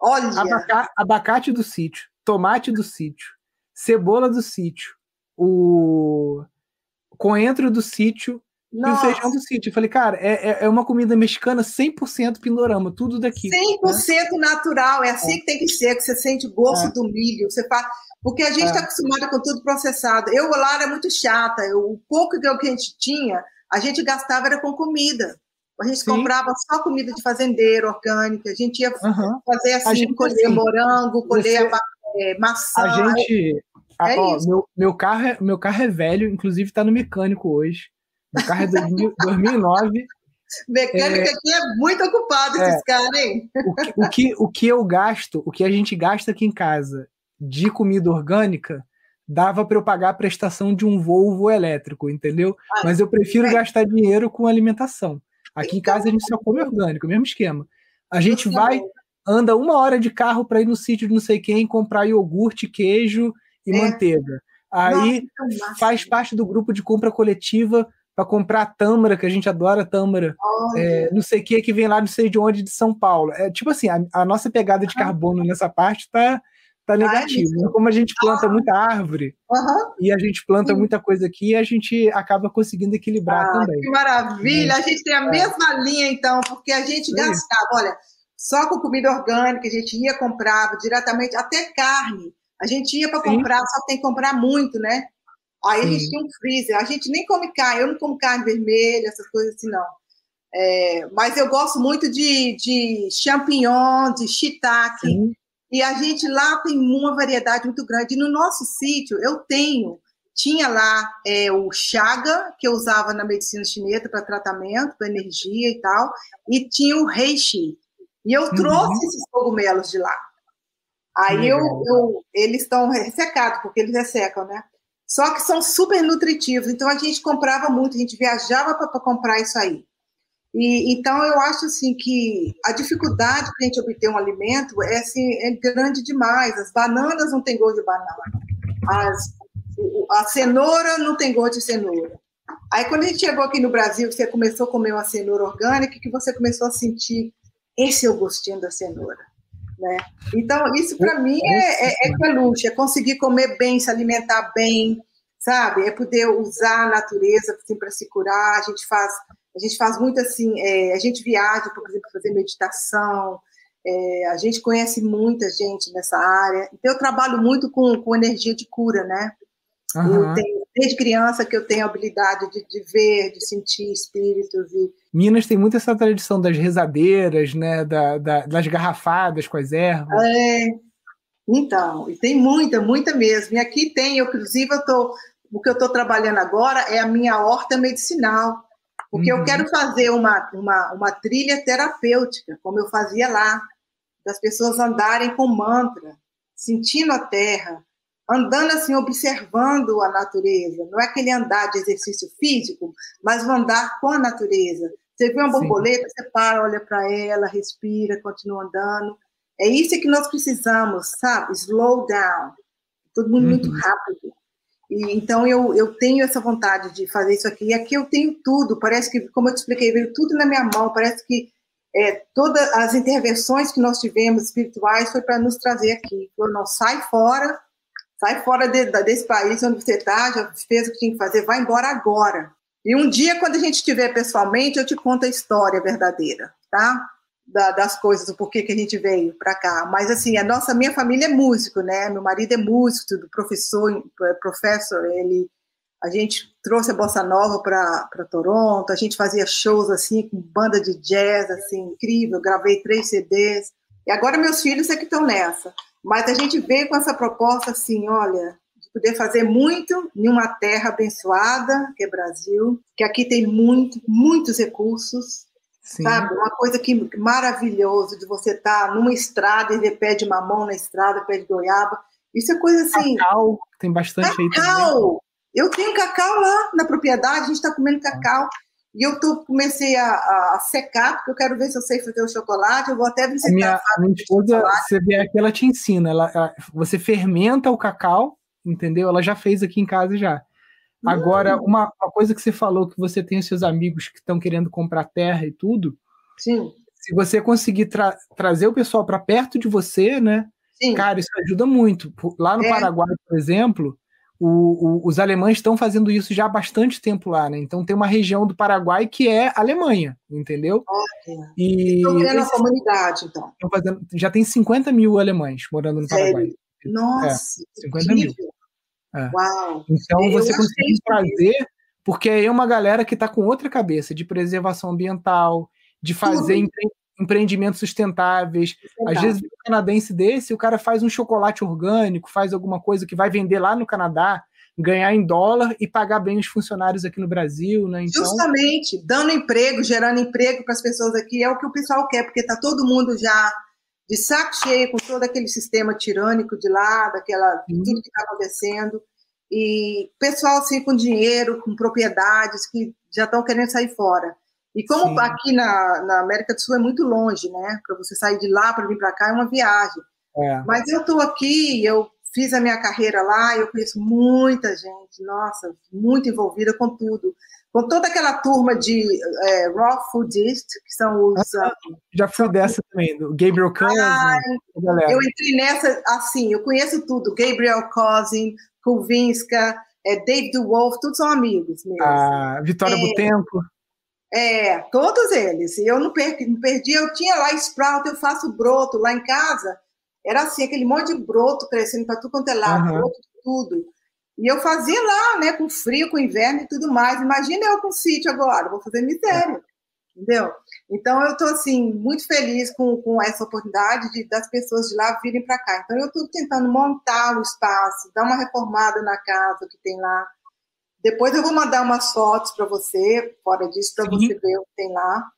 B: Olha.
A: Abaca, abacate do sítio, tomate do sítio, cebola do sítio, o coentro do sítio. E o feijão do sítio. Eu falei, cara, é, é, é uma comida mexicana 100% pindorama, tudo daqui. 100%
B: né? natural, é assim é. que tem que ser, que você sente o gosto é. do milho, você faz... Porque a gente está é. acostumado com tudo processado. Eu lá era muito chata, eu, o pouco que a gente tinha, a gente gastava era com comida. A gente Sim. comprava só comida de fazendeiro, orgânica, a gente ia uhum. fazer assim, colher assim, morango, colher você... É, maçã.
A: A gente... É ó, meu, meu, carro é, meu carro é velho, inclusive está no mecânico hoje. O carro é 2009.
B: Mecânico é, aqui é muito ocupado é, esses caras, hein?
A: O que, o, que, o que eu gasto, o que a gente gasta aqui em casa de comida orgânica, dava para eu pagar a prestação de um Volvo elétrico, entendeu? Ah, Mas eu prefiro é. gastar dinheiro com alimentação. Aqui então, em casa a gente só come orgânico, mesmo esquema. A gente vai, anda uma hora de carro para ir no sítio de não sei quem comprar iogurte, queijo e é. manteiga. Aí Nossa, faz parte do grupo de compra coletiva para comprar tâmara, que a gente adora tâmara, é, não sei o que, que vem lá não sei de onde, de São Paulo. É tipo assim, a, a nossa pegada de carbono nessa parte tá, tá negativa. Ai, Como a gente planta ah. muita árvore
B: uhum.
A: e a gente planta Sim. muita coisa aqui, a gente acaba conseguindo equilibrar ah, também.
B: Que maravilha! É. A gente tem a é. mesma linha, então, porque a gente gastava, olha, só com comida orgânica, a gente ia comprar diretamente, até carne. A gente ia para comprar, só tem que comprar muito, né? Aí Sim. a gente tinha um freezer. A gente nem come carne, eu não como carne vermelha, essas coisas assim, não. É, mas eu gosto muito de, de champignon, de shiitake. Sim. E a gente lá tem uma variedade muito grande. E no nosso sítio, eu tenho, tinha lá é, o chaga, que eu usava na medicina chinesa para tratamento, para energia e tal, e tinha o reishi. E eu uhum. trouxe esses cogumelos de lá. Aí eu, eu, eles estão ressecados, porque eles ressecam, né? Só que são super nutritivos, então a gente comprava muito, a gente viajava para comprar isso aí. E, então eu acho assim que a dificuldade para a gente obter um alimento é, assim, é grande demais. As bananas não têm gosto de banana, As, a cenoura não tem gosto de cenoura. Aí quando a gente chegou aqui no Brasil, você começou a comer uma cenoura orgânica, que você começou a sentir esse é o gostinho da cenoura. Né? Então, isso para mim é, é, é, luxo, é conseguir comer bem, se alimentar bem, sabe? É poder usar a natureza assim, para se curar. A gente faz, a gente faz muito assim, é, a gente viaja, por exemplo, fazer meditação. É, a gente conhece muita gente nessa área. Então, eu trabalho muito com, com energia de cura, né? Uhum. Eu tenho, desde criança que eu tenho a habilidade de, de ver, de sentir espíritos. E...
A: Minas tem muito essa tradição das rezadeiras, né? Da, da, das garrafadas com as ervas.
B: É, então, e tem muita, muita mesmo. E aqui tem, eu, inclusive, eu tô, o que eu estou trabalhando agora é a minha horta medicinal. Porque uhum. eu quero fazer uma, uma, uma trilha terapêutica, como eu fazia lá, das pessoas andarem com mantra, sentindo a terra, andando assim, observando a natureza. Não é aquele andar de exercício físico, mas andar com a natureza. Você vê uma borboleta, Sim. você para, olha para ela, respira, continua andando. É isso que nós precisamos, sabe? Slow down. Todo mundo uhum. muito rápido. E, então eu, eu tenho essa vontade de fazer isso aqui. E aqui eu tenho tudo. Parece que, como eu te expliquei, veio tudo na minha mão. Parece que é, todas as intervenções que nós tivemos espirituais foi para nos trazer aqui. Eu não sai fora, sai fora de, desse país onde você está, já fez o que tinha que fazer, vai embora agora. E um dia, quando a gente estiver pessoalmente, eu te conto a história verdadeira, tá? Da, das coisas, o porquê que a gente veio para cá. Mas, assim, a nossa, minha família é músico, né? Meu marido é músico, tudo, professor, é, professor, ele... A gente trouxe a bossa nova para Toronto, a gente fazia shows, assim, com banda de jazz, assim, incrível, gravei três CDs. E agora meus filhos é que estão nessa. Mas a gente veio com essa proposta assim, olha, de poder fazer muito em uma terra abençoada, que é Brasil, que aqui tem muito, muitos recursos, Sim. sabe? Uma coisa que maravilhoso de você estar tá numa estrada e ver pé de mamão na estrada, pé de goiaba. Isso é coisa assim.
A: Cacau, tem bastante cacau. aí
B: também. Eu tenho cacau lá na propriedade, a gente está comendo cacau. E eu tô, comecei a, a, secar, porque eu quero ver se eu sei fazer o chocolate. Eu vou até visitar a
A: minha, a minha esposa, você vê aqui, ela te ensina. Ela, ela, você fermenta o cacau, entendeu? Ela já fez aqui em casa já. Hum. Agora, uma, uma, coisa que você falou, que você tem os seus amigos que estão querendo comprar terra e tudo.
B: Sim.
A: Se você conseguir tra trazer o pessoal para perto de você, né? Sim. Cara, isso ajuda muito. Lá no é. Paraguai, por exemplo, o, o, os alemães estão fazendo isso já há bastante tempo lá, né? Então tem uma região do Paraguai que é Alemanha, entendeu?
B: Ótimo. E Estão criando a comunidade, então.
A: Fazendo, já tem 50 mil alemães morando no Sério? Paraguai.
B: Nossa,
A: é, 50 mil. É. Uau. Então Eu você consegue trazer, porque aí é uma galera que está com outra cabeça de preservação ambiental, de fazer empreendimentos sustentáveis. Às vezes, um canadense desse, o cara faz um chocolate orgânico, faz alguma coisa que vai vender lá no Canadá, ganhar em dólar e pagar bem os funcionários aqui no Brasil, né?
B: Então... Justamente, dando emprego, gerando emprego para as pessoas aqui, é o que o pessoal quer, porque está todo mundo já de saco cheio com todo aquele sistema tirânico de lá, daquela uhum. tudo que está acontecendo. E pessoal assim com dinheiro, com propriedades que já estão querendo sair fora. E como Sim. aqui na, na América do Sul é muito longe, né? Para você sair de lá para vir para cá é uma viagem. É. Mas eu estou aqui, eu fiz a minha carreira lá, eu conheço muita gente, nossa, muito envolvida com tudo. Com toda aquela turma de é, raw foodist, que são os. Ah,
A: já fui dessa também, do Gabriel Cousin. Ah,
B: eu entrei nessa, assim, eu conheço tudo. Gabriel Cousin, Kulvinska, é, David Wolf, todos são amigos mesmo.
A: Ah, Vitória é, Butenco.
B: É, todos eles. Eu não perdi, não perdi, eu tinha lá sprout, eu faço broto lá em casa. Era assim, aquele monte de broto crescendo para tudo quanto é lado, uhum. broto tudo. E eu fazia lá, né, com frio, com inverno e tudo mais. Imagina eu com sítio agora, vou fazer miséria, entendeu? Então eu estou assim muito feliz com, com essa oportunidade de das pessoas de lá virem para cá. Então eu estou tentando montar o espaço, dar uma reformada na casa que tem lá. Depois eu vou mandar umas fotos para você, fora disso, para você ver o que tem lá.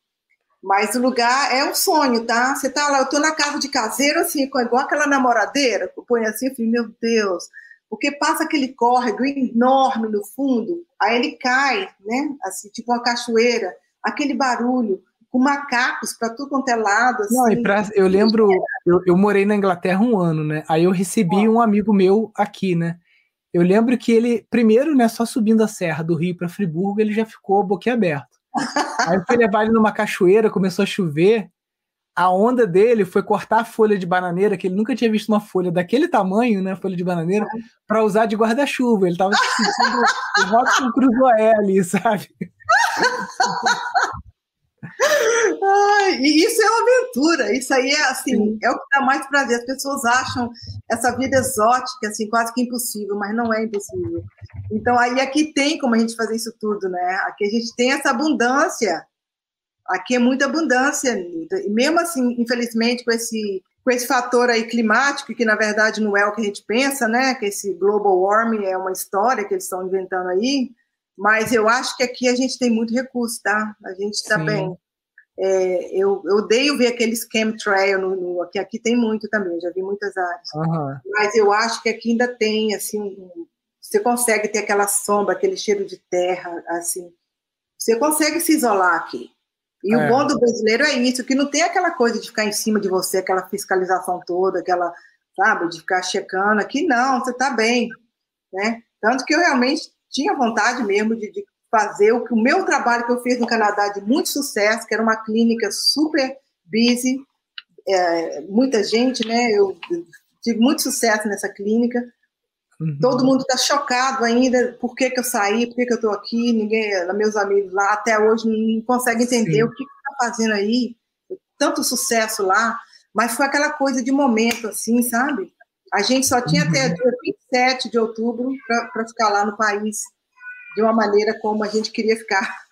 B: Mas o lugar é um sonho, tá? Você tá lá, eu tô na casa de caseiro, assim, igual aquela namoradeira, eu ponho assim, eu falei, meu Deus, porque passa aquele córrego enorme no fundo, aí ele cai, né? Assim, tipo uma cachoeira, aquele barulho, com macacos para tudo quanto é lado. Assim.
A: Não, e pra, eu lembro, eu, eu, morei na Inglaterra um ano, né? Aí eu recebi um amigo meu aqui, né? Eu lembro que ele, primeiro, né, só subindo a serra do Rio para Friburgo, ele já ficou boquiaberto. Aí fui levar ele numa cachoeira, começou a chover. A onda dele foi cortar a folha de bananeira, que ele nunca tinha visto uma folha daquele tamanho, né? Folha de bananeira, para usar de guarda-chuva. Ele tava se sentindo o Robson Crusoe ali, sabe?
B: Ai, e isso é uma aventura, isso aí é assim, é o que dá mais prazer. As pessoas acham essa vida exótica, assim, quase que impossível, mas não é impossível. Então, aí aqui tem como a gente fazer isso tudo, né? Aqui a gente tem essa abundância. Aqui é muita abundância, E mesmo assim, infelizmente, com esse, com esse fator aí climático, que na verdade não é o que a gente pensa, né? Que esse global warming é uma história que eles estão inventando aí, mas eu acho que aqui a gente tem muito recurso, tá? A gente está bem. É, eu, eu odeio ver aqueles chemtrail no, no, aqui, aqui tem muito também, já vi muitas áreas. Uhum. Mas eu acho que aqui ainda tem, assim, um, você consegue ter aquela sombra, aquele cheiro de terra, assim. Você consegue se isolar aqui. E é. o bom do brasileiro é isso, que não tem aquela coisa de ficar em cima de você, aquela fiscalização toda, aquela, sabe, de ficar checando. Aqui não, você está bem, né? Tanto que eu realmente tinha vontade mesmo de, de, fazer o que o meu trabalho que eu fiz no Canadá de muito sucesso, que era uma clínica super busy, é, muita gente, né? Eu tive muito sucesso nessa clínica. Uhum. Todo mundo está chocado ainda por que, que eu saí, por que, que eu estou aqui. Ninguém, meus amigos lá até hoje não conseguem entender Sim. o que está fazendo aí. Tanto sucesso lá, mas foi aquela coisa de momento, assim, sabe? A gente só tinha uhum. até dia 27 de outubro para ficar lá no país de uma maneira como a gente queria ficar.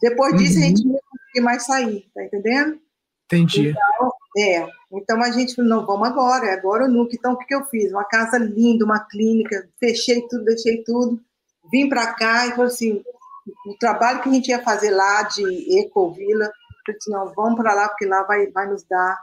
B: Depois disso, uhum. a gente não conseguia mais sair, tá entendendo?
A: Entendi.
B: Então, é, então a gente falou, não, vamos agora, é agora ou nunca. Então, o que, que eu fiz? Uma casa linda, uma clínica, fechei tudo, deixei tudo, vim para cá e falei assim, o trabalho que a gente ia fazer lá de Ecovila, eu disse, não, vamos para lá, porque lá vai, vai nos dar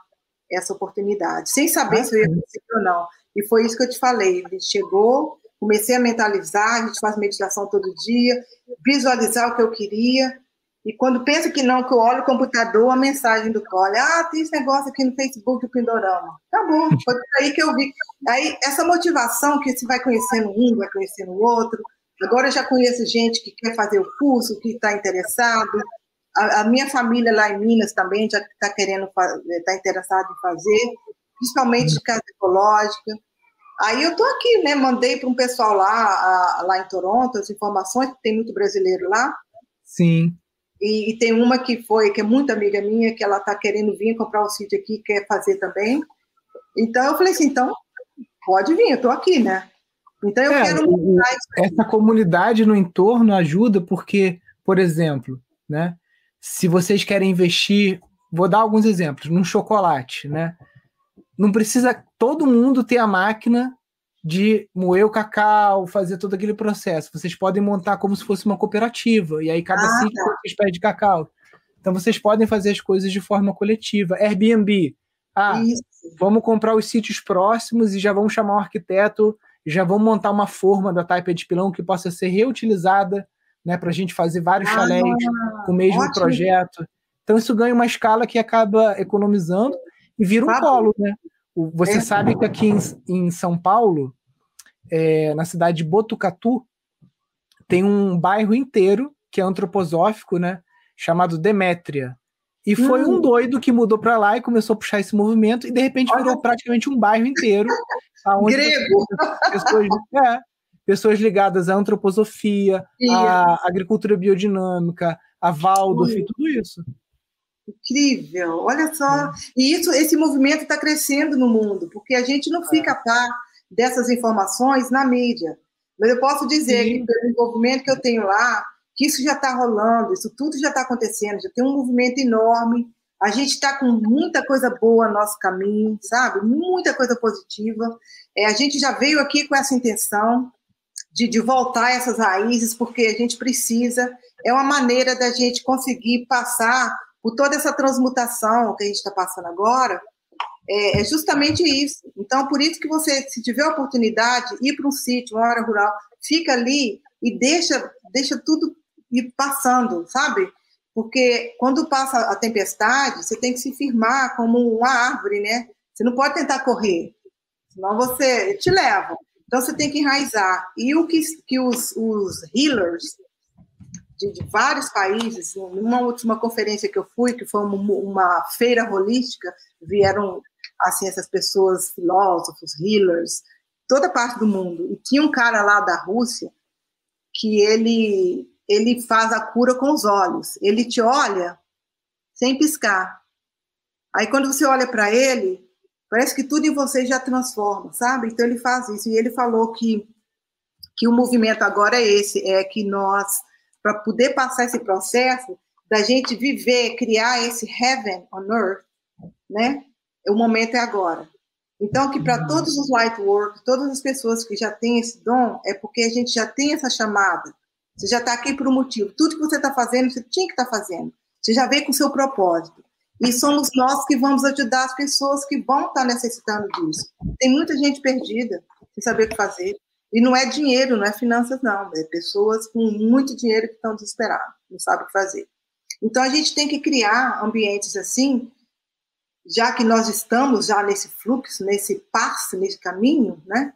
B: essa oportunidade, sem saber ah, se eu ia conseguir ou não. E foi isso que eu te falei. Ele chegou, comecei a mentalizar, a gente faz meditação todo dia, visualizar o que eu queria. E quando penso que não, que eu olho o computador, a mensagem do Cole, ah, tem esse negócio aqui no Facebook do Pindorama. Tá bom, foi aí que eu vi. Aí, essa motivação que você vai conhecendo um, vai conhecendo o outro. Agora eu já conheço gente que quer fazer o curso, que está interessado. A, a, minha família lá em Minas também já está querendo, está interessado em fazer, principalmente de casa ecológica. Aí eu tô aqui, né? Mandei para um pessoal lá, a, lá em Toronto as informações, tem muito brasileiro lá.
A: Sim.
B: E, e, tem uma que foi, que é muito amiga minha, que ela está querendo vir comprar o sítio aqui, quer fazer também. Então eu falei assim, então pode vir, eu estou aqui, né? Então eu é, quero
A: o, essa comunidade no entorno ajuda porque, por exemplo, né? Se vocês querem investir, vou dar alguns exemplos, num chocolate, né? Não precisa todo mundo ter a máquina de moer o cacau, fazer todo aquele processo. Vocês podem montar como se fosse uma cooperativa, e aí cada ah, sítio tá. vocês pedem cacau. Então vocês podem fazer as coisas de forma coletiva. Airbnb. Ah, Isso. vamos comprar os sítios próximos e já vamos chamar um arquiteto, já vamos montar uma forma da taipa de pilão que possa ser reutilizada né, para a gente fazer vários ah, chalés com o mesmo ótimo. projeto. Então isso ganha uma escala que acaba economizando e vira um polo, né? Você é. sabe que aqui em, em São Paulo, é, na cidade de Botucatu, tem um bairro inteiro que é antroposófico, né? Chamado Demétria. E foi hum. um doido que mudou para lá e começou a puxar esse movimento, e de repente virou Olha. praticamente um bairro inteiro.
B: Grego!
A: Pessoas, é, pessoas ligadas à antroposofia, à agricultura biodinâmica, a Waldorf e tudo isso.
B: Incrível, olha só. E isso, esse movimento está crescendo no mundo, porque a gente não fica a par dessas informações na mídia. Mas eu posso dizer Sim. que pelo envolvimento que eu tenho lá, que isso já está rolando, isso tudo já está acontecendo, já tem um movimento enorme. A gente está com muita coisa boa no nosso caminho, sabe? Muita coisa positiva. É, a gente já veio aqui com essa intenção de, de voltar essas raízes, porque a gente precisa. É uma maneira da gente conseguir passar por toda essa transmutação que a gente está passando agora. É, é, justamente isso. Então, por isso que você, se tiver oportunidade, ir para um sítio, uma área rural, fica ali e deixa, deixa tudo ir passando, sabe? Porque quando passa a tempestade, você tem que se firmar como uma árvore, né? Você não pode tentar correr, senão você te leva. Então você tem que enraizar. E o que, que os, os healers de, de, vários países, numa última conferência que eu fui, que foi uma, uma feira holística, vieram assim essas pessoas, filósofos, healers, toda parte do mundo. E tinha um cara lá da Rússia que ele ele faz a cura com os olhos. Ele te olha sem piscar. Aí quando você olha para ele, parece que tudo em você já transforma, sabe? Então ele faz isso. E ele falou que que o movimento agora é esse, é que nós para poder passar esse processo da gente viver, criar esse heaven on earth, né? O momento é agora. Então, que para uhum. todos os light work, todas as pessoas que já têm esse dom, é porque a gente já tem essa chamada você já está aqui por um motivo. Tudo que você está fazendo, você tinha que estar tá fazendo. Você já veio com o seu propósito. E somos nós que vamos ajudar as pessoas que vão estar tá necessitando disso. Tem muita gente perdida, sem saber o que fazer. E não é dinheiro, não é finanças, não. É pessoas com muito dinheiro que estão desesperadas, não sabem o que fazer. Então a gente tem que criar ambientes assim, já que nós estamos já nesse fluxo, nesse passo, nesse caminho, né?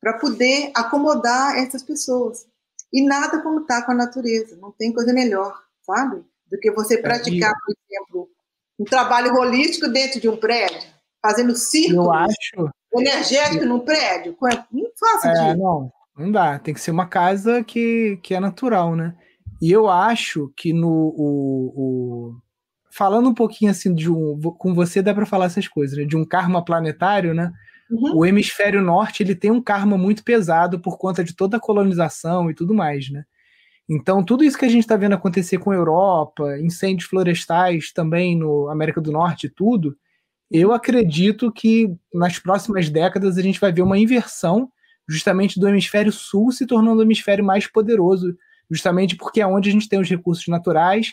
B: Para poder acomodar essas pessoas. E nada como estar tá com a natureza, não tem coisa melhor, sabe? Do que você é, praticar, por exemplo, um trabalho holístico dentro de um prédio, fazendo círculo
A: Eu acho...
B: energético num prédio. Não faça
A: é, disso. Não, não dá. Tem que ser uma casa que, que é natural, né? E eu acho que no. O, o... Falando um pouquinho assim de um. Com você dá para falar essas coisas, né? De um karma planetário, né? Uhum. O hemisfério norte ele tem um karma muito pesado por conta de toda a colonização e tudo mais, né? Então, tudo isso que a gente está vendo acontecer com a Europa, incêndios florestais também no América do Norte, tudo, eu acredito que nas próximas décadas a gente vai ver uma inversão justamente do hemisfério sul se tornando o hemisfério mais poderoso, justamente porque é onde a gente tem os recursos naturais,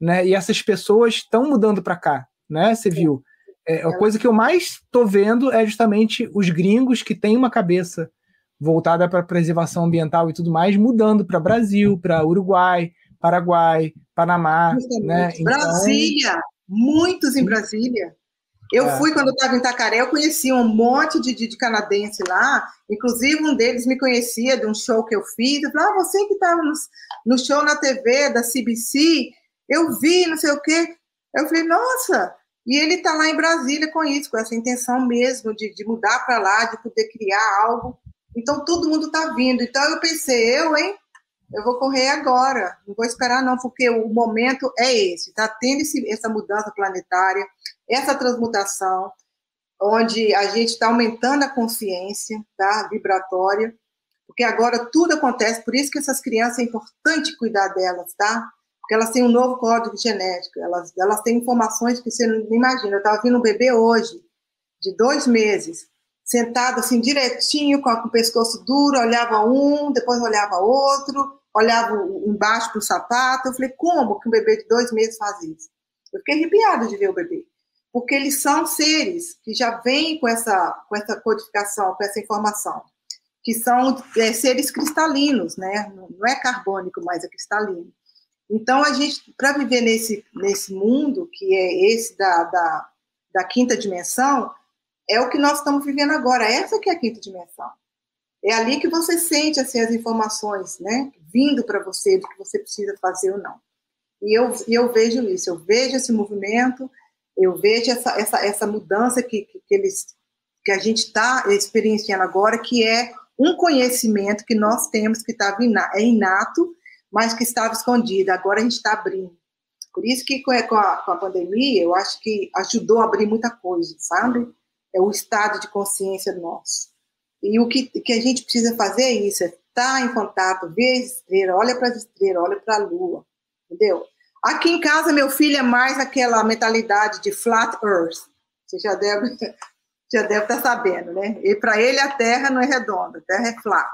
A: né? E essas pessoas estão mudando para cá, né? Você viu? É, a coisa que eu mais estou vendo é justamente os gringos que têm uma cabeça voltada para preservação ambiental e tudo mais, mudando para Brasil, para Uruguai, Paraguai, Panamá. Né?
B: Então... Brasília, muitos em Brasília. Eu é. fui quando eu estava em Itacaré, eu conheci um monte de, de, de, canadense lá, inclusive um deles me conhecia de um show que eu fiz. Eu falei, ah, você que estava no, no show na TV da CBC, eu vi, não sei o quê. Eu falei, nossa, e ele está lá em Brasília com isso, com essa intenção mesmo de, de mudar para lá, de poder criar algo. Então todo mundo está vindo. Então eu pensei, eu, hein? Eu vou correr agora, não vou esperar não, porque o momento é esse. Está tendo esse, essa mudança planetária, essa transmutação, onde a gente está aumentando a consciência tá, vibratória, porque agora tudo acontece, por isso que essas crianças é importante cuidar delas, tá? porque elas têm um novo código genético, elas, elas têm informações que você não imagina. Eu estava vendo um bebê hoje, de dois meses, sentado assim direitinho, com, o pescoço duro, olhava um, depois olhava outro, olhava embaixo para o sapato. Eu falei, como que um bebê de dois meses faz isso? Eu fiquei arrepiada de ver o bebê. Porque eles são seres que já vêm com essa, com essa codificação, com essa informação, que são é, seres cristalinos, né? Não é carbônico, mas é cristalino. Então, a gente, para viver nesse, nesse mundo, que é esse da, da, da, quinta dimensão, é o que nós estamos vivendo agora. Essa que é a quinta dimensão. É ali que você sente assim, as informações, né? Vindo para você do que você precisa fazer ou não. E eu, eu vejo isso, eu vejo esse movimento, eu vejo essa, essa, essa mudança que, que, eles, que a gente está experienciando agora, que é um conhecimento que nós temos que tá, é inato, mas que estava escondida. Agora a gente está abrindo. Por isso que com a, com a pandemia, eu acho que ajudou a abrir muita coisa, sabe? É o estado de consciência nosso. E o que, que a gente precisa fazer é isso, é está em contato, vê as estrelas, olha para as estrelas, olha para a lua, entendeu? Aqui em casa, meu filho é mais aquela mentalidade de flat earth. Você já deve já deve estar tá sabendo, né? E para ele a Terra não é redonda, a Terra é flat.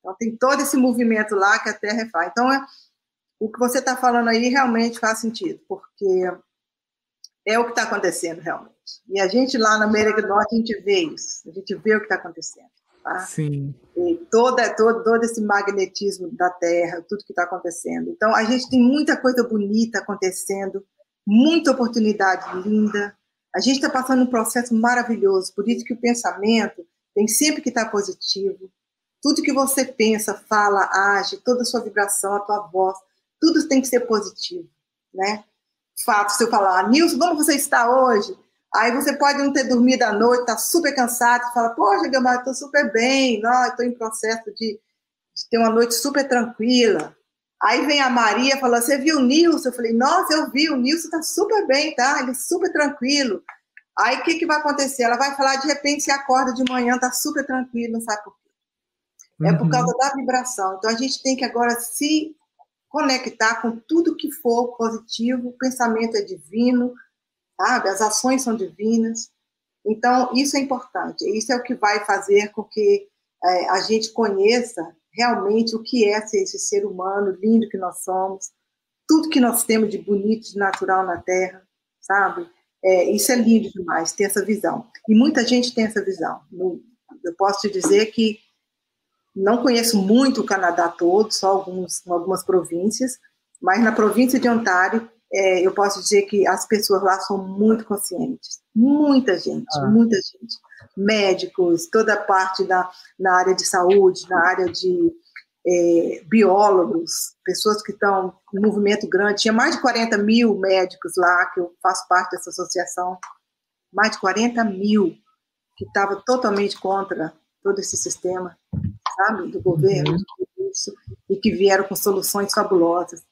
B: Então tem todo esse movimento lá que a Terra é flat. Então é, o que você está falando aí realmente faz sentido, porque é o que está acontecendo realmente. E a gente lá na América do Norte, a gente vê isso, a gente vê o que está acontecendo. Tá?
A: Sim.
B: E toda, todo, todo esse magnetismo da Terra, tudo que está acontecendo. Então, a gente tem muita coisa bonita acontecendo, muita oportunidade linda. A gente está passando um processo maravilhoso, por isso que o pensamento tem sempre que estar tá positivo. Tudo que você pensa, fala, age, toda a sua vibração, a tua voz, tudo tem que ser positivo, né? Fato, se eu falar, Nilson, como você está hoje? Aí você pode não ter dormido à noite, tá super cansado, fala, poxa, Gamar, estou super bem, estou em processo de, de, ter uma noite super tranquila. Aí vem a Maria falou, você viu o Nilson? Eu falei, nossa, eu vi, o Nilson está super bem, tá? Ele é super tranquilo. Aí o que, que vai acontecer? Ela vai falar, de repente, se acorda de manhã, tá super tranquilo, não sabe por quê. É por causa uhum. da vibração. Então a gente tem que agora se conectar com tudo que for positivo, o pensamento é divino, sabe? As ações são divinas. Então, isso é importante. Isso é o que vai fazer com que é, a gente conheça realmente o que é ser esse ser humano lindo que nós somos, tudo que nós temos de bonito, de natural na Terra, sabe? É, isso é lindo demais, ter essa visão. E muita gente tem essa visão. Eu posso te dizer que não conheço muito o Canadá todo, só alguns, algumas províncias, mas na província de Ontário, é, eu posso dizer que as pessoas lá são muito conscientes. Muita gente, ah. muita gente. Médicos, toda a parte da, na área de saúde, na área de é, biólogos, pessoas que estão em movimento grande. Tinha mais de 40 mil médicos lá, que eu faço parte dessa associação. Mais de 40 mil que estavam totalmente contra todo esse sistema sabe, do governo, uhum. e que vieram com soluções fabulosas.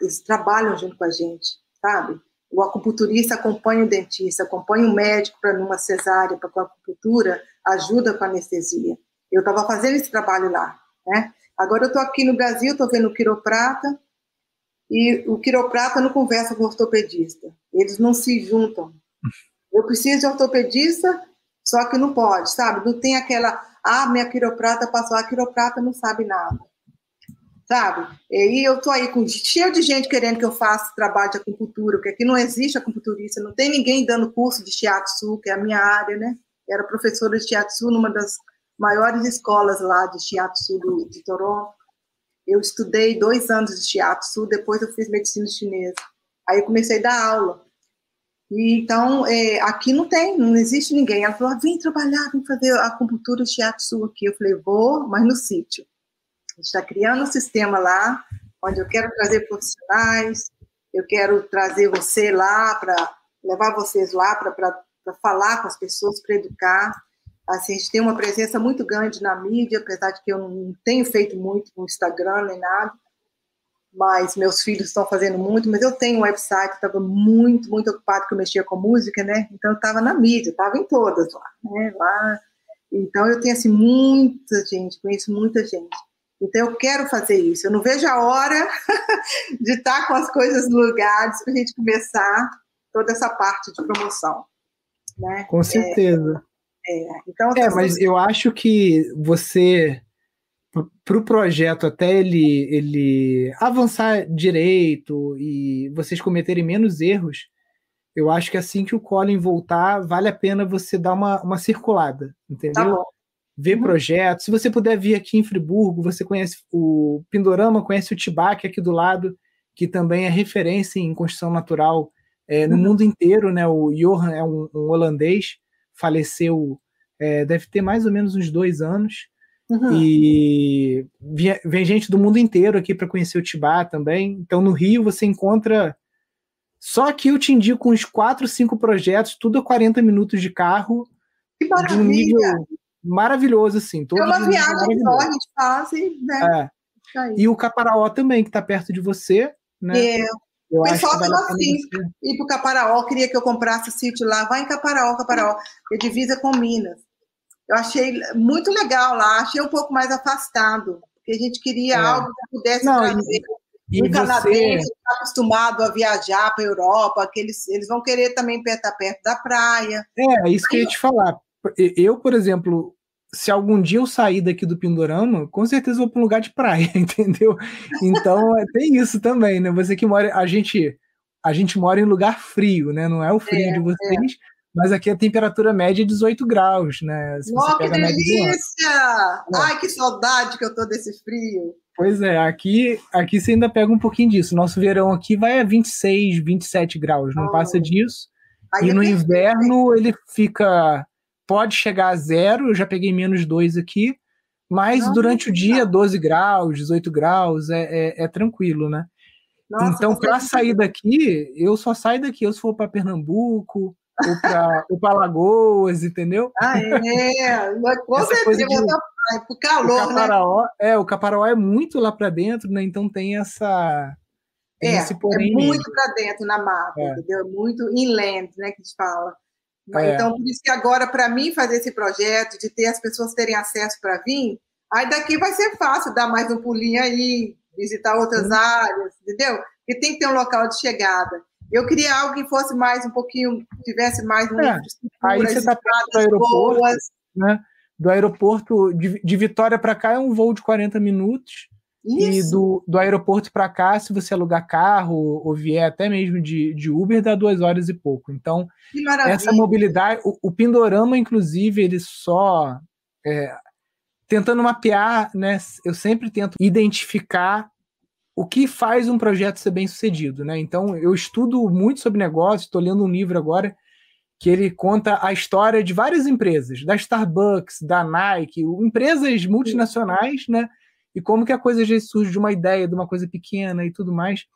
B: Eles trabalham junto com a gente, sabe? O acupunturista acompanha o dentista, acompanha o médico para numa cesárea, para com a acupuntura, ajuda com a anestesia. Eu estava fazendo esse trabalho lá, né? Agora eu estou aqui no Brasil, estou vendo o quiroprata, e o quiroprata não conversa com o ortopedista. Eles não se juntam. Eu preciso de ortopedista, só que não pode, sabe? Não tem aquela ah, minha quiroprata passou, a quiroprata não sabe nada. Sabe? E eu tô aí com cheio de gente querendo que eu faça trabalho de acupuntura, porque aqui não existe acupunturista, não tem ninguém dando curso de shiatsu, que é a minha área, né? Era professora de shiatsu numa das maiores escolas lá de shiatsu do, de Toronto. Eu estudei dois anos de shiatsu, depois eu fiz medicina chinesa. Aí eu comecei a dar aula. E, então, é, aqui não tem, não existe ninguém. Ela falou, ah, vem trabalhar, vem fazer acupuntura shiatsu aqui. Eu falei, vou, mas no sítio. Gente está criando um sistema lá, onde eu quero trazer profissionais, eu quero trazer você lá, para levar vocês lá para falar com as pessoas, para educar. Assim, a gente tem uma presença muito grande na mídia, apesar de que eu não tenho feito muito no Instagram nem nada, mas meus filhos estão fazendo muito, mas eu tenho um website, estava muito, muito ocupado que eu mexia com música, né? Então eu estava na mídia, estava em todas lá, né? Lá. Então eu tenho assim muita gente, conheço muita gente. Então eu quero fazer isso. Eu não vejo a hora de estar com as coisas no lugar, para a gente começar toda essa parte de promoção. Né?
A: Com certeza.
B: É, é. Então,
A: é, mas eu acho que você para o projeto até ele, ele avançar direito e vocês cometerem menos erros, eu acho que assim que o Colin voltar, vale a pena você dar uma, uma circulada, entendeu? Tá Ver uhum. projetos. Se você puder vir aqui em Friburgo, você conhece o Pindorama, conhece o Tibac aqui do lado, que também é referência em construção natural é, no uhum. mundo inteiro, né? O Johan é um, um holandês, faleceu, é, deve ter mais ou menos uns dois anos. Uhum. E vem gente do mundo inteiro aqui para conhecer o Tibá também. Então, no Rio, você encontra. Só que eu te indico uns 4, 5 projetos, tudo a 40 minutos de carro.
B: Que maravilha! De um nível
A: maravilhoso, assim.
B: é uma viagem só, a gente faz e. Né?
A: É. E o Caparaó também, que está perto de você. Né?
B: É. Eu o pessoal estava assim, ir para o Caparaó, queria que eu comprasse sítio lá. Vai em Caparaó, Caparaó. É divisa com Minas. eu achei muito legal lá, achei um pouco mais afastado, porque a gente queria é. algo que pudesse Não, trazer e, um e canadense você... Tá acostumado a viajar para a Europa, que eles, eles vão querer também estar perto da praia.
A: É, isso que eu ia te falar. Eu, por exemplo, se algum dia eu sair daqui do Pindorama, com certeza vou para um lugar de praia, entendeu? Então é, tem isso também, né? Você que mora, a gente, a gente mora em lugar frio, né? Não é o frio é, de vocês, é. mas aqui a temperatura média é 18 graus, né?
B: Se oh, que delícia! Ai, que saudade que eu tô desse frio.
A: Pois é, aqui, aqui você ainda pega um pouquinho disso. Nosso verão aqui vai a 26, 27 graus, não oh. passa disso. Aí e é no inverno ele fica pode chegar a zero, eu já peguei menos dois aqui, mas Nossa, durante o dia, 12 graus, 18 graus, é, é, é tranquilo, né? Nossa, então, para sair daqui, eu só saio daqui, eu se for para Pernambuco, ou para Alagoas, entendeu?
B: Ah, é, com certeza, de, pro calor,
A: o Caparaó, né? É, o Caparaó é muito lá para dentro, né? Então tem essa...
B: Tem é, é muito para dentro na mata, é. entendeu? Muito inland, né, que a gente fala. É. Então, por isso que agora, para mim, fazer esse projeto, de ter as pessoas terem acesso para vir, aí daqui vai ser fácil dar mais um pulinho aí, visitar outras uhum. áreas, entendeu? E tem que ter um local de chegada. Eu queria algo que fosse mais um pouquinho, tivesse mais um.
A: É. Aí você está do aeroporto, boas. né? Do aeroporto de, de Vitória para cá é um voo de 40 minutos. Isso. E do, do aeroporto para cá, se você alugar carro ou vier até mesmo de, de Uber, dá duas horas e pouco. Então, essa mobilidade, o, o, Pindorama, inclusive, ele só. É, tentando mapear, né? Eu sempre tento identificar o que faz um projeto ser bem sucedido, né? Então, eu estudo muito sobre negócio, estou lendo um livro agora que ele conta a história de várias empresas, da Starbucks, da Nike, empresas multinacionais, né? E como que a coisa já surge de uma ideia, de uma coisa pequena e tudo mais.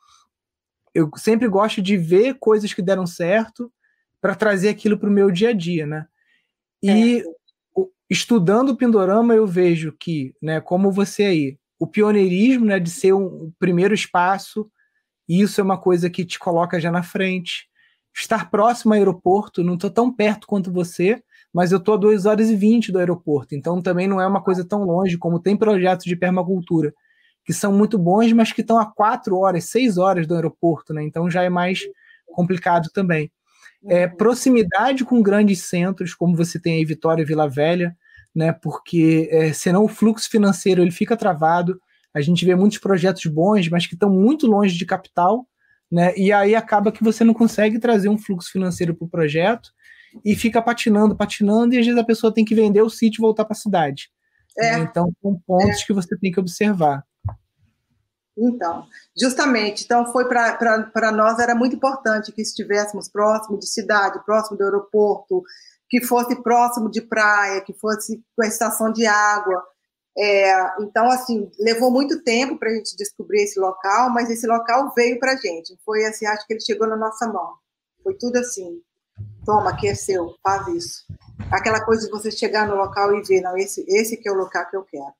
A: Eu sempre gosto de ver coisas que deram certo para trazer aquilo para o meu dia a dia, né? E é. estudando o Pindorama, eu vejo que, né, como você aí, o pioneirismo, né, de ser um, um primeiro espaço, isso é uma coisa que te coloca já na frente. Estar próximo ao aeroporto, não estou tão perto quanto você, mas eu estou a 2 horas e 20 do aeroporto, então também não é uma coisa tão longe como tem projetos de permacultura, que são muito bons, mas que estão a 4 horas, 6 horas do aeroporto, né? Então já é mais complicado também. É, uhum. proximidade com grandes centros, como você tem aí Vitória e Vila Velha, né? Porque é, senão o fluxo financeiro ele fica travado. A gente vê muitos projetos bons, mas que estão muito longe de capital, né? E aí acaba que você não consegue trazer um fluxo financeiro para o projeto e fica patinando, patinando, e às vezes a pessoa tem que vender o sítio e voltar para a cidade. É. Então, são pontos é. que você tem que observar.
B: Então, justamente, então foi para nós era muito importante que estivéssemos próximo de cidade, próximo do aeroporto, que fosse próximo de praia, que fosse com a estação de água. É, então, assim, levou muito tempo para a gente descobrir esse local, mas esse local veio para a gente. Foi assim, acho que ele chegou na nossa mão. Foi tudo assim. Toma, aqui é seu, faz isso. Aquela coisa de você chegar no local e ver, não, esse, esse que é o local que eu quero.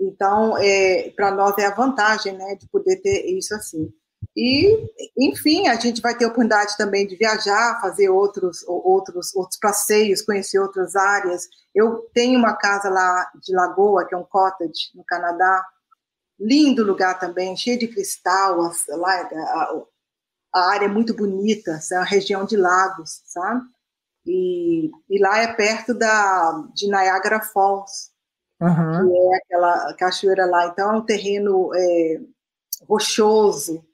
B: Então, é, para nós é a vantagem, né, de poder ter isso assim. E, enfim, a gente vai ter oportunidade também de viajar, fazer outros, outros, outros passeios, conhecer outras áreas. Eu tenho uma casa lá de Lagoa, que é um cottage no Canadá, lindo lugar também, cheio de cristal, lá a área é muito bonita, é uma região de lagos, sabe? E, e lá é perto da, de Niagara Falls, uhum. que é aquela cachoeira lá. Então é um terreno é, rochoso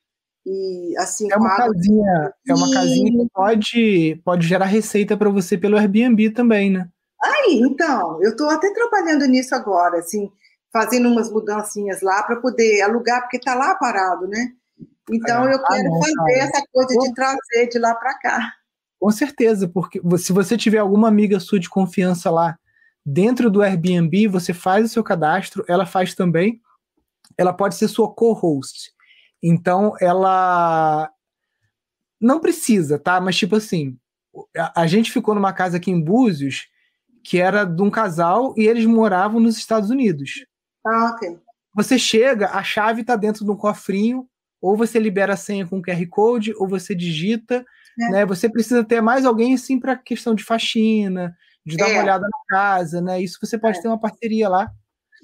B: e assim.
A: É uma casinha, é uma casinha que pode, pode gerar receita para você pelo Airbnb também, né?
B: Aí, então, eu estou até trabalhando nisso agora, assim, fazendo umas mudancinhas lá para poder alugar, porque está lá parado, né? Então eu quero ah, não, fazer cara. essa coisa de trazer de lá para cá.
A: Com certeza, porque se você tiver alguma amiga sua de confiança lá dentro do Airbnb, você faz o seu cadastro, ela faz também. Ela pode ser sua co-host. Então ela não precisa, tá? Mas tipo assim, a, a gente ficou numa casa aqui em Búzios que era de um casal e eles moravam nos Estados Unidos.
B: Ah, ok.
A: Você chega, a chave está dentro de um cofrinho, ou você libera a senha com QR Code, ou você digita, é. né? Você precisa ter mais alguém assim para questão de faxina, de dar é. uma olhada na casa, né? Isso você pode é. ter uma parceria lá.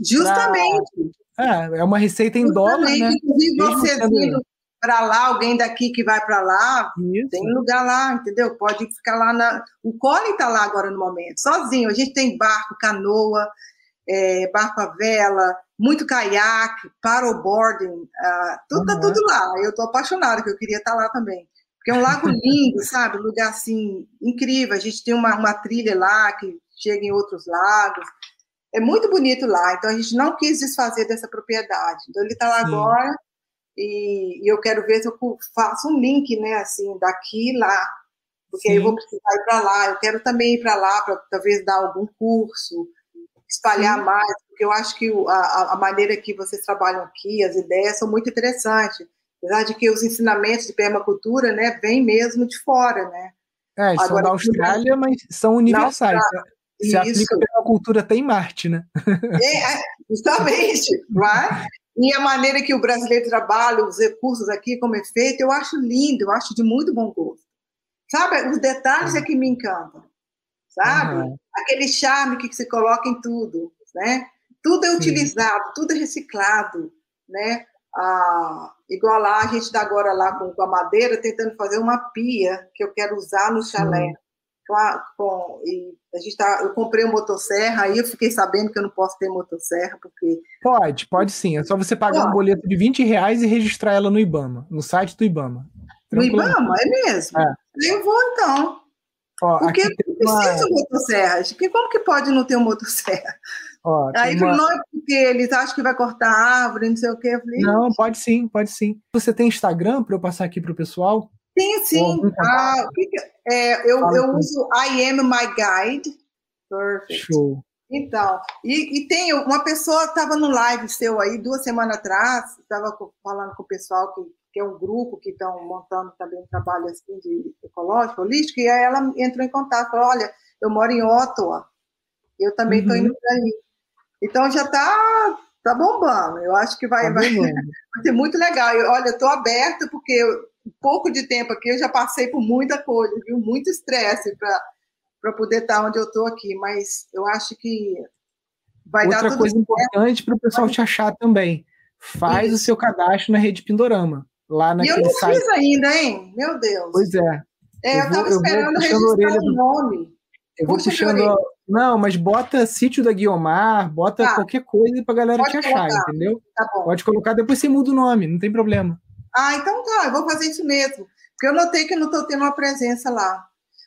B: Justamente.
A: Pra... É, é uma receita em Justamente. dólar, né?
B: Inclusive, você sendo... para lá, alguém daqui que vai para lá, Isso. tem lugar lá, entendeu? Pode ficar lá na. O Colin está lá agora no momento, sozinho. A gente tem barco, canoa, é, barco à vela, muito caiaque, paddleboarding, uh, tudo, uhum. tá tudo lá. Eu estou apaixonada, que eu queria estar tá lá também. Porque é um lago lindo, sabe? Um lugar assim, incrível. A gente tem uma, uma trilha lá que chega em outros lagos. É muito bonito lá, então a gente não quis desfazer dessa propriedade. Então ele está lá Sim. agora e, e, eu quero ver se eu faço um link, né, assim, daqui lá, porque Sim. aí eu vou precisar ir para lá. Eu quero também ir para lá para talvez dar algum curso, espalhar Sim. mais, porque eu acho que a, a maneira que vocês trabalham aqui, as ideias são muito interessantes. Apesar de que os ensinamentos de permacultura, né, vêm mesmo de fora, né?
A: É, Agora, são da Austrália, mas são universais. Se Isso. aplica a permacultura até em Marte, né?
B: É, é justamente, vai. E a maneira que o brasileiro trabalha, os recursos aqui, como é feito, eu acho lindo, eu acho de muito bom gosto. Sabe, os detalhes é que me encantam sabe? Uhum. Aquele charme que você coloca em tudo, né? Tudo é utilizado, Sim. tudo é reciclado, né? Ah, igual lá, a gente está agora lá com, com, a madeira, tentando fazer uma pia que eu quero usar no chalé. Com a, com, a gente tá, eu comprei uma motosserra, aí eu fiquei sabendo que eu não posso ter motosserra, porque...
A: Pode, pode sim. É só você pagar pode. um boleto de 20 reais e registrar ela no IBAMA, no site do IBAMA.
B: No IBAMA? É mesmo? É. Eu vou, então. Ó, Porque precisa uma... motosserra. Porque como que pode não ter uma motosserra? Ó, Aí uma... não é porque eles acham que vai cortar árvore, não sei o quê. Falei,
A: não, pode sim, pode sim. Você tem Instagram para eu passar aqui para o pessoal?
B: Tem sim. Ah, é, eu, eu uso I am my guide. Perfect. Show. Então, e, e tem uma pessoa estava no live seu aí duas semanas atrás, estava falando com o pessoal que que é um grupo que estão montando também um trabalho assim de ecológico, holístico, e aí ela entrou em contato, falou, olha, eu moro em Ottawa, eu também estou uhum. indo para aí. Então já está tá bombando, eu acho que vai, tá vai, vai, ser muito legal. Eu, olha, eu estou aberta porque eu, pouco de tempo aqui eu já passei por muita coisa, viu? Muito estresse para poder estar tá onde eu estou aqui, mas eu acho que vai
A: Outra
B: dar
A: tudo coisa importante para o pessoal te achar também. Faz Isso. o seu cadastro na rede Pindorama lá naquele
B: E eu não site. fiz ainda, hein? Meu Deus.
A: Pois é.
B: É, eu, eu tava esperando registrar o nome.
A: Eu vou Puxa puxando. Não, mas bota sítio da Guiomar, bota tá. qualquer coisa pra galera Pode te achar, colocar. entendeu? Tá bom. Pode colocar, depois você muda o nome, não tem problema.
B: Ah, então tá, eu vou fazer isso mesmo. Porque eu notei que eu não tô tendo uma presença lá.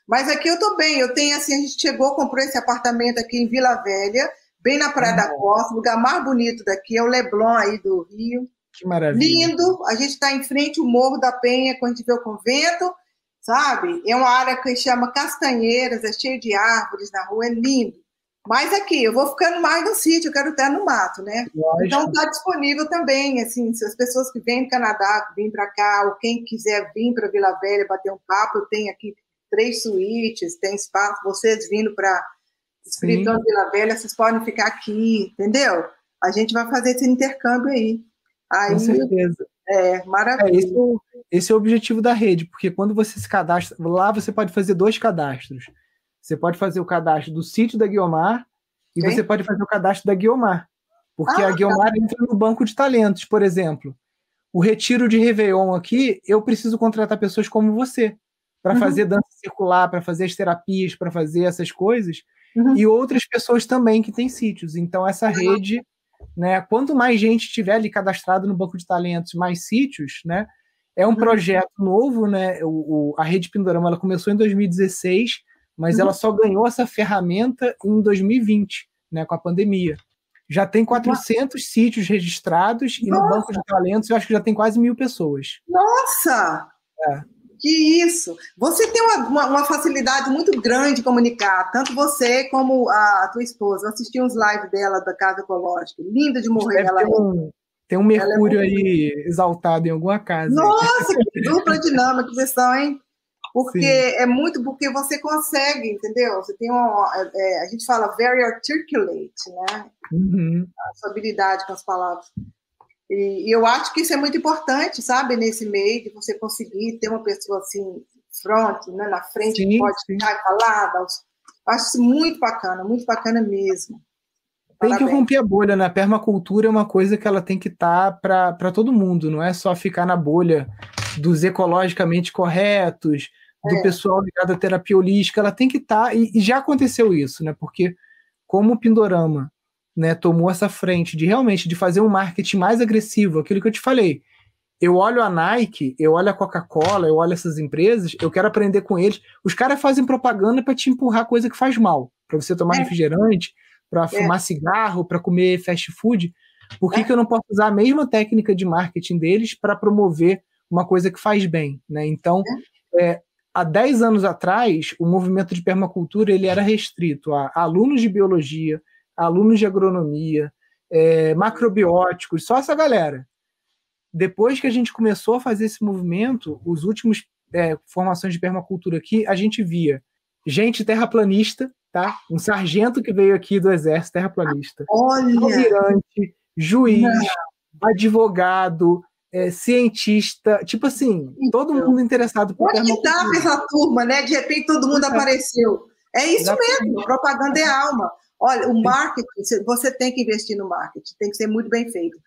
B: Mas aqui eu tô bem, eu tenho assim, a gente chegou, comprou esse apartamento aqui em Vila Velha, bem na Praia da Costa, o lugar mais bonito daqui é o Leblon aí do Rio.
A: Que maravilha.
B: Lindo. A gente está em frente ao Morro da Penha, quando a gente vê o convento, sabe? É uma área que chama Castanheiras, é cheio de árvores na rua, é lindo. Mas aqui, eu vou ficando mais no sítio, eu quero estar no mato, né? Lógico. Então está disponível também, assim, se as pessoas que vêm do Canadá, que vêm para cá, ou quem quiser vir para Vila Velha bater um papo, eu tenho aqui três suítes, tem espaço, vocês vindo para Espírito Vila Velha, vocês podem ficar aqui, entendeu? A gente vai fazer esse intercâmbio aí. Aí,
A: Com certeza.
B: É, maravilha.
A: É, esse, é esse, é o objetivo da rede, porque quando você se cadastra, lá você pode fazer dois cadastros. Você pode fazer o cadastro do sítio da Guiomar e Sim. você pode fazer o cadastro da Guiomar. Porque ah, a Guiomar tá. entra no banco de talentos, por exemplo. O retiro de Réveillon aqui, eu preciso contratar pessoas como você para uhum. fazer dança circular, para fazer as terapias, para fazer essas coisas. Uhum. E outras pessoas também que têm sítios. Então, essa rede né? Quanto mais gente tiver ali cadastrado no banco de talentos, mais sítios, né? É um uhum. projeto novo, né? O, o, a Rede Pindorama ela começou em 2016, mas uhum. ela só ganhou essa ferramenta em 2020, né? Com a pandemia. Já tem 400 uhum. sítios registrados e Nossa. no banco de talentos eu acho que já tem quase mil pessoas.
B: Nossa! É. Que isso! Você tem uma, uma, facilidade muito grande de comunicar, tanto você como a, tua esposa. Eu assisti uns lives dela da Casa Ecológica, linda de morrer. Ela
A: um, tem um Mercúrio é aí exaltado em alguma casa.
B: Nossa, que dupla dinâmica vocês são, hein? Porque Sim. é muito porque você consegue, entendeu? Você tem uma. É, a gente fala very articulate, né?
A: Uhum.
B: A sua habilidade com as palavras. E, e, eu acho que isso é muito importante, sabe, nesse meio, de você conseguir ter uma pessoa assim, front, né, na frente, sim, que pode sim. ficar e os, Acho muito bacana, muito bacana mesmo.
A: Tem que romper a bolha, né? A permacultura é uma coisa que ela tem que estar tá para todo mundo, não é só ficar na bolha dos ecologicamente corretos, do é. pessoal ligado à terapia holística, ela tem que estar, tá, e, e, já aconteceu isso, né? Porque como o Pindorama né, tomou essa frente de realmente de fazer um marketing mais agressivo, aquilo que eu te falei. Eu olho a Nike, eu olho a Coca-Cola, eu olho essas empresas, eu quero aprender com eles. Os caras fazem propaganda para te empurrar coisa que faz mal, para você tomar é. refrigerante, para é. fumar cigarro, para comer fast food. Por que, é. que eu não posso usar a mesma técnica de marketing deles para promover uma coisa que faz bem? Né? Então, é. é há 10 anos atrás, o movimento de permacultura ele era restrito a alunos de biologia, alunos de agronomia, é, macrobióticos, só essa galera. Depois que a gente começou a fazer esse movimento, os últimos é, formações de permacultura aqui, a gente via gente terraplanista, tá? Um sargento que veio aqui do exército terraplanista,
B: Olha.
A: almirante, juiz, Não. advogado, é, cientista, tipo assim, todo então, mundo interessado
B: por Onde estava essa turma, né? De repente todo mundo apareceu. É isso Exatamente. mesmo, propaganda é alma. Olha, o marketing, você tem que investir no marketing, tem que ser muito bem feito.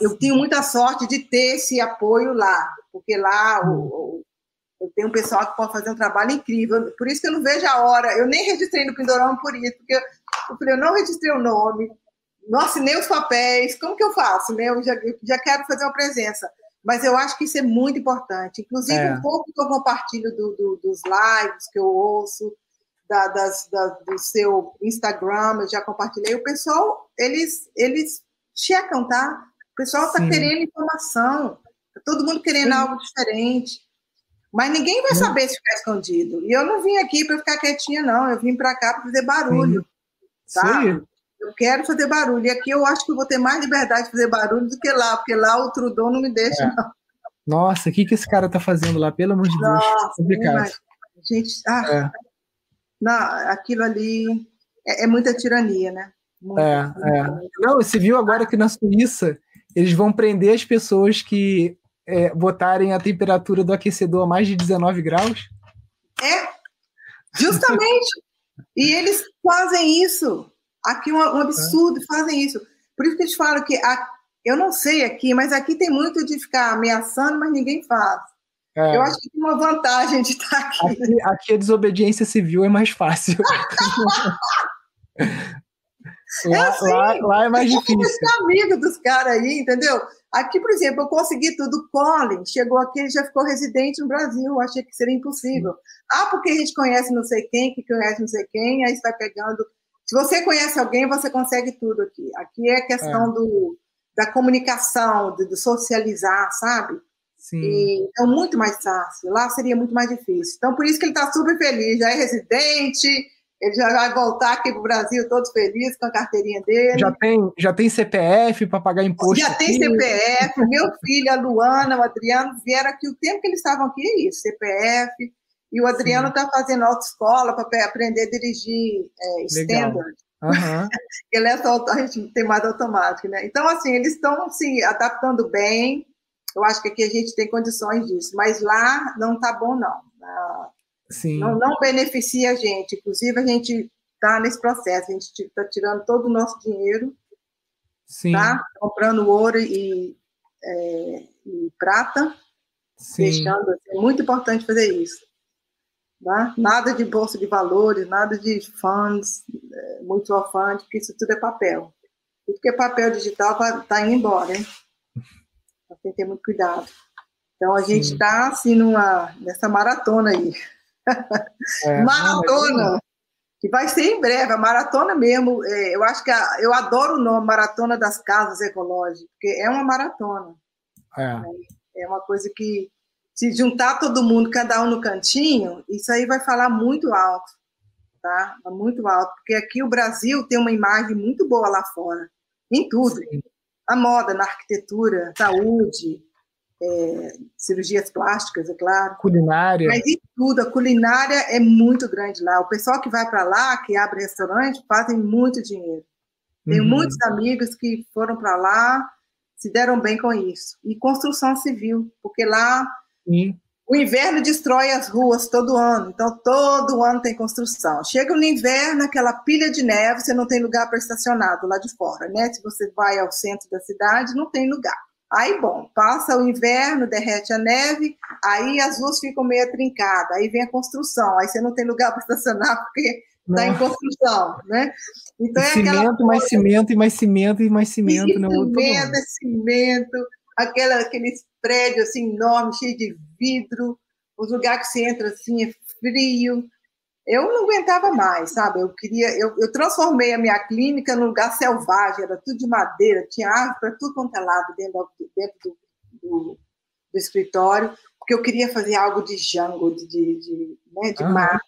B: Eu tenho muita sorte de ter esse apoio lá, porque lá o, eu tenho um pessoal que pode fazer um trabalho incrível. Por isso que eu não vejo a hora. Eu nem registrei no Pindorama por isso, porque eu, eu falei, eu não registrei o nome, não assinei os papéis, como que eu faço? Né? Eu já, eu já quero fazer uma presença. Mas eu acho que isso é muito importante. Inclusive, é. um pouco que eu compartilho do, do, dos lives que eu ouço, da, das, da, do seu Instagram, eu já compartilhei. O pessoal, eles, eles checam, tá? O pessoal está querendo informação, tá todo mundo querendo Sim. algo diferente. Mas ninguém vai saber se ficar escondido. E eu não vim aqui para ficar quietinha, não. Eu vim para cá para fazer barulho. Sim. Tá? Eu quero fazer barulho. E aqui eu acho que eu vou ter mais liberdade de fazer barulho do que lá, porque lá o Trudon não me deixa, é. não.
A: Nossa, o que, que esse cara tá fazendo lá? Pelo amor de Deus. Nossa, Complicado.
B: Gente, ah, é. Não, aquilo ali é, é muita tirania, né?
A: Muita, é, muita é. Não, você viu agora que na Suíça eles vão prender as pessoas que é, botarem a temperatura do aquecedor a mais de 19 graus?
B: É, justamente. e eles fazem isso. Aqui é um, um absurdo, é. fazem isso. Por isso que eles falam que a, eu não sei aqui, mas aqui tem muito de ficar ameaçando, mas ninguém faz. É. Eu acho que tem uma vantagem de estar aqui.
A: Aqui, aqui a desobediência civil é mais fácil. lá, assim, lá, lá, é mais difícil.
B: Eu amigo dos caras aí, entendeu? Aqui, por exemplo, eu consegui tudo. Colin chegou aqui, ele já ficou residente no Brasil. Eu achei que seria impossível. Ah, porque a gente conhece não sei quem, que conhece não sei quem, aí vai pegando. Se você conhece alguém, você consegue tudo aqui. Aqui é questão é. Do, da comunicação, de, de socializar, sabe? Sim. E, então, muito mais fácil. Lá seria muito mais difícil. Então, por isso que ele está super feliz. Já é residente, ele já vai voltar aqui para o Brasil todo feliz com a carteirinha dele.
A: Já tem, já tem CPF para pagar imposto?
B: Já aqui. tem CPF. Meu filho, a Luana, o Adriano vieram aqui. O tempo que eles estavam aqui é isso, CPF. E o Adriano está fazendo autoescola para aprender a dirigir é, standard. Uhum. ele é só, a gente tem mais automático, né? Então, assim, eles estão se adaptando bem. Eu acho que aqui a gente tem condições disso, mas lá não está bom, não. Sim. Não, não beneficia a gente. Inclusive, a gente está nesse processo, a gente está tirando todo o nosso dinheiro, Sim. tá? comprando ouro e, é, e prata, Sim. deixando. Assim, é muito importante fazer isso. Tá? Nada de bolsa de valores, nada de funds, é, mutual fund, porque isso tudo é papel. Tudo que é papel digital está indo embora, hein? Tem que ter muito cuidado. Então, a Sim. gente está, assim, numa, nessa maratona aí. É, maratona! Que vai ser em breve, a maratona mesmo. É, eu acho que a, eu adoro o nome Maratona das Casas Ecológicas, porque é uma maratona. É. é uma coisa que, se juntar todo mundo, cada um no cantinho, isso aí vai falar muito alto, tá? Muito alto, porque aqui o Brasil tem uma imagem muito boa lá fora, em tudo. Sim. A moda, na arquitetura, saúde, é, cirurgias plásticas, é claro.
A: Culinária.
B: Mas em tudo, a culinária é muito grande lá. O pessoal que vai para lá, que abre restaurante, fazem muito dinheiro. Tenho uhum. muitos amigos que foram para lá, se deram bem com isso. E construção civil, porque lá Sim. O inverno destrói as ruas todo ano, então todo ano tem construção. Chega no inverno, aquela pilha de neve, você não tem lugar para estacionar do lado de fora, né? Se você vai ao centro da cidade, não tem lugar. Aí, bom, passa o inverno, derrete a neve, aí as ruas ficam meio trincadas, aí vem a construção, aí você não tem lugar para estacionar porque está em construção, né?
A: Então é cimento, mais cimento, e mais cimento, e mais cimento. E
B: né? cimento, é cimento, aquela, aqueles prédios assim, enormes, cheios de vidro, os lugares que você entra assim é frio. Eu não aguentava mais, sabe? Eu queria, eu, eu transformei a minha clínica num lugar selvagem, era tudo de madeira, tinha árvore para tudo quanto é lado dentro, do, dentro do, do, do, escritório, porque eu queria fazer algo de jungle, de, de, de, né, de mata.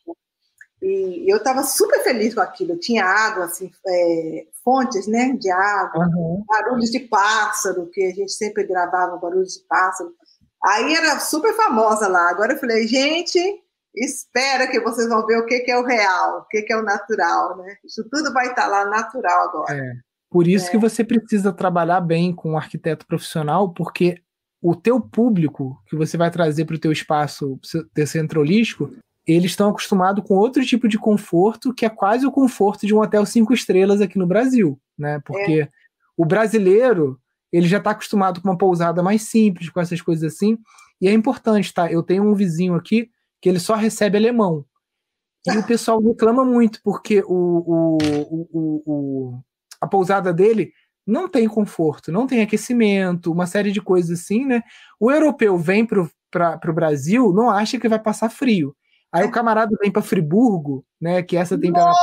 B: E eu estava super feliz com aquilo. Tinha água, assim, é, fontes né, de água, uhum. barulhos de pássaro, que a gente sempre gravava barulhos de pássaro. Aí era super famosa lá. Agora eu falei, gente, espera que vocês vão ver o que, que é o real, o que, que é o natural, né? Isso tudo vai estar lá natural agora.
A: É. Por isso é. que você precisa trabalhar bem com um arquiteto profissional, porque o teu público que você vai trazer para o teu espaço, teu centro holístico, eles estão acostumados com outro tipo de conforto, que é quase o conforto de um hotel cinco estrelas aqui no Brasil, né? Porque é. o brasileiro, ele já está acostumado com uma pousada mais simples, com essas coisas assim, e é importante, tá? Eu tenho um vizinho aqui que ele só recebe alemão. E o pessoal reclama muito, porque o, o, o, o, a pousada dele não tem conforto, não tem aquecimento, uma série de coisas assim, né? O europeu vem para o Brasil, não acha que vai passar frio. Aí o camarada vem para Friburgo, né, que é essa temperatura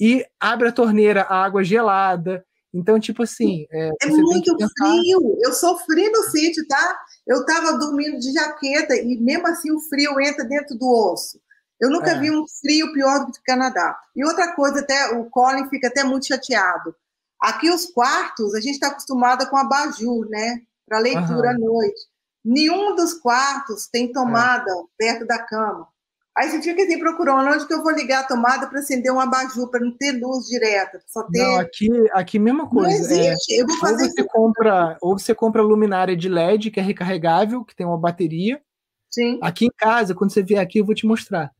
A: e abre a torneira, a água gelada. Então, tipo assim.
B: É, é muito frio. Eu sofri no sítio, tá? Eu tava dormindo de jaqueta e mesmo assim o frio entra dentro do osso. Eu nunca é. vi um frio pior do que o Canadá. E outra coisa, até o Colin fica até muito chateado. Aqui os quartos, a gente está acostumada com abajur, né? Para leitura uhum. à noite. Nenhum dos quartos tem tomada é. perto da cama. Aí você fica assim procurando onde que eu vou ligar a tomada para acender um abajur, para não ter luz direta. Só ter...
A: Não, aqui, aqui mesma coisa. Não existe. É, eu vou fazer ou você, compra, ou você compra luminária de LED, que é recarregável, que tem uma bateria.
B: Sim.
A: Aqui em casa, quando você vier aqui, eu vou te mostrar.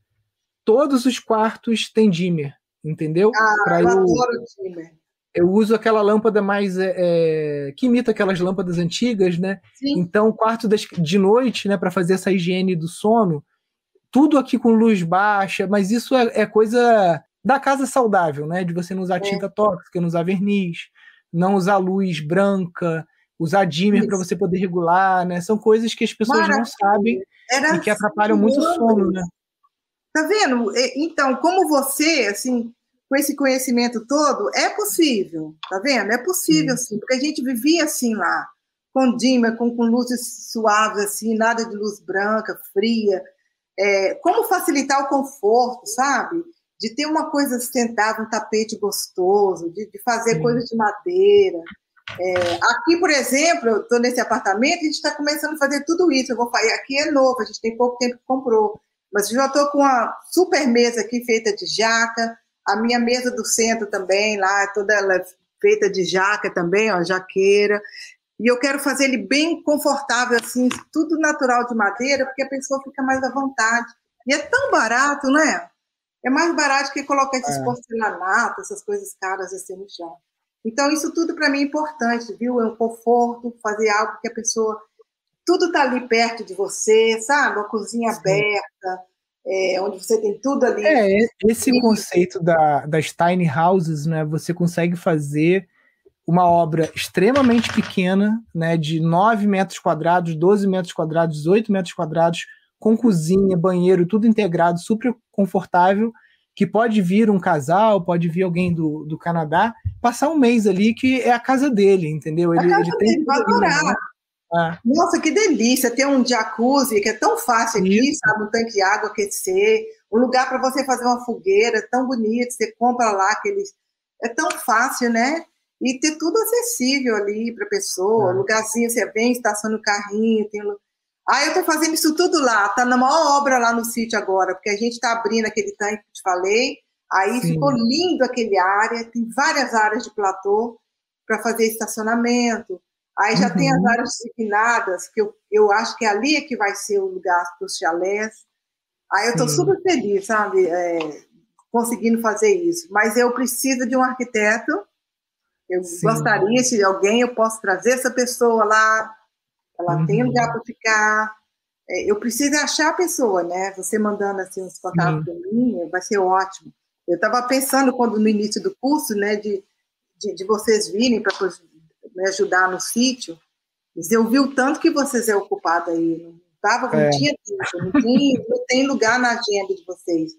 A: Todos os quartos têm dimmer, entendeu?
B: Ah, pra eu, eu adoro dimmer
A: eu uso aquela lâmpada mais é, que imita aquelas lâmpadas antigas, né? Sim. Então, o quarto das, de noite, né, para fazer essa higiene do sono, tudo aqui com luz baixa, mas isso é, é coisa da casa saudável, né? De você não usar é. tinta tóxica, não usar verniz, não usar luz branca, usar dimmer para você poder regular, né? São coisas que as pessoas Maravilha. não sabem Era e que atrapalham muito o sono, né?
B: Tá vendo? Então, como você, assim, com esse conhecimento todo, é possível, tá vendo? É possível, sim, porque a gente vivia assim lá, com dimmer, com, com luzes suaves, assim, nada de luz branca, fria. É, como facilitar o conforto, sabe? De ter uma coisa sustentável, um tapete gostoso, de, de fazer sim. coisas de madeira. É, aqui, por exemplo, eu estou nesse apartamento, a gente está começando a fazer tudo isso. Eu vou fazer, aqui é novo, a gente tem pouco tempo que comprou. Mas eu já estou com uma super mesa aqui feita de jaca, a minha mesa do centro também, lá, toda ela é feita de jaca também, ó, jaqueira. E eu quero fazer ele bem confortável, assim, tudo natural de madeira, porque a pessoa fica mais à vontade. E é tão barato, né? É mais barato que colocar esses é. porcelanatos, essas coisas caras assim no chão. Então, isso tudo para mim é importante, viu? É um conforto, fazer algo que a pessoa. Tudo está ali perto de você, sabe? Uma cozinha Sim. aberta, é, onde você tem tudo ali.
A: É, esse conceito da, das tiny houses, né? Você consegue fazer uma obra extremamente pequena, né? De 9 metros quadrados, 12 metros quadrados, 18 metros quadrados, com cozinha, banheiro, tudo integrado, super confortável, que pode vir um casal, pode vir alguém do, do Canadá, passar um mês ali, que é a casa dele, entendeu?
B: Ele, a casa ele tem dele, vai adorar. Ah. Nossa, que delícia ter um jacuzzi, que é tão fácil aqui, Isso. sabe? Um tanque de água aquecer, um lugar para você fazer uma fogueira, tão bonito, você compra lá aqueles. É tão fácil, né? E ter tudo acessível ali para a pessoa, ah. lugarzinho, você vem, estaciona o carrinho, tem. Ah, eu estou fazendo isso tudo lá, tá na maior obra lá no sítio agora, porque a gente está abrindo aquele tanque que te falei, aí Sim. ficou lindo aquele área, tem várias áreas de platô para fazer estacionamento Aí já uhum. tem as uhum. áreas designadas, que eu, eu acho que ali é que vai ser o lugar para os chalés. Aí eu estou super feliz, sabe, é, conseguindo fazer isso. Mas eu preciso de um arquiteto. Eu Sim. gostaria, se alguém, eu posso trazer essa pessoa lá. Ela uhum. tem lugar para ficar. É, eu preciso achar a pessoa, né? Você mandando assim os contatos para mim, vai ser ótimo. Eu estava pensando quando no início do curso, né, de, de, de vocês virem para me ajudar no sítio, mas eu vi o tanto que vocês é ocupado aí, não tava, não é. tinha tempo, não tem, não tem lugar na agenda de vocês.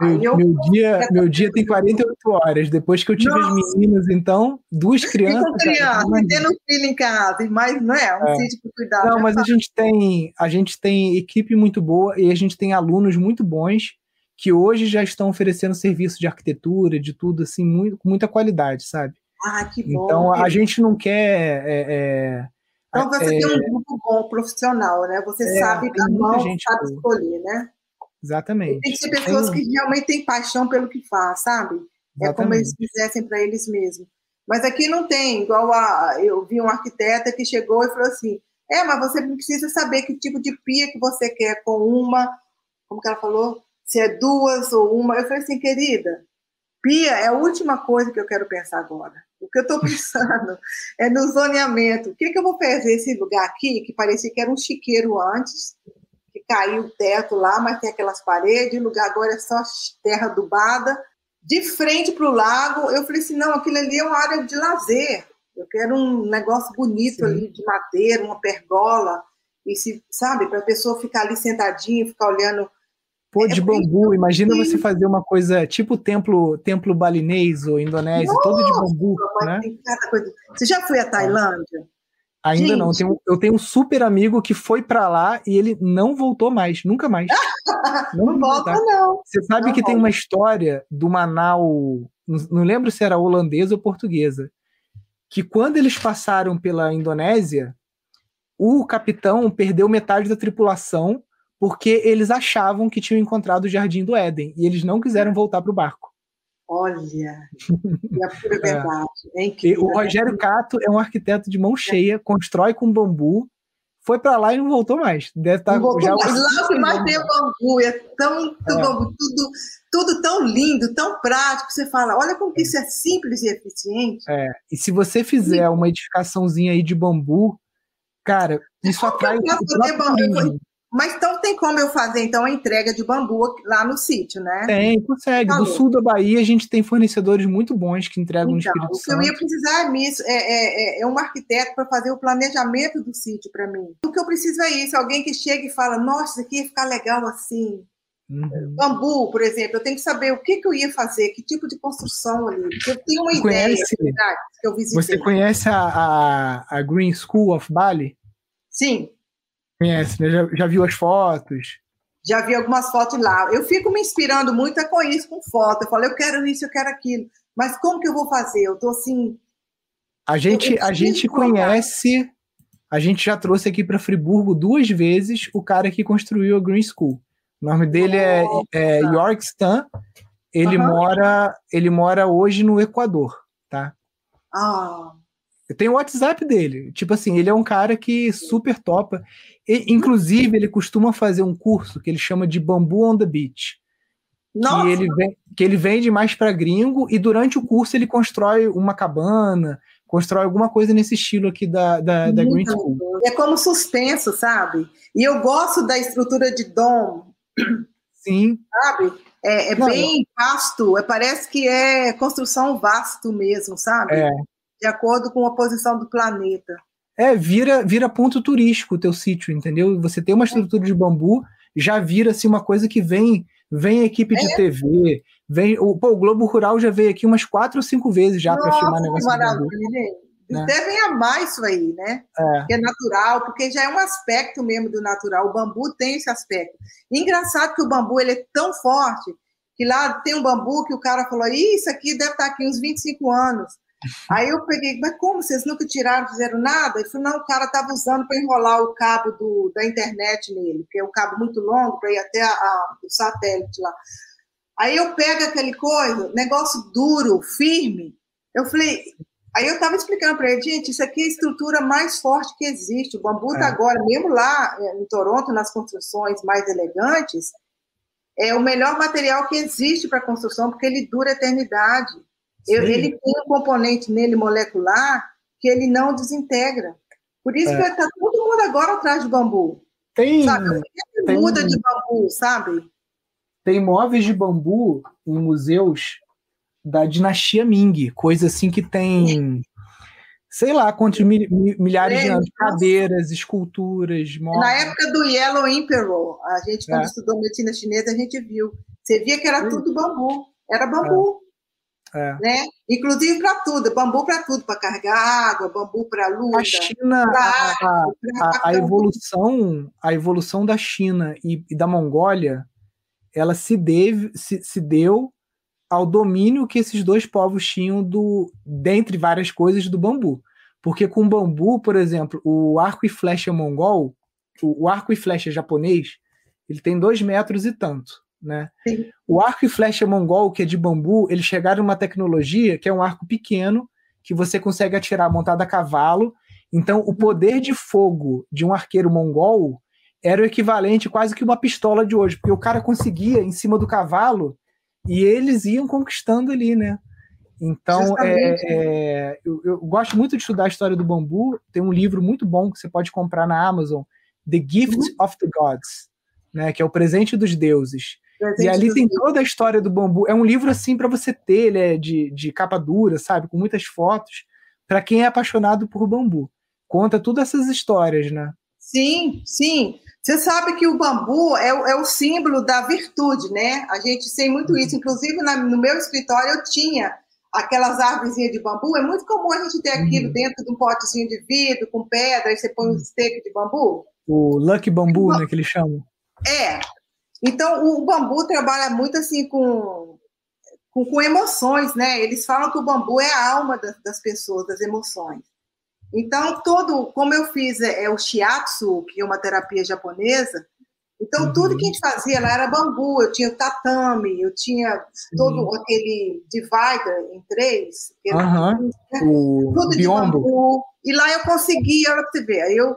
A: Meu, eu, meu, dia, meu dia tem 48 horas. Depois que eu tive Nossa. as meninas, então, duas crianças. Com
B: criança, tendo filho em casa, mas não é, um é. sítio para cuidar.
A: Não, né? mas a gente tem a gente tem equipe muito boa e a gente tem alunos muito bons que hoje já estão oferecendo serviço de arquitetura, de tudo assim, muito, com muita qualidade, sabe?
B: Ah, que bom.
A: Então a gente não quer. É,
B: é, então você é, tem um grupo bom profissional, né? Você é, sabe da mão, sabe escolher, né?
A: Exatamente.
B: tem que ser pessoas tem... que realmente têm paixão pelo que faz, sabe? Exatamente. É como eles fizessem para eles mesmos. Mas aqui não tem, igual a. Eu vi um arquiteta que chegou e falou assim: é, mas você precisa saber que tipo de pia que você quer, com uma, como que ela falou? Se é duas ou uma. Eu falei assim, querida, pia é a última coisa que eu quero pensar agora. O que eu estou pensando é no zoneamento. O que, que eu vou fazer esse lugar aqui, que parecia que era um chiqueiro antes, que caiu o teto lá, mas tem aquelas paredes, o lugar agora é só terra adubada, de frente para o lago. Eu falei assim: não, aquilo ali é uma área de lazer. Eu quero um negócio bonito Sim. ali, de madeira, uma pergola, e se, sabe, para a pessoa ficar ali sentadinha, ficar olhando
A: Pô, de é bambu, imagina você fazer uma coisa tipo templo, templo balinês ou indonésio, Nossa, todo de bambu, né?
B: Você já foi à Tailândia?
A: Ainda Gente. não. Eu tenho, eu tenho um super amigo que foi para lá e ele não voltou mais, nunca mais.
B: não, não volta, não.
A: Você sabe
B: não
A: que volta. tem uma história do Manau, não lembro se era holandesa ou portuguesa, que quando eles passaram pela Indonésia, o capitão perdeu metade da tripulação porque eles achavam que tinham encontrado o Jardim do Éden e eles não quiseram voltar para o barco.
B: Olha, é a pura verdade. É. incrível,
A: o né? Rogério Cato é um arquiteto de mão cheia, constrói com bambu, foi para lá e não voltou mais. Deve estar tá
B: não já mais. Lá que mais tem bambu, é tão, tão é. bambu, tudo, tudo tão lindo, tão prático. Você fala, olha como que isso é simples e eficiente.
A: É. E se você fizer uma edificaçãozinha aí de bambu, cara, isso atrai.
B: O mas então tem como eu fazer então a entrega de bambu lá no sítio, né?
A: Tem, consegue. Falou. Do sul da Bahia a gente tem fornecedores muito bons que entregam então, no Espírito Santo.
B: O que eu ia precisar é, é, é, é um arquiteto para fazer o planejamento do sítio para mim. O que eu preciso é isso, alguém que chega e fala, nossa, isso aqui ia ficar legal assim. Uhum. Bambu, por exemplo, eu tenho que saber o que, que eu ia fazer, que tipo de construção ali. Eu tenho uma conhece, ideia que eu visitei.
A: Você conhece a, a, a Green School of Bali?
B: Sim.
A: Conhece, né? Já, já viu as fotos?
B: Já vi algumas fotos lá. Eu fico me inspirando muito é com isso, com foto. Eu falo, eu quero isso, eu quero aquilo. Mas como que eu vou fazer? Eu tô assim.
A: A gente, a gente conhece, a gente já trouxe aqui para Friburgo duas vezes o cara que construiu a Green School. O nome dele é, é York Stan. Ele uhum. mora, ele mora hoje no Equador, tá?
B: Ah.
A: Tenho o WhatsApp dele. Tipo assim, ele é um cara que super topa. E, inclusive, ele costuma fazer um curso que ele chama de Bambu on the Beach. Nossa. Que ele, vem, que ele vende mais para gringo e durante o curso ele constrói uma cabana, constrói alguma coisa nesse estilo aqui da, da, da Green School.
B: É como suspenso, sabe? E eu gosto da estrutura de dom.
A: Sim.
B: Sabe? É, é Não, bem vasto, é, parece que é construção vasto mesmo, sabe?
A: É.
B: De acordo com a posição do planeta.
A: É, vira, vira ponto turístico o teu sítio, entendeu? Você tem uma estrutura de bambu, já vira assim uma coisa que vem vem equipe de é. TV, vem o, pô, o Globo Rural já veio aqui umas quatro ou cinco vezes já para filmar negócio
B: maravilha. de né? devem amar isso aí, né? É. Que é natural, porque já é um aspecto mesmo do natural. O bambu tem esse aspecto. engraçado que o bambu ele é tão forte que lá tem um bambu que o cara falou: isso aqui deve estar aqui uns 25 anos. Aí eu peguei, mas como vocês nunca tiraram, fizeram nada? Ele falou, não, o cara estava usando para enrolar o cabo do, da internet nele, que é um cabo muito longo para ir até a, a, o satélite lá. Aí eu pego aquele coisa, negócio duro, firme. Eu falei, Aí eu estava explicando para ele, gente, isso aqui é a estrutura mais forte que existe. O bambu está é. agora, mesmo lá é, em Toronto, nas construções mais elegantes, é o melhor material que existe para construção, porque ele dura eternidade. Eu, ele tem um componente nele molecular que ele não desintegra. Por isso é. que está todo mundo agora atrás de bambu.
A: Tem,
B: sabe?
A: tem
B: muda de bambu, sabe?
A: Tem móveis de bambu em museus da dinastia Ming, coisa assim que tem sei lá quantos milhares é, de anos, cadeiras, esculturas, móveis.
B: Na época do Yellow Emperor, a gente quando é. estudou medicina chinesa, a gente viu. Você via que era tudo bambu, era bambu. É. Né? Inclusive para tudo, bambu para tudo, para carregar água, bambu para luta.
A: A China, a, a, a, evolução, a evolução da China e, e da Mongólia, ela se, deve, se, se deu ao domínio que esses dois povos tinham do, dentre várias coisas, do bambu. Porque com bambu, por exemplo, o arco e flecha mongol, o, o arco e flecha japonês, ele tem dois metros e tanto. Né? O arco e flecha mongol, que é de bambu, eles chegaram numa tecnologia que é um arco pequeno, que você consegue atirar montado a cavalo. Então, o poder de fogo de um arqueiro mongol era o equivalente quase que uma pistola de hoje, porque o cara conseguia, em cima do cavalo, e eles iam conquistando ali, né? Então, é, é, eu, eu, gosto muito de estudar a história do bambu. Tem um livro muito bom que você pode comprar na Amazon, The Gift uhum. of the Gods, né? Que é o presente dos deuses. E ali tem toda a história do bambu. É um livro assim para você ter, ele é de, de capa dura, sabe, com muitas fotos. Para quem é apaixonado por bambu, conta todas essas histórias, né?
B: Sim, sim. Você sabe que o bambu é, é, o símbolo da virtude, né? A gente tem muito isso. Inclusive, na, no meu escritório, eu tinha aquelas árvores de bambu. É muito comum a gente ter aquilo uhum. dentro de um potezinho de vidro, com pedra, aí você põe um steak de bambu.
A: O lucky bambu, né, que eles chamam.
B: É. Então, o bambu trabalha muito assim com, com, com emoções, né? Eles falam que o bambu é a alma das, das pessoas, das emoções. Então, todo, como eu fiz é, é, o shiatsu, que é uma terapia japonesa, então uhum. tudo que a gente fazia lá era bambu, eu tinha o tatame, eu tinha todo aquele divider em três,
A: uhum. o tudo de bambu.
B: E lá eu consegui, olha pra você ver, aí eu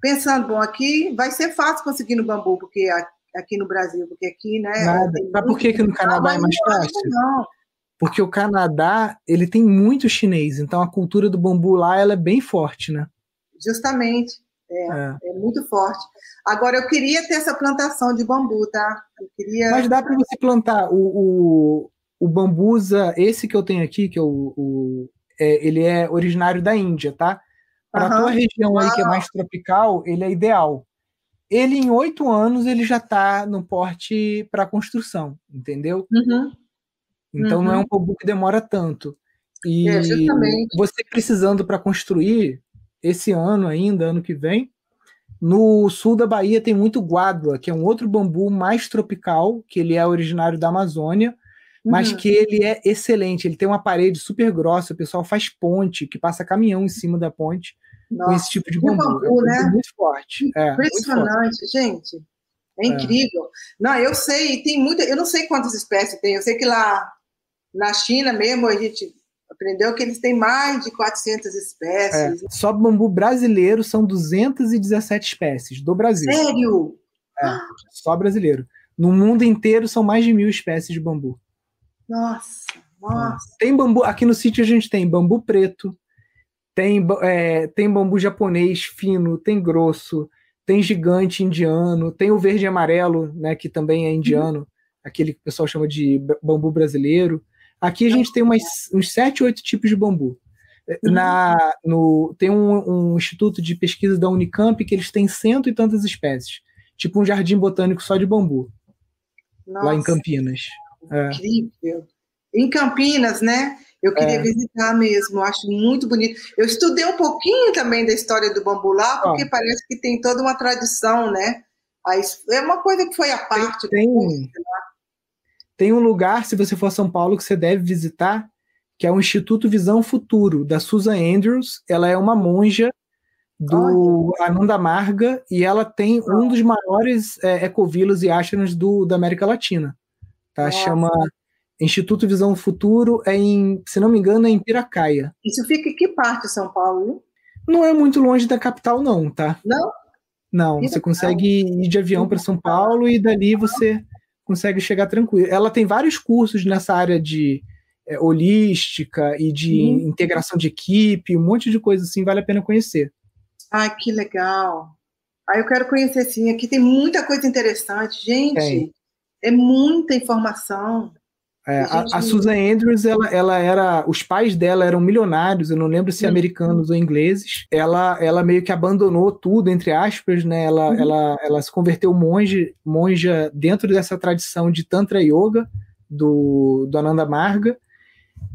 B: pensando, bom, aqui vai ser fácil conseguir no bambu, porque aqui no Brasil, porque aqui, né?
A: Nada. Sabe por que, que no Canadá é mais fácil? Não. Porque o Canadá, ele tem muito chinês, então a cultura do bambu lá ela é bem forte, né?
B: Justamente. É, é. é muito forte. Agora, eu queria ter essa plantação de bambu, tá? Eu queria...
A: Mas dá para você plantar. O, o, o bambusa, esse que eu tenho aqui, que é o, o é, ele é originário da Índia, tá? Para a tua região aí, que é mais tropical, ele é ideal. Ele, em oito anos, ele já está no porte para construção, entendeu?
B: Uhum.
A: Então uhum. não é um bambu que demora tanto. E é, você precisando para construir esse ano ainda, ano que vem, no sul da Bahia tem muito guádua, que é um outro bambu mais tropical, que ele é originário da Amazônia, uhum. mas que ele é excelente. Ele tem uma parede super grossa, o pessoal faz ponte, que passa caminhão em cima da ponte Nossa, com esse tipo de bambu. bambu é um né? muito forte.
B: É, Impressionante, é, forte. gente. É, é incrível. É. Não, eu sei, tem muita, eu não sei quantas espécies tem. Eu sei que lá na China mesmo, a gente aprendeu que eles têm mais de 400 espécies.
A: É, só bambu brasileiro são 217 espécies do Brasil.
B: Sério?
A: É, só brasileiro. No mundo inteiro são mais de mil espécies de bambu.
B: Nossa, nossa.
A: Tem bambu, aqui no sítio a gente tem bambu preto, tem, é, tem bambu japonês fino, tem grosso, tem gigante indiano, tem o verde e amarelo, né, que também é indiano, uhum. aquele que o pessoal chama de bambu brasileiro. Aqui a gente tem umas, uns sete, oito tipos de bambu. É. Na, no, tem um, um, instituto de pesquisa da Unicamp que eles têm cento e tantas espécies. Tipo um jardim botânico só de bambu. Nossa, lá em Campinas.
B: É. Incrível. É. Em Campinas, né? Eu queria é. visitar mesmo, acho muito bonito. Eu estudei um pouquinho também da história do bambu lá, porque parece que tem toda uma tradição, né? É uma coisa que foi a parte.
A: Tem, tem, tem um lugar, se você for a São Paulo, que você deve visitar, que é o Instituto Visão Futuro, da Susan Andrews. Ela é uma monja do Ananda Marga e ela tem um dos maiores é, ecovilas e ashrams do, da América Latina. Tá? Chama Instituto Visão Futuro é em, se não me engano, é em Piracaia.
B: Isso fica em que parte de São Paulo? Hein?
A: Não é muito longe da capital, não, tá?
B: Não?
A: Não, você consegue ir de avião para São Paulo e dali você consegue chegar tranquilo. Ela tem vários cursos nessa área de é, holística e de hum. integração de equipe, um monte de coisa assim, vale a pena conhecer.
B: Ai, que legal. Ah, eu quero conhecer sim. Aqui tem muita coisa interessante. Gente, tem. é muita informação.
A: É, a, a, Susan Andrews, ela, ela era. Os pais dela eram milionários, eu não lembro se uhum. americanos ou ingleses. Ela, ela meio que abandonou tudo, entre aspas, né? Ela, uhum. ela, ela se converteu monge, monja dentro dessa tradição de Tantra Yoga do, do Ananda Marga.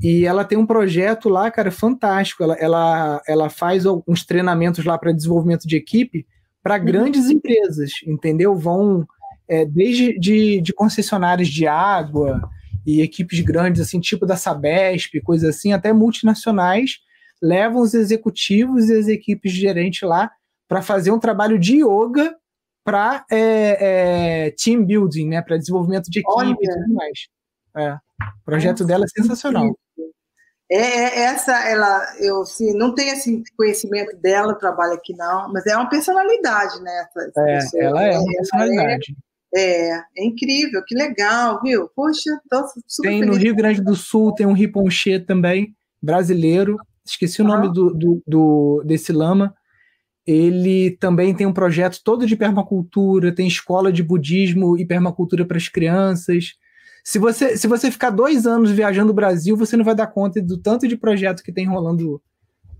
A: E ela tem um projeto lá, cara, fantástico. Ela, ela, ela faz uns treinamentos lá para desenvolvimento de equipe para uhum. grandes empresas, entendeu? Vão é, desde de, de concessionárias de água e equipes grandes, assim, tipo da Sabesp, coisa assim, até multinacionais, levam os executivos e as equipes de gerente lá para fazer um trabalho de yoga para é, é, team building, né, para desenvolvimento de equipe Olha. e tudo mais. É. O projeto Nossa, dela é sensacional.
B: É, é, essa, ela, eu assim, não tenho assim, conhecimento dela, trabalho aqui não, mas é uma personalidade, né?
A: Essa, essa é, ela é uma personalidade.
B: É, é, incrível, que legal, viu? Poxa, tô super
A: Tem no Rio Grande do Sul, tem um Riponchê também, brasileiro, esqueci o nome do, do, do, desse lama. Ele também tem um projeto todo de permacultura, tem escola de budismo e permacultura para as crianças. Se você, se você ficar dois anos viajando o Brasil, você não vai dar conta do tanto de projeto que tem rolando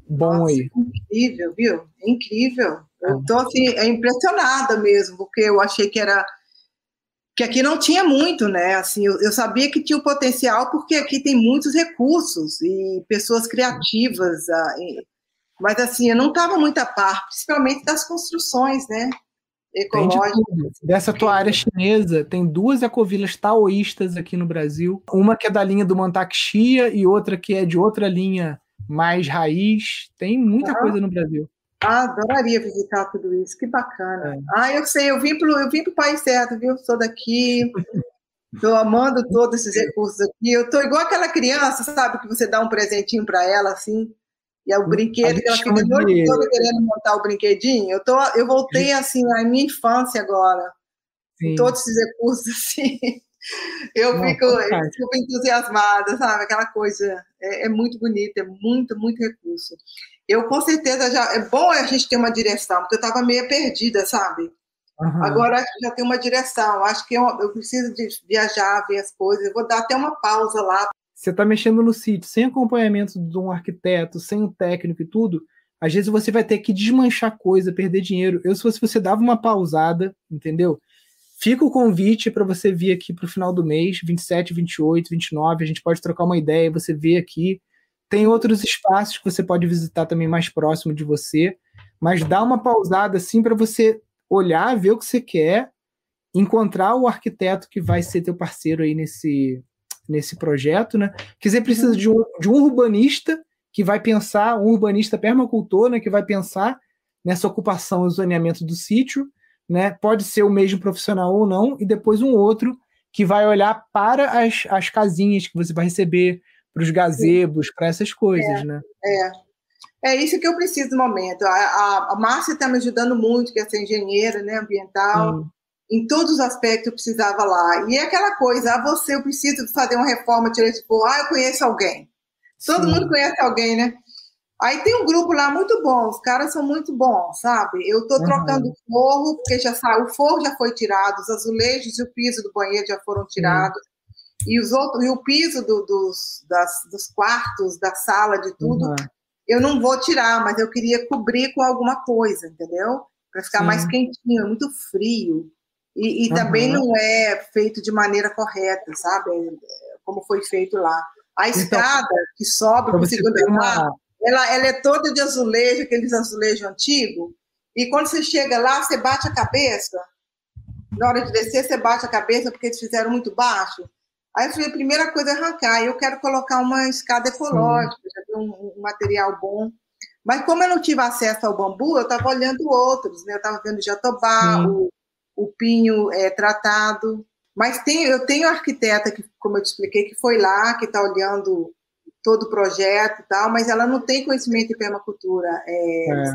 A: bom Nossa, aí.
B: Incrível, viu? Incrível. Eu tô assim, é impressionada mesmo, porque eu achei que era que aqui não tinha muito, né? Assim, eu, eu, sabia que tinha o potencial porque aqui tem muitos recursos e pessoas criativas, ah, mas assim, eu não estava muito a par, principalmente das construções, né?
A: ecológica. De Dessa tua área chinesa, tem duas ecovilas taoístas aqui no Brasil. Uma que é da linha do Mantaxia e outra que é de outra linha mais raiz. Tem muita ah. coisa no Brasil.
B: Ah, adoraria visitar tudo isso, que bacana. É. Ah, eu sei, eu vim para pro país certo, viu? Sou daqui, estou amando todos esses recursos aqui. Eu estou igual aquela criança, sabe, que você dá um presentinho para ela, assim, e é o brinquedo que ela fica de... toda querendo montar o brinquedinho. Eu, tô, eu voltei assim à minha infância agora. Com todos esses recursos assim. Eu Não, fico, eu fico entusiasmada, sabe? Aquela coisa é, é, muito bonita, é muito, muito recurso. Eu com certeza já é bom a gente ter uma direção, porque eu estava meio perdida, sabe? Uhum. Agora já tem uma direção. Acho que eu, eu preciso de viajar, ver as coisas. Eu vou dar até uma pausa lá
A: você está mexendo no sítio sem acompanhamento de um arquiteto, sem um técnico e tudo, às vezes você vai ter que desmanchar coisa, perder dinheiro. Eu, se fosse você, dava uma pausada, entendeu? Fica o convite para você vir aqui para o final do mês, 27, 28, 29. A gente pode trocar uma ideia, você vê aqui. Tem outros espaços que você pode visitar também mais próximo de você, mas dá uma pausada assim para você olhar, ver o que você quer, encontrar o arquiteto que vai ser teu parceiro aí nesse, nesse projeto, né? Que você precisa uhum. de um, de um urbanista que vai pensar, um urbanista permacultor, né? Que vai pensar nessa ocupação e zoneamento do sítio, né? Pode ser o mesmo profissional ou não, e depois um outro que vai olhar para as, as casinhas que você vai receber, para os gazebos, para essas coisas,
B: é,
A: né?
B: É. É isso que eu preciso no momento. A, a, a Márcia está me ajudando muito, que é essa engenheira né, ambiental. Hum em todos os aspectos eu precisava lá. E é aquela coisa, ah, você, eu preciso fazer uma reforma, tirei tipo, ah, eu conheço alguém. Todo Sim. mundo conhece alguém, né? Aí tem um grupo lá muito bom, os caras são muito bons, sabe? Eu uhum. trocando o forro, porque já saiu, o forro já foi tirado, os azulejos e o piso do banheiro já foram tirados. Uhum. E, os outros, e o piso do, dos, das, dos quartos, da sala, de tudo, uhum. eu não vou tirar, mas eu queria cobrir com alguma coisa, entendeu? Para ficar Sim. mais quentinho, é muito frio. E, e uhum. também não é feito de maneira correta, sabe? Como foi feito lá. A então, escada então, que sobe para o segundo andar, ela, ela é toda de azulejo, aqueles azulejos antigos. E quando você chega lá, você bate a cabeça. Na hora de descer, você bate a cabeça porque eles fizeram muito baixo. Aí eu falei, a primeira coisa é arrancar. Eu quero colocar uma escada ecológica, já um, um, material bom. Mas como eu não tive acesso ao bambu, eu estava olhando outros, né? Eu estava vendo jatobá, o o pinho é, tratado. Mas tem, eu tenho arquiteta que, como eu te expliquei, que foi lá, que está olhando todo o projeto e tal, mas ela não tem conhecimento em permacultura, é, é.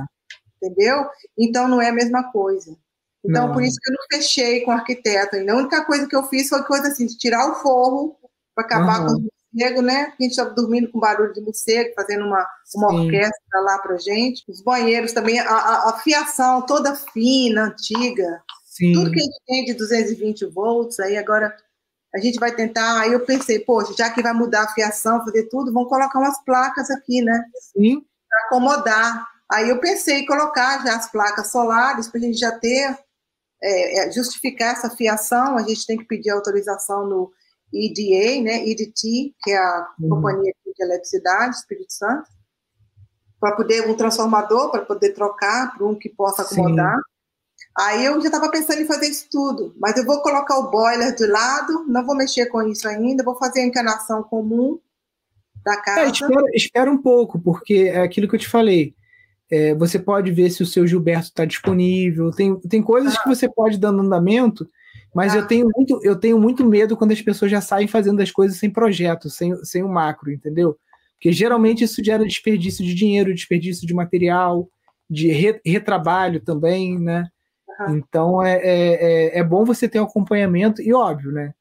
B: entendeu? Então não é a mesma coisa. Então, não. por isso que eu não fechei com arquiteto. E a única coisa que eu fiz foi coisa assim, de tirar o forro para acabar uhum. com o morcego, né? A gente estava dormindo com barulho de morcego, fazendo uma, uma orquestra lá para gente. Os banheiros também, a, a, a fiação toda fina, antiga. Sim. Tudo que a gente tem de 220 volts, aí agora a gente vai tentar. Aí eu pensei, poxa, já que vai mudar a fiação, fazer tudo, vamos colocar umas placas aqui, né?
A: Sim.
B: Para acomodar. Aí eu pensei em colocar já as placas solares para a gente já ter, é, é, justificar essa fiação. A gente tem que pedir autorização no EDA, né? EDT, que é a uhum. Companhia de Eletricidade Espírito Santo, para poder um transformador para poder trocar para um que possa acomodar. Sim. Aí eu já estava pensando em fazer isso tudo, mas eu vou colocar o boiler de lado, não vou mexer com isso ainda, vou fazer a encanação comum da é, casa. É,
A: espera, espera, um pouco, porque é aquilo que eu te falei. É, você pode ver se o seu Gilberto está disponível. Tem, tem coisas ah. que você pode dar andamento, mas ah. eu, tenho muito, eu tenho muito medo quando as pessoas já saem fazendo as coisas sem projeto, sem, sem o macro, entendeu? Porque geralmente isso gera desperdício de dinheiro, desperdício de material, de re, retrabalho também, né? Então é, é, é, é, bom você ter um acompanhamento, e óbvio, né?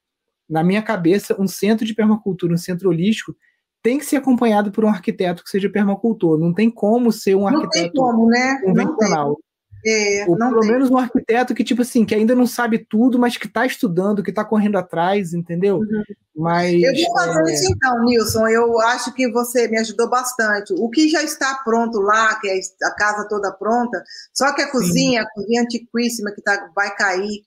A: Na minha cabeça, um centro de permacultura, um centro holístico, tem que ser acompanhado por um arquiteto que seja permacultor. Não tem como ser um arquiteto
B: como, né?
A: convencional. É, Ou pelo tem. menos um arquiteto que, tipo assim, que ainda não sabe tudo, mas que está estudando, que está correndo atrás, entendeu? Uhum. Mas,
B: eu vou fazer é... isso então, Nilson. Eu acho que você me ajudou bastante. O que já está pronto lá, que é a casa toda pronta, só que a cozinha, Sim. a cozinha antiquíssima que tá, vai cair,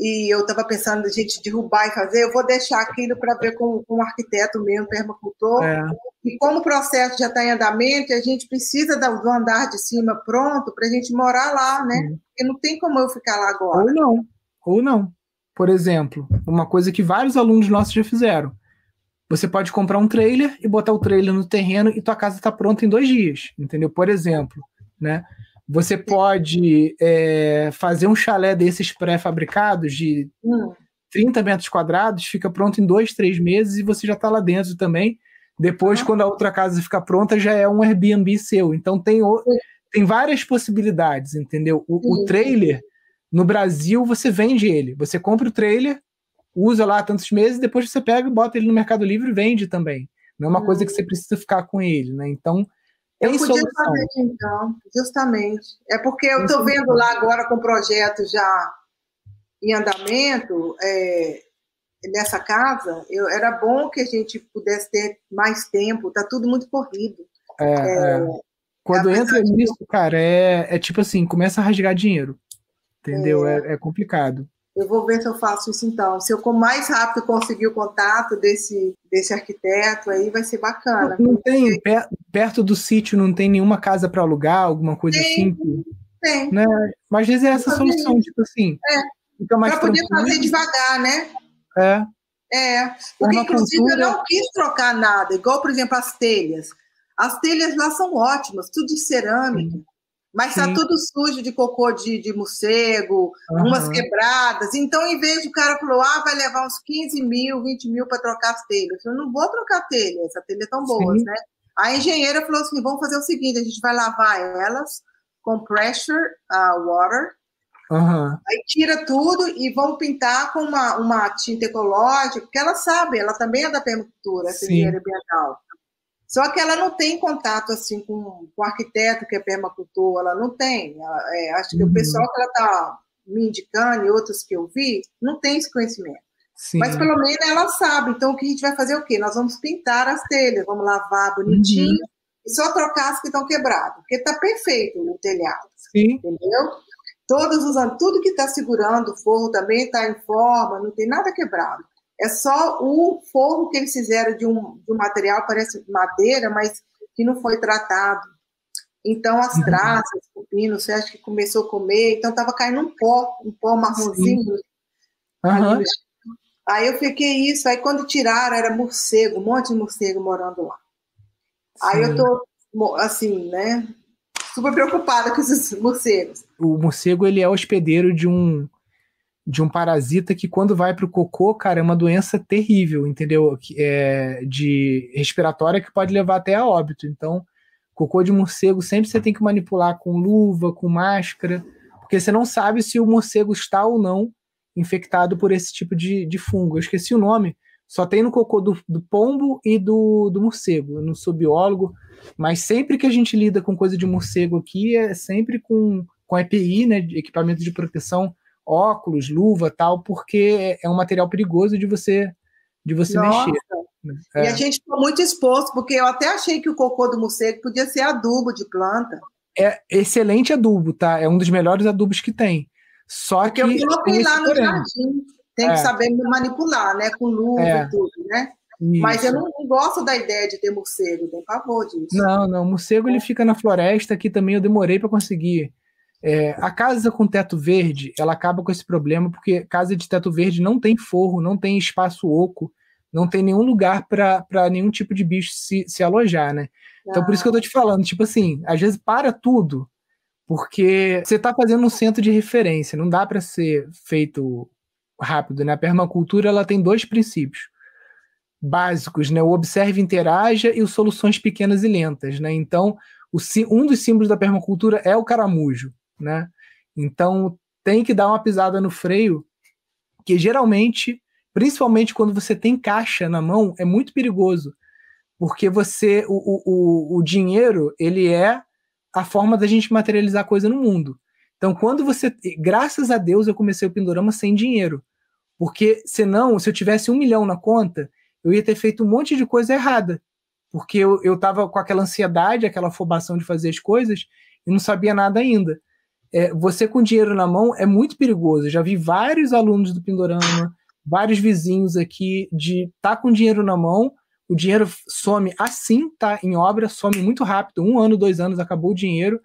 B: e eu estava pensando a gente derrubar e fazer, eu vou deixar aquilo para ver com, com um arquiteto mesmo, permacultor. É. E como o processo já está em andamento, a gente precisa do andar de cima pronto para a gente morar lá, né? Sim. Porque não tem como eu ficar lá agora.
A: Ou não, ou não. Por exemplo, uma coisa que vários alunos nossos já fizeram. Você pode comprar um trailer e botar o trailer no terreno e tua casa está pronta em dois dias, entendeu? Por exemplo, né? Você pode é, fazer um chalé desses pré-fabricados de hum. 30 metros quadrados, fica pronto em dois, três meses e você já está lá dentro também. Depois, quando a outra casa ficar pronta, já é um Airbnb seu. Então tem, o, tem várias possibilidades, entendeu? O, o trailer, no Brasil, você vende ele. Você compra o trailer, usa lá tantos meses, depois você pega, bota ele no Mercado Livre e vende também. Não é uma coisa que você precisa ficar com ele, né? Então,
B: eu podia solução. fazer então, justamente. É porque eu estou vendo lá agora com o projeto já em andamento, é, nessa casa, eu, era bom que a gente pudesse ter mais tempo, está tudo muito corrido.
A: É, é, é. Quando entra nisso, cara, é, é tipo assim, começa a rasgar dinheiro. Entendeu? É, é, é complicado.
B: Eu vou ver se eu faço isso então. Se eu com mais rápido conseguir o contato desse, desse arquiteto, aí vai ser bacana.
A: Não, tem, perto do sítio não tem nenhuma casa para alugar, alguma coisa tem, assim?
B: Tem.
A: Né? Mas às vezes é essa solução, tipo assim.
B: É. Para poder fazer devagar, né?
A: É.
B: É. Porque, inclusive, eu não quis trocar nada, igual, por exemplo, as telhas. As telhas lá são ótimas, tudo de cerâmica. Sim. Mas está tudo sujo de cocô de, de morcego, uhum. umas quebradas. Então, em vez de o cara falou, ah, vai levar uns 15 mil, 20 mil para trocar as telhas. Eu não vou trocar telha, essa telha é tão boa, né? A engenheira falou assim: vamos fazer o seguinte: a gente vai lavar elas com pressure uh, water.
A: Uhum.
B: Aí tira tudo e vão pintar com uma, uma tinta ecológica, porque ela sabe, ela também é da permacultura, essa engenheira ambiental. Só que ela não tem contato assim com, com o arquiteto que é permacultor, ela não tem. Ela, é, acho que uhum. o pessoal que ela está me indicando e outros que eu vi, não tem esse conhecimento. Sim. Mas pelo menos ela sabe. Então o que a gente vai fazer é o quê? Nós vamos pintar as telhas, vamos lavar bonitinho uhum. e só trocar as que estão quebradas, porque está perfeito o telhado.
A: Sim.
B: Entendeu? Todos usando tudo que está segurando o forro também está em forma, não tem nada quebrado. É só o forro que eles fizeram de um, de um material, parece madeira, mas que não foi tratado. Então, as uhum. traças, o pino, você acha que começou a comer, então estava caindo um pó, um pó marronzinho.
A: Uhum.
B: Aí eu fiquei isso, aí quando tiraram era morcego, um monte de morcego morando lá. Sim. Aí eu tô, assim, né, super preocupada com esses morcegos.
A: O morcego, ele é hospedeiro de um de um parasita que quando vai para o cocô, cara, é uma doença terrível, entendeu? É, de respiratória que pode levar até a óbito. Então, cocô de morcego sempre você tem que manipular com luva, com máscara, porque você não sabe se o morcego está ou não infectado por esse tipo de, de fungo. Eu esqueci o nome, só tem no cocô do, do pombo e do, do morcego. Eu não sou biólogo, mas sempre que a gente lida com coisa de morcego aqui, é sempre com, com EPI, né, equipamento de proteção, óculos, luva tal, porque é um material perigoso de você de você Nossa. mexer.
B: É. E a gente ficou muito exposto, porque eu até achei que o cocô do morcego podia ser adubo de planta.
A: É excelente adubo, tá? É um dos melhores adubos que tem. Só porque que.
B: eu coloquei lá no jardim. Tem é. que saber manipular, né? Com luva é. e tudo, né? Isso. Mas eu não, gosto da ideia de ter morcego, tem pavor disso.
A: Não, não, morcego ele fica na floresta, aqui também eu demorei para conseguir. É, a casa com teto verde, ela acaba com esse problema, porque casa de teto verde não tem forro, não tem espaço oco, não tem nenhum lugar para nenhum tipo de bicho se, se alojar, né? Então, por isso que eu tô te falando, tipo assim, às vezes para tudo, porque você está fazendo um centro de referência, não dá para ser feito rápido, né? A permacultura ela tem dois princípios básicos, né? O observe, interaja e os soluções pequenas e lentas, né? Então, o, um dos símbolos da permacultura é o caramujo, né? Então, tem que dar uma pisada no freio, que geralmente, principalmente quando você tem caixa na mão, é muito perigoso, porque você, o, o, o dinheiro, ele é a forma da gente materializar coisa no mundo. Então, quando você, graças a Deus, eu comecei o Pindorama sem dinheiro, porque senão, se eu tivesse um milhão na conta, eu ia ter feito um monte de coisa errada. Porque eu, eu tava com aquela ansiedade, aquela afobação de fazer as coisas e não sabia nada ainda. É, você com dinheiro na mão é muito perigoso. Eu já vi vários alunos do Pindorama, vários vizinhos aqui, de tá com dinheiro na mão, o dinheiro some assim, tá em obra, some muito rápido. Um ano, dois anos, acabou o dinheiro,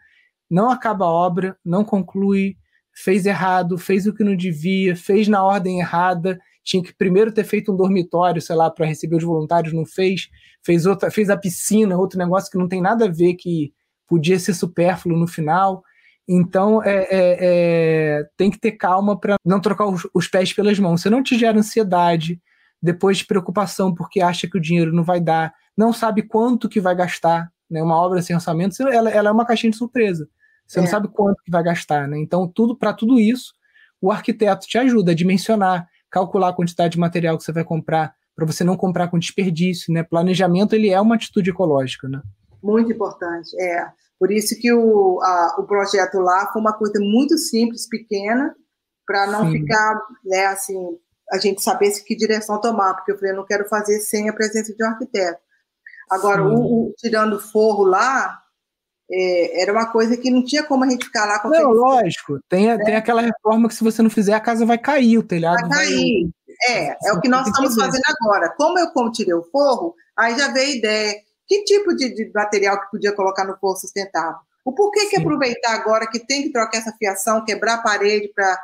A: não acaba a obra, não conclui, fez errado, fez o que não devia, fez na ordem errada, tinha que primeiro ter feito um dormitório, sei lá, para receber os voluntários, não fez, fez outra, fez a piscina, outro negócio que não tem nada a ver que podia ser supérfluo no final. Então é, é, é tem que ter calma para não trocar os, os, pés pelas mãos. Se não te gera ansiedade, depois de preocupação porque acha que o dinheiro não vai dar, não sabe quanto que vai gastar, né? Uma obra sem orçamento, ela, ela é uma caixinha de surpresa. Você é. não sabe quanto que vai gastar, né? Então, tudo para tudo isso, o arquiteto te ajuda a dimensionar, calcular a quantidade de material que você vai comprar, para você não comprar com desperdício, né? Planejamento ele é uma atitude ecológica, né?
B: Muito importante, é. Por isso que o, a, o projeto lá foi uma coisa muito simples, pequena, para não Sim. ficar, né, assim, a gente saber que direção tomar, porque eu falei, eu não quero fazer sem a presença de um arquiteto. Agora, o, o, tirando forro lá, é, era uma coisa que não tinha como a gente ficar lá com
A: Não, lógico. Tem, é. tem aquela reforma que se você não fizer, a casa vai cair, o telhado
B: vai cair. Vai... É, é o que nós estamos fazendo agora. Como eu como tirei o forro, aí já veio a ideia. Que tipo de, de material que podia colocar no forro sustentável? O porquê Sim. que aproveitar agora que tem que trocar essa fiação, quebrar a parede para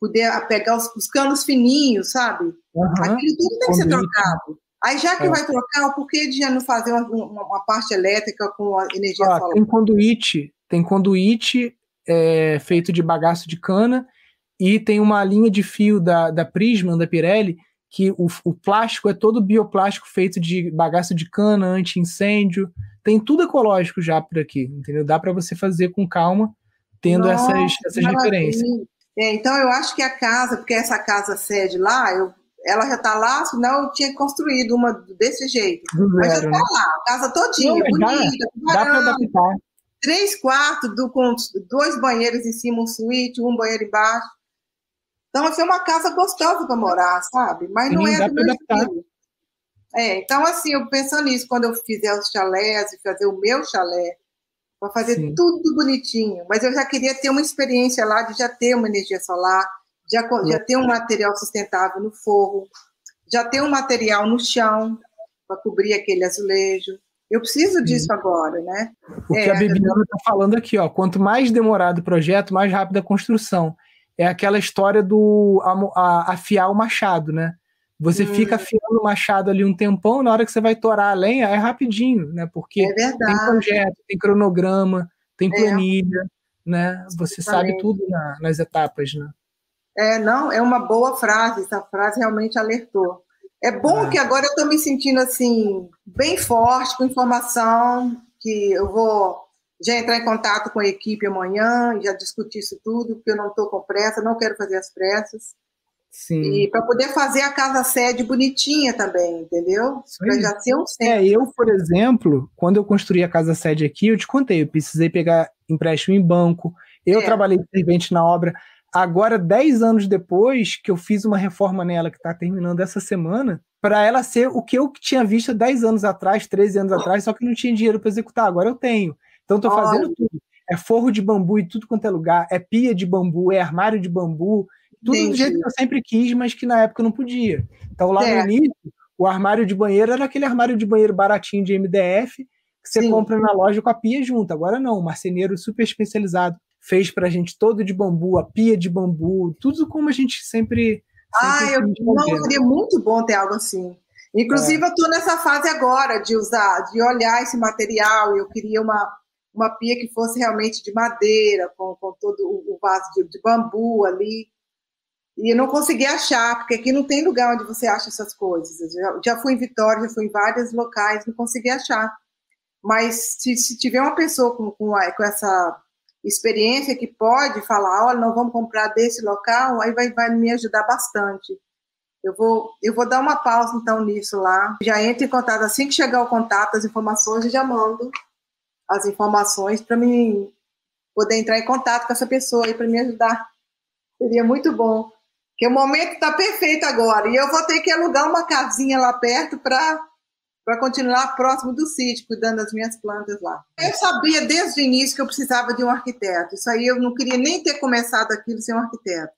B: poder pegar os, os, canos fininhos, sabe? Uhum. Aquilo tudo tem que ser trocado. Aí, já que é. vai trocar, por que de não fazer uma, uma, parte elétrica com a energia
A: ah, solar? Tem conduíte, tem conduíte é, feito de bagaço de cana e tem uma linha de fio da, da Prisma, da Pirelli, que o, o plástico é todo bioplástico feito de bagaço de cana, anti-incêndio. Tem tudo ecológico já por aqui, entendeu? Dá para você fazer com calma, tendo Nossa, essas, essas referências.
B: É, então, eu acho que a casa, porque essa casa sede lá, eu ela já está lá, senão eu tinha construído uma desse jeito. Do Mas já está né? lá, a casa todinha, Não, bonita,
A: dá, dá para adaptar.
B: Três quartos do, com dois banheiros em cima, um suíte, um banheiro embaixo. Então, assim, é uma casa gostosa para morar, sabe? Mas não Sim, é do meu estilo. É, então, assim, eu pensando nisso, quando eu fizer os chalés e fazer o meu chalé, para fazer Sim. tudo bonitinho. Mas eu já queria ter uma experiência lá de já ter uma energia solar, já, já tem um material sustentável no forro, já tem um material no chão para cobrir aquele azulejo. Eu preciso disso agora, né?
A: O que é, a Bibiana está falando aqui, ó, quanto mais demorado o projeto, mais rápida a construção. É aquela história do a, a, afiar o machado, né? Você hum. fica afiando o machado ali um tempão, na hora que você vai torar a lenha, é rapidinho, né? Porque é tem projeto, tem cronograma, tem é. planilha, é. né? Você sabe tudo na, nas etapas, né?
B: É, não, é uma boa frase, essa frase realmente alertou. É bom ah. que agora eu estou me sentindo assim, bem forte com informação, que eu vou já entrar em contato com a equipe amanhã, já discutir isso tudo, porque eu não estou com pressa, não quero fazer as pressas. Sim. E para poder fazer a casa sede bonitinha também, entendeu? Para já ser um
A: centro. É, eu, por exemplo, quando eu construí a casa sede aqui, eu te contei, eu precisei pegar empréstimo em banco, eu é. trabalhei de servente na obra. Agora, 10 anos depois que eu fiz uma reforma nela, que está terminando essa semana, para ela ser o que eu tinha visto 10 anos atrás, 13 anos atrás, só que não tinha dinheiro para executar. Agora eu tenho. Então, estou fazendo tudo. É forro de bambu e tudo quanto é lugar, é pia de bambu, é armário de bambu, tudo Entendi. do jeito que eu sempre quis, mas que na época eu não podia. Então, lá é. no início, o armário de banheiro era aquele armário de banheiro baratinho de MDF, que você Sim. compra na loja com a pia junto. Agora não, o marceneiro super especializado fez pra gente todo de bambu, a pia de bambu, tudo como a gente sempre.
B: ah, eu não, seria muito bom ter algo assim. Inclusive, é. eu estou nessa fase agora de usar, de olhar esse material. Eu queria uma, uma pia que fosse realmente de madeira, com, com todo o vaso de, de bambu ali. E eu não consegui achar, porque aqui não tem lugar onde você acha essas coisas. Eu já, já fui em Vitória, já fui em vários locais, não consegui achar. Mas se, se tiver uma pessoa com, com, com, essa experiência que pode falar, olha, não vamos comprar desse local, aí vai, vai me ajudar bastante. Eu vou, eu vou dar uma pausa então nisso lá. Já entro em contato assim que chegar o contato, as informações, eu já mando as informações para mim poder entrar em contato com essa pessoa aí para me ajudar. Seria muito bom. Porque o momento está perfeito agora. E eu vou ter que alugar uma casinha lá perto para para continuar próximo do sítio, cuidando das minhas plantas lá. Eu sabia desde o início que eu precisava de um arquiteto. Isso aí eu não queria nem ter começado aquilo sem um arquiteto.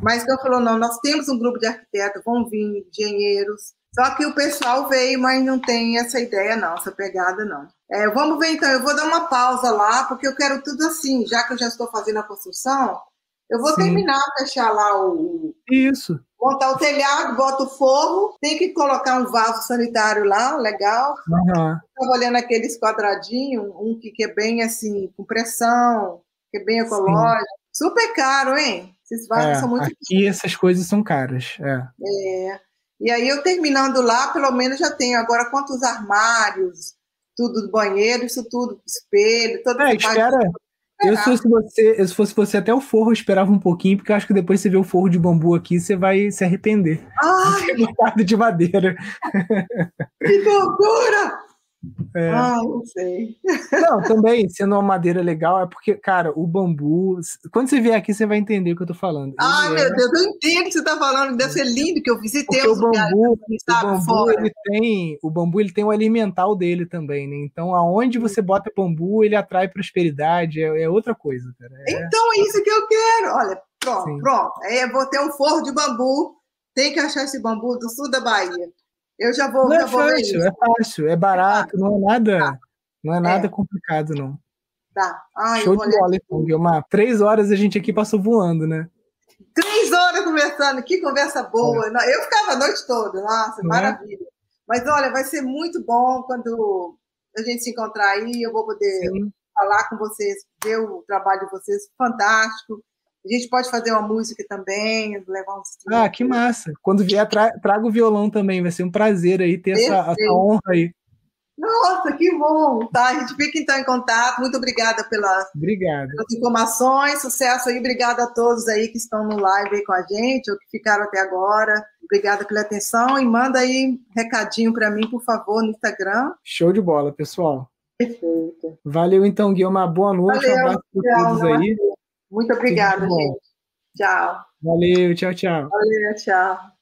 B: Mas eu falou, não, nós temos um grupo de arquitetos, vão vir engenheiros. Só que o pessoal veio, mas não tem essa ideia não, essa pegada não. É, vamos ver então, eu vou dar uma pausa lá, porque eu quero tudo assim, já que eu já estou fazendo a construção, eu vou Sim. terminar, fechar lá o.
A: Isso.
B: Montar o telhado, bota o forro, tem que colocar um vaso sanitário lá, legal. Uhum. Estava olhando aqueles quadradinhos, um que, que é bem assim, com pressão, que é bem ecológico. Sim. Super caro, hein?
A: Esses vasos é, são muito. Aqui caros. essas coisas são caras. É.
B: é. E aí eu terminando lá, pelo menos já tenho agora quantos armários, tudo do banheiro, isso tudo, espelho, toda
A: é, espera. Eu, se fosse você, eu, se fosse você, até o forro eu esperava um pouquinho, porque eu acho que depois você vê o forro de bambu aqui, você vai se arrepender.
B: Ai!
A: De ter de madeira.
B: Que loucura! É. Ah, não sei.
A: Não, também, sendo uma madeira legal, é porque, cara, o bambu. Quando você vier aqui, você vai entender o que eu tô falando.
B: Ai, meu é... Deus, eu entendo o que você tá falando. Deve ser lindo que eu visitei
A: porque os o bambu, o bambu ele tem, o bambu ele tem o alimental dele também, né? Então, aonde você bota bambu, ele atrai prosperidade, é, é outra coisa, cara.
B: É... Então, é isso que eu quero. Olha, pronto, Sim. pronto. Aí vou ter um forro de bambu. Tem que achar esse bambu do sul da Bahia. Eu já vou.
A: Não
B: já
A: é vou fácil, é fácil, é barato, não é nada, tá. não é nada é. complicado, não.
B: Tá.
A: Ai, Show de bola, então, Guilmar. Três horas a gente aqui passou voando, né?
B: Três horas conversando, que conversa boa. É. Eu ficava a noite toda, nossa, não é? maravilha. É? Mas olha, vai ser muito bom quando a gente se encontrar aí, eu vou poder Sim. falar com vocês, ver o trabalho de vocês, fantástico. A gente pode fazer uma música também, levar uns.
A: Ah, que massa! Quando vier, tra traga o violão também, vai ser um prazer aí ter essa, essa, honra aí.
B: Nossa, que bom! Tá, a gente fica então em contato. Muito obrigada pela,
A: Obrigado.
B: pelas informações, sucesso aí. Obrigada a todos aí que estão no live aí com a gente, ou que ficaram até agora. Obrigada pela atenção e manda aí recadinho para mim, por favor, no Instagram.
A: Show de bola, pessoal.
B: Perfeito.
A: Valeu então, Guilherme. Boa noite, Valeu, um abraço para todos aí.
B: Muito obrigada, gente. Tchau.
A: Valeu, tchau, tchau.
B: Valeu, tchau.